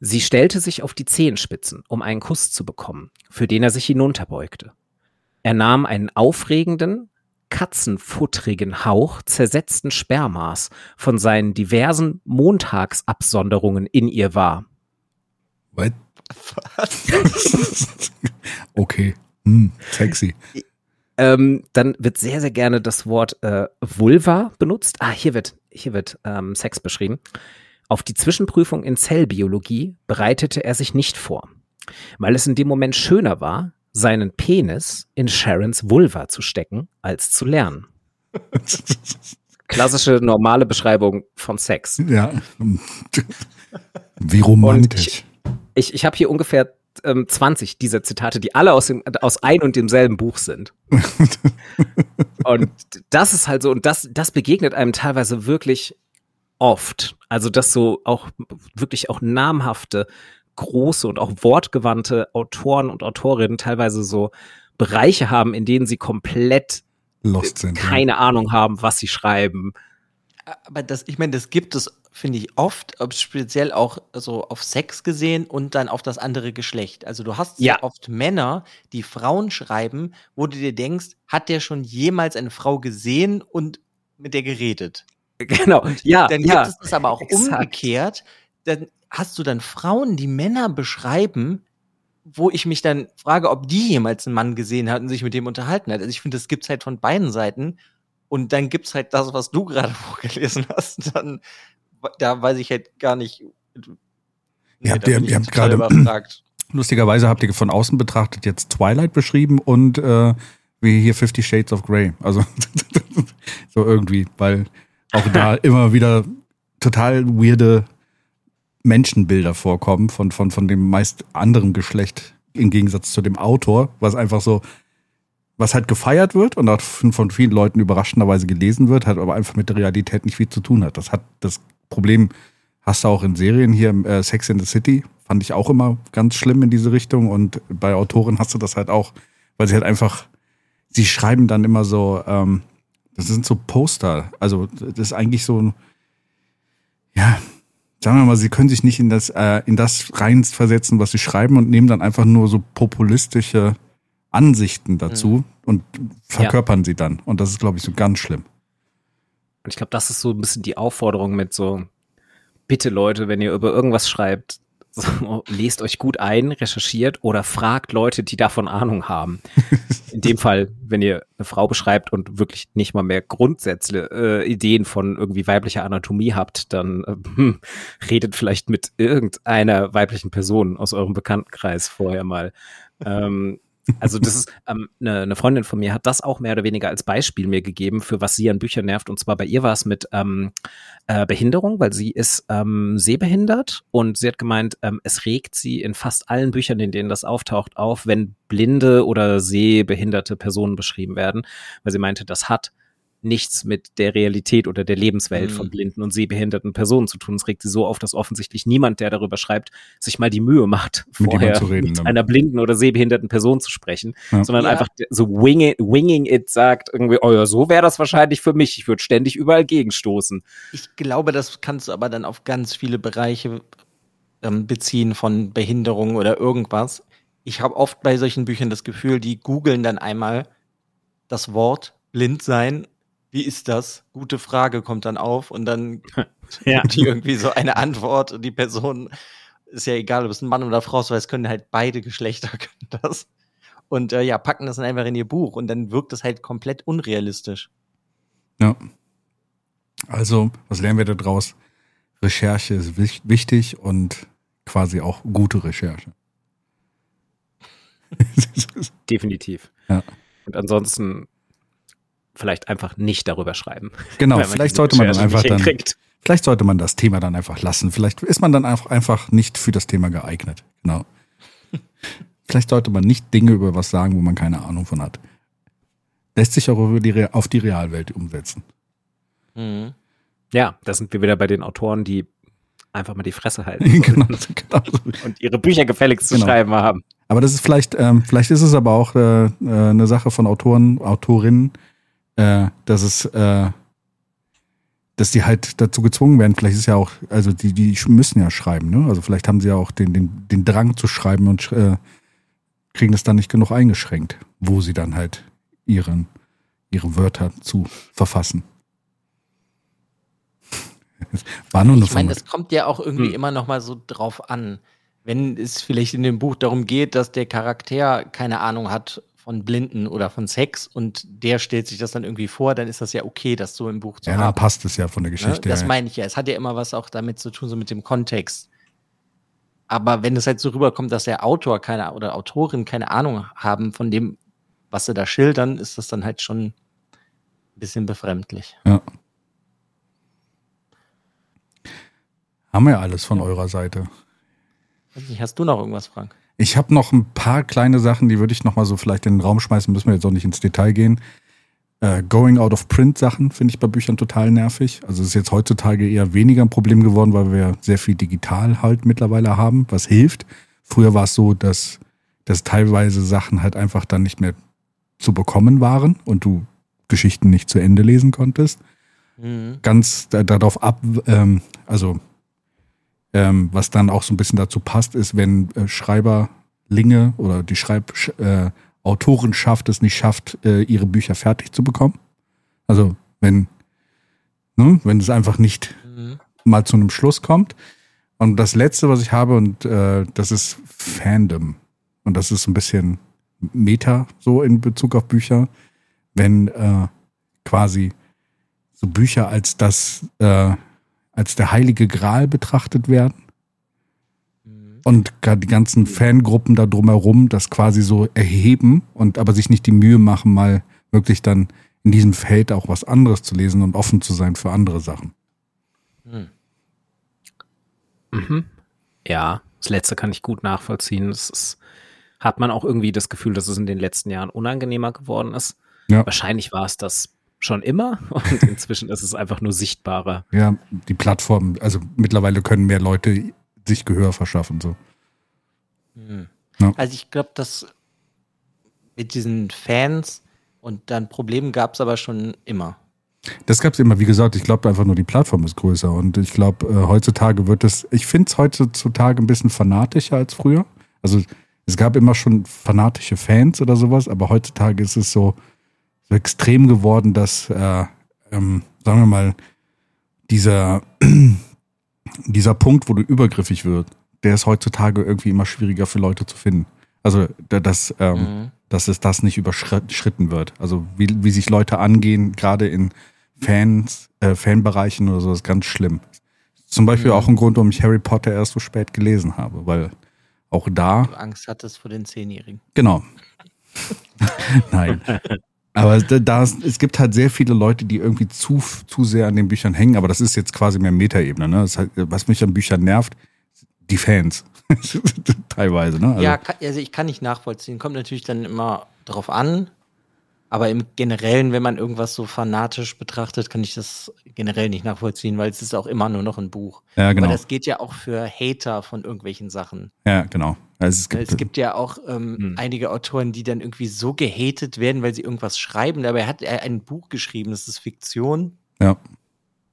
Sie stellte sich auf die Zehenspitzen, um einen Kuss zu bekommen, für den er sich hinunterbeugte. Er nahm einen aufregenden, katzenfutterigen Hauch zersetzten Spermas von seinen diversen Montagsabsonderungen in ihr wahr. What? okay. Hm, sexy. Ähm, dann wird sehr, sehr gerne das Wort äh, Vulva benutzt. Ah, hier wird, hier wird ähm, Sex beschrieben. Auf die Zwischenprüfung in Zellbiologie bereitete er sich nicht vor, weil es in dem Moment schöner war, seinen Penis in Sharons Vulva zu stecken, als zu lernen. Klassische normale Beschreibung von Sex. Ja. Wie romantisch. Ich, ich habe hier ungefähr ähm, 20 dieser Zitate, die alle aus, dem, aus ein und demselben Buch sind. und das ist halt so, und das, das begegnet einem teilweise wirklich oft. Also, dass so auch wirklich auch namhafte, große und auch wortgewandte Autoren und Autorinnen teilweise so Bereiche haben, in denen sie komplett Lost sind. keine ja. Ahnung haben, was sie schreiben. Aber das, ich meine, das gibt es, finde ich, oft, ob speziell auch so auf Sex gesehen und dann auf das andere Geschlecht. Also du hast Ja. oft Männer, die Frauen schreiben, wo du dir denkst, hat der schon jemals eine Frau gesehen und mit der geredet? Genau. ja, Dann ja. gibt es das aber auch exakt. umgekehrt. Dann hast du dann Frauen, die Männer beschreiben, wo ich mich dann frage, ob die jemals einen Mann gesehen hat und sich mit dem unterhalten hat. Also ich finde, das gibt's halt von beiden Seiten. Und dann gibt's halt das, was du gerade vorgelesen hast. Dann, da weiß ich halt gar nicht. Ihr habt- ihr- ihr habt gerade- überfragt. Lustigerweise habt ihr von außen betrachtet jetzt Twilight beschrieben und äh, wie hier Fifty Shades of Grey. Also so irgendwie, weil auch da immer wieder total weirde Menschenbilder vorkommen von, von, von dem meist anderen Geschlecht im Gegensatz zu dem Autor, was einfach so, was halt gefeiert wird und auch von vielen Leuten überraschenderweise gelesen wird, hat aber einfach mit der Realität nicht viel zu tun hat. Das hat das Problem, hast du auch in Serien hier, äh, Sex in the City, fand ich auch immer ganz schlimm in diese Richtung und bei Autoren hast du das halt auch, weil sie halt einfach, sie schreiben dann immer so, ähm, das sind so Poster, also das ist eigentlich so, ein- ja, sagen wir mal, sie können sich nicht in das, äh, in das reinversetzen, was sie schreiben und nehmen dann einfach nur so populistische Ansichten dazu und verkörpern sie dann. Und das ist, glaube ich, so ganz schlimm. Und ich glaube, das ist so ein bisschen die Aufforderung mit so, bitte Leute, wenn ihr über irgendwas schreibt, so, lest euch gut ein, recherchiert oder fragt Leute, die davon Ahnung haben. In dem Fall, wenn ihr eine Frau beschreibt und wirklich nicht mal mehr Grundsätze, äh, Ideen von irgendwie weiblicher Anatomie habt, dann äh, hm, redet vielleicht mit irgendeiner weiblichen Person aus eurem Bekanntenkreis vorher mal. Ähm, also das ist ähm, eine, eine Freundin von mir hat das auch mehr oder weniger als Beispiel mir gegeben, für was sie an Büchern nervt. Und zwar bei ihr war es mit ähm, äh, Behinderung, weil sie ist ähm, sehbehindert und sie hat gemeint, ähm, es regt sie in fast allen Büchern, in denen das auftaucht, auf, wenn blinde oder sehbehinderte Personen beschrieben werden, weil sie meinte, das hat nichts mit der Realität oder der Lebenswelt Mhm. von blinden und sehbehinderten Personen zu tun. Es regt sie so auf, dass offensichtlich niemand, der darüber schreibt, sich mal die Mühe macht, Mit vorher reden mit einer blinden oder sehbehinderten Person zu sprechen, Ja. sondern Ja. einfach so wing it, winging it sagt irgendwie, oh ja, so wäre das wahrscheinlich für mich. Ich würde ständig überall gegenstoßen. Ich glaube, das kannst du aber dann auf ganz viele Bereiche ähm, beziehen von Behinderung oder irgendwas. Ich habe oft bei solchen Büchern das Gefühl, die googeln dann einmal das Wort blind sein. Wie ist das? Gute Frage kommt dann auf und dann Ja. die irgendwie so eine Antwort und die Person ist ja egal, ob es ein Mann oder Frau ist, weil es können halt beide Geschlechter können das. Und äh, ja, packen das dann einfach in ihr Buch und dann wirkt das halt komplett unrealistisch. Ja. Also, was lernen wir da draus? Recherche ist wich- wichtig und quasi auch gute Recherche. Definitiv. Ja. Und ansonsten vielleicht einfach nicht darüber schreiben. genau, vielleicht sollte man dann einfach dann, vielleicht sollte man das Thema dann einfach lassen. Vielleicht ist man dann einfach, einfach nicht für das Thema geeignet. Genau. vielleicht sollte man nicht Dinge über was sagen, wo man keine Ahnung von hat. Lässt sich auch die, auf die Realwelt umsetzen. Mhm. Ja, da sind wir wieder bei den Autoren, die einfach mal die Fresse halten genau, genau. und ihre Bücher gefälligst zu Genau. schreiben haben. Aber das ist vielleicht, ähm, vielleicht ist es aber auch äh, äh, eine Sache von Autoren, Autorinnen, äh, dass es, äh, dass die halt dazu gezwungen werden. Vielleicht ist ja auch, also die, die müssen ja schreiben, ne? Also vielleicht haben sie ja auch den, den, den Drang zu schreiben und äh, kriegen das dann nicht genug eingeschränkt, wo sie dann halt ihren, ihre Wörter zu verfassen. War nur eine Ich meine, es kommt ja auch irgendwie Hm. immer noch mal so drauf an. Wenn es vielleicht in dem Buch darum geht, dass der Charakter keine Ahnung hat von Blinden oder von Sex und der stellt sich das dann irgendwie vor, dann ist das ja okay, das so im Buch zu Ja, dann haben. passt es ja von der Ne? Geschichte. Das her. meine ich ja. Es hat ja immer was auch damit zu tun, so mit dem Kontext. Aber wenn es halt so rüberkommt, dass der Autor keine oder Autorin keine Ahnung haben von dem, was sie da schildern, ist das dann halt schon ein bisschen befremdlich. Ja. Haben wir ja alles von eurer Seite. Hast du noch irgendwas, Frank? Ich habe noch ein paar kleine Sachen, die würde ich noch mal so vielleicht in den Raum schmeißen, müssen wir jetzt auch nicht ins Detail gehen. Äh, Going out of print Sachen finde ich bei Büchern total nervig. Also es ist jetzt heutzutage eher weniger ein Problem geworden, weil wir sehr viel digital halt mittlerweile haben, was hilft. Früher war es so, dass, dass teilweise Sachen halt einfach dann nicht mehr zu bekommen waren und du Geschichten nicht zu Ende lesen konntest Mhm. ganz da- darauf ab, ähm, also ähm, was dann auch so ein bisschen dazu passt, ist, wenn äh, Schreiberlinge oder die Schreib Sch- äh, es nicht schafft, äh, ihre Bücher fertig zu bekommen. Also wenn, ne, wenn es einfach nicht Mhm. mal zu einem Schluss kommt. Und das letzte, was ich habe, und äh, das ist Fandom. Und das ist ein bisschen Meta so in Bezug auf Bücher, wenn äh, quasi so Bücher als das, äh, als der heilige Gral betrachtet werden Mhm. und die ganzen Fangruppen da drumherum das quasi so erheben und aber sich nicht die Mühe machen, mal wirklich dann in diesem Feld auch was anderes zu lesen und offen zu sein für andere Sachen. Mhm. Mhm. Ja, das letzte kann ich gut nachvollziehen. Das ist, hat man auch irgendwie das Gefühl, dass es in den letzten Jahren unangenehmer geworden ist. Ja. Wahrscheinlich war es das schon immer und inzwischen ist es einfach nur sichtbarer. Ja, die Plattform, also mittlerweile können mehr Leute sich Gehör verschaffen. So. Mhm. Ja. Also ich glaube, dass mit diesen Fans und dann Problemen gab es aber schon immer. Das gab es immer, wie gesagt, ich glaube einfach nur, die Plattform ist größer. Und ich glaube, äh, heutzutage wird es, ich finde es heutzutage ein bisschen fanatischer als früher. Also es gab immer schon fanatische Fans oder sowas, aber heutzutage ist es so, so extrem geworden, dass, äh, ähm, sagen wir mal, dieser, dieser Punkt, wo du übergriffig wird, der ist heutzutage irgendwie immer schwieriger für Leute zu finden. Also, da- dass, ähm, Mhm. dass es das nicht überschritten wird. Also, wie, wie sich Leute angehen, gerade in Fans, äh, Fanbereichen oder so, ist ganz schlimm. Zum Beispiel Mhm. auch ein Grund, warum ich Harry Potter erst so spät gelesen habe, weil auch da Du Angst hattest vor den Zehnjährigen. Genau. Nein. Aber da, es gibt halt sehr viele Leute, die irgendwie zu, zu sehr an den Büchern hängen, aber das ist jetzt quasi mehr Metaebene. Ne? Heißt, was mich an Büchern nervt, die Fans. Teilweise, ne? Also, ja, also ich kann nicht nachvollziehen. Kommt natürlich dann immer drauf an. Aber im Generellen, wenn man irgendwas so fanatisch betrachtet, kann ich das generell nicht nachvollziehen, weil es ist auch immer nur noch ein Buch. ja, genau. Aber das geht ja auch für Hater von irgendwelchen Sachen. Ja, genau. Also es gibt, es gibt ja auch ähm, Hm. einige Autoren, die dann irgendwie so gehatet werden, weil sie irgendwas schreiben. Dabei hat er ein Buch geschrieben, das ist Fiktion. Ja.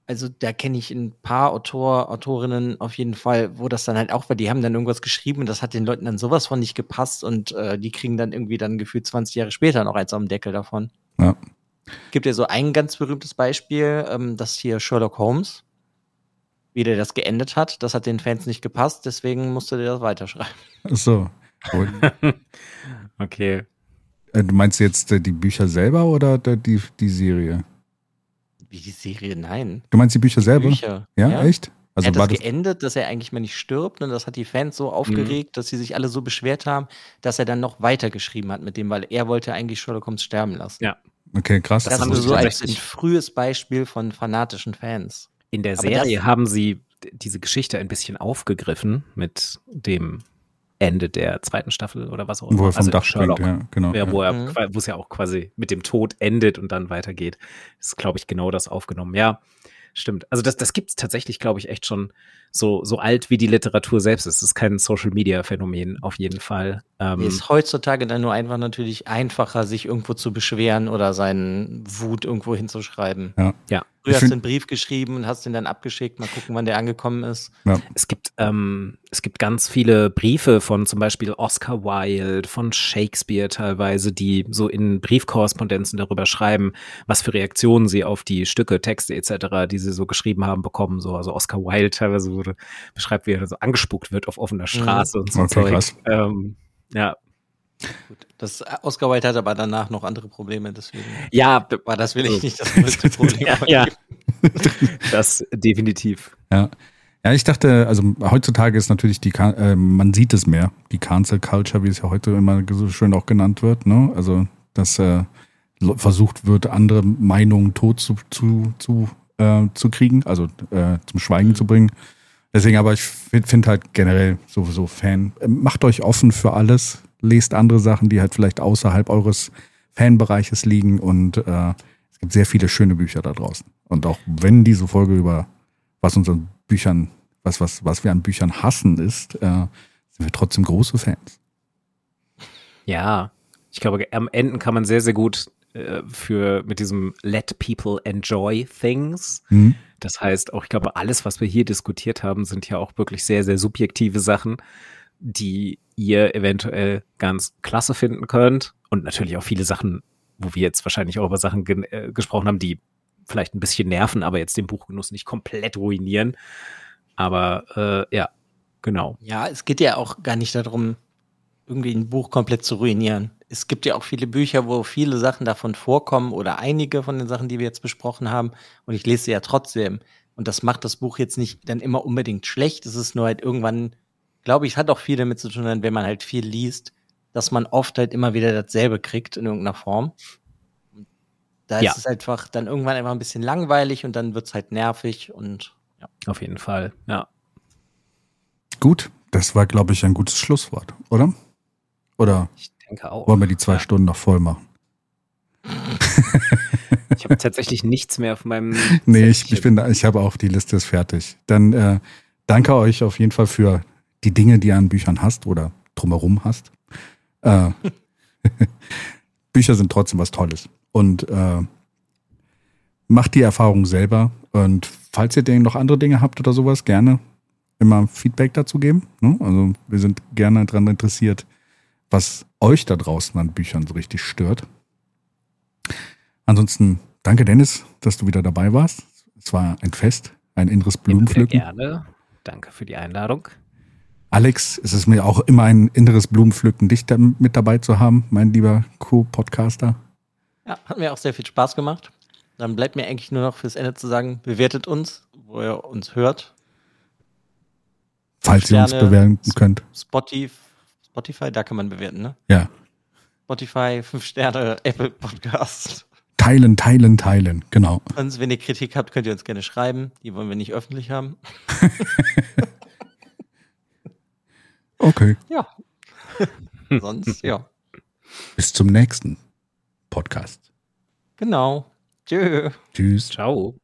Also da kenne ich ein paar Autor, Autorinnen auf jeden Fall, wo das dann halt auch war, die haben dann irgendwas geschrieben und das hat den Leuten dann sowas von nicht gepasst und äh, die kriegen dann irgendwie dann gefühlt 20 Jahre später noch eins am Deckel davon. Ja. Gibt ja so ein ganz berühmtes Beispiel, ähm, das hier Sherlock Holmes, wie der das geendet hat. Das hat den Fans nicht gepasst, deswegen musste der das weiterschreiben. Ach so. Okay. äh, du meinst jetzt äh, die Bücher selber oder der- die, die Serie? Wie die Serie, nein. Du meinst die Bücher selber? Bücher. Ja, echt? Also er hat war das das, geendet, dass er eigentlich mal nicht stirbt und das hat die Fans so aufgeregt, dass sie sich alle so beschwert haben, dass er dann noch weitergeschrieben hat mit dem, weil er wollte eigentlich Sherlock Holmes sterben lassen. Ja. okay, krass. Das, Das haben wir so als ein frühes Beispiel von fanatischen Fans. In der Serie haben sie diese Geschichte ein bisschen aufgegriffen mit dem Ende der zweiten Staffel oder was auch immer. wo er vom Also Dach Sherlock. springt, ja, genau. Ja, wo, er, Mhm. wo es ja auch quasi mit dem Tod endet und dann weitergeht. Das ist, glaube ich, genau das aufgenommen. Ja, stimmt. Also das, das gibt es tatsächlich, glaube ich, echt schon so, so alt wie die Literatur selbst ist. Es ist kein Social-Media-Phänomen auf jeden Fall. Ähm, ist heutzutage dann nur einfach natürlich einfacher, sich irgendwo zu beschweren oder seinen Wut irgendwo hinzuschreiben. Ja. Ja. Du hast einen Brief geschrieben und hast den dann abgeschickt, mal gucken, wann der angekommen ist. ja. Es gibt, ähm, es gibt ganz viele Briefe von zum Beispiel Oscar Wilde, von Shakespeare teilweise, die so in Briefkorrespondenzen darüber schreiben, was für Reaktionen sie auf die Stücke, Texte etc., die sie so geschrieben haben, bekommen. So, also Oscar Wilde teilweise wurde, beschreibt, wie er so angespuckt wird auf offener Straße und so Okay, Zeug. krass. Ähm, ja, Gut. Das Oscar Wilde hat aber danach noch andere Probleme, deswegen Ja, war das will ich nicht das größte Problem. ja, ja. das definitiv. Ja. Ja, ich dachte, also heutzutage ist natürlich die, äh, man sieht es mehr, die Cancel Culture, wie es ja heute immer so schön auch genannt wird, ne? Also, dass äh, versucht wird, andere Meinungen tot zu, zu, zu, äh, zu kriegen, also äh, zum Schweigen zu bringen. Deswegen, aber ich finde find halt generell sowieso Fan, äh, macht euch offen für alles, lest andere Sachen, die halt vielleicht außerhalb eures Fanbereiches liegen und äh, es gibt sehr viele schöne Bücher da draußen. Und auch wenn diese Folge über was unseren Büchern, was, was, was wir an Büchern hassen, ist, äh, sind wir trotzdem große Fans. Ja, ich glaube, am Ende kann man sehr, sehr gut für mit diesem Let People Enjoy Things. Mhm. Das heißt, auch ich glaube, alles, was wir hier diskutiert haben, sind ja auch wirklich sehr, sehr subjektive Sachen, die ihr eventuell ganz klasse finden könnt. Und natürlich auch viele Sachen, wo wir jetzt wahrscheinlich auch über Sachen gen- äh, gesprochen haben, die vielleicht ein bisschen nerven, aber jetzt den Buchgenuss nicht komplett ruinieren. Aber äh, ja, genau. Ja, es geht ja auch gar nicht darum, irgendwie ein Buch komplett zu ruinieren. Es gibt ja auch viele Bücher, wo viele Sachen davon vorkommen oder einige von den Sachen, die wir jetzt besprochen haben. Und ich lese sie ja trotzdem. Und das macht das Buch jetzt nicht dann immer unbedingt schlecht. Es ist nur halt irgendwann, glaube ich, es hat auch viel damit zu tun, wenn man halt viel liest, dass man oft halt immer wieder dasselbe kriegt in irgendeiner Form. Da Ja. ist es einfach dann irgendwann einfach ein bisschen langweilig und dann wird es halt nervig und ja. Auf jeden Fall. Ja. Gut, das war, glaube ich, ein gutes Schlusswort, oder? Oder Ich denke auch. wollen wir die zwei Stunden noch voll machen? Ich habe tatsächlich nichts mehr auf meinem. Nee, ich, ich bin, ich habe auch die Liste ist fertig. Dann äh, danke euch auf jeden Fall für die Dinge, die ihr an Büchern hast oder drumherum hast. Äh, Bücher sind trotzdem was Tolles. Und äh, macht die Erfahrung selber. Und falls ihr denn noch andere Dinge habt oder sowas, gerne immer Feedback dazu geben. Ne? Also wir sind gerne daran interessiert, was euch da draußen an Büchern so richtig stört. Ansonsten danke Dennis, dass du wieder dabei warst. Es war ein Fest, ein inneres Sehr Blumenpflücken. gerne. Danke für die Einladung. Alex, es ist mir auch immer ein inneres Blumenpflücken, dich da mit dabei zu haben, mein lieber Co-Podcaster. Ja, hat mir auch sehr viel Spaß gemacht. Dann bleibt mir eigentlich nur noch fürs Ende zu sagen, bewertet uns, wo ihr uns hört. Falls ihr uns Sterne. bewerten könnt. Spotify, Spotify, da kann man bewerten, ne? Ja. Spotify, 5 Sterne, Apple Podcast. Teilen, teilen, teilen. Genau. Und wenn ihr Kritik habt, könnt ihr uns gerne schreiben. Die wollen wir nicht öffentlich haben. Okay. Ja. Sonst, ja. Bis zum nächsten Podcast. Genau. Tschö. Tschüss. Ciao.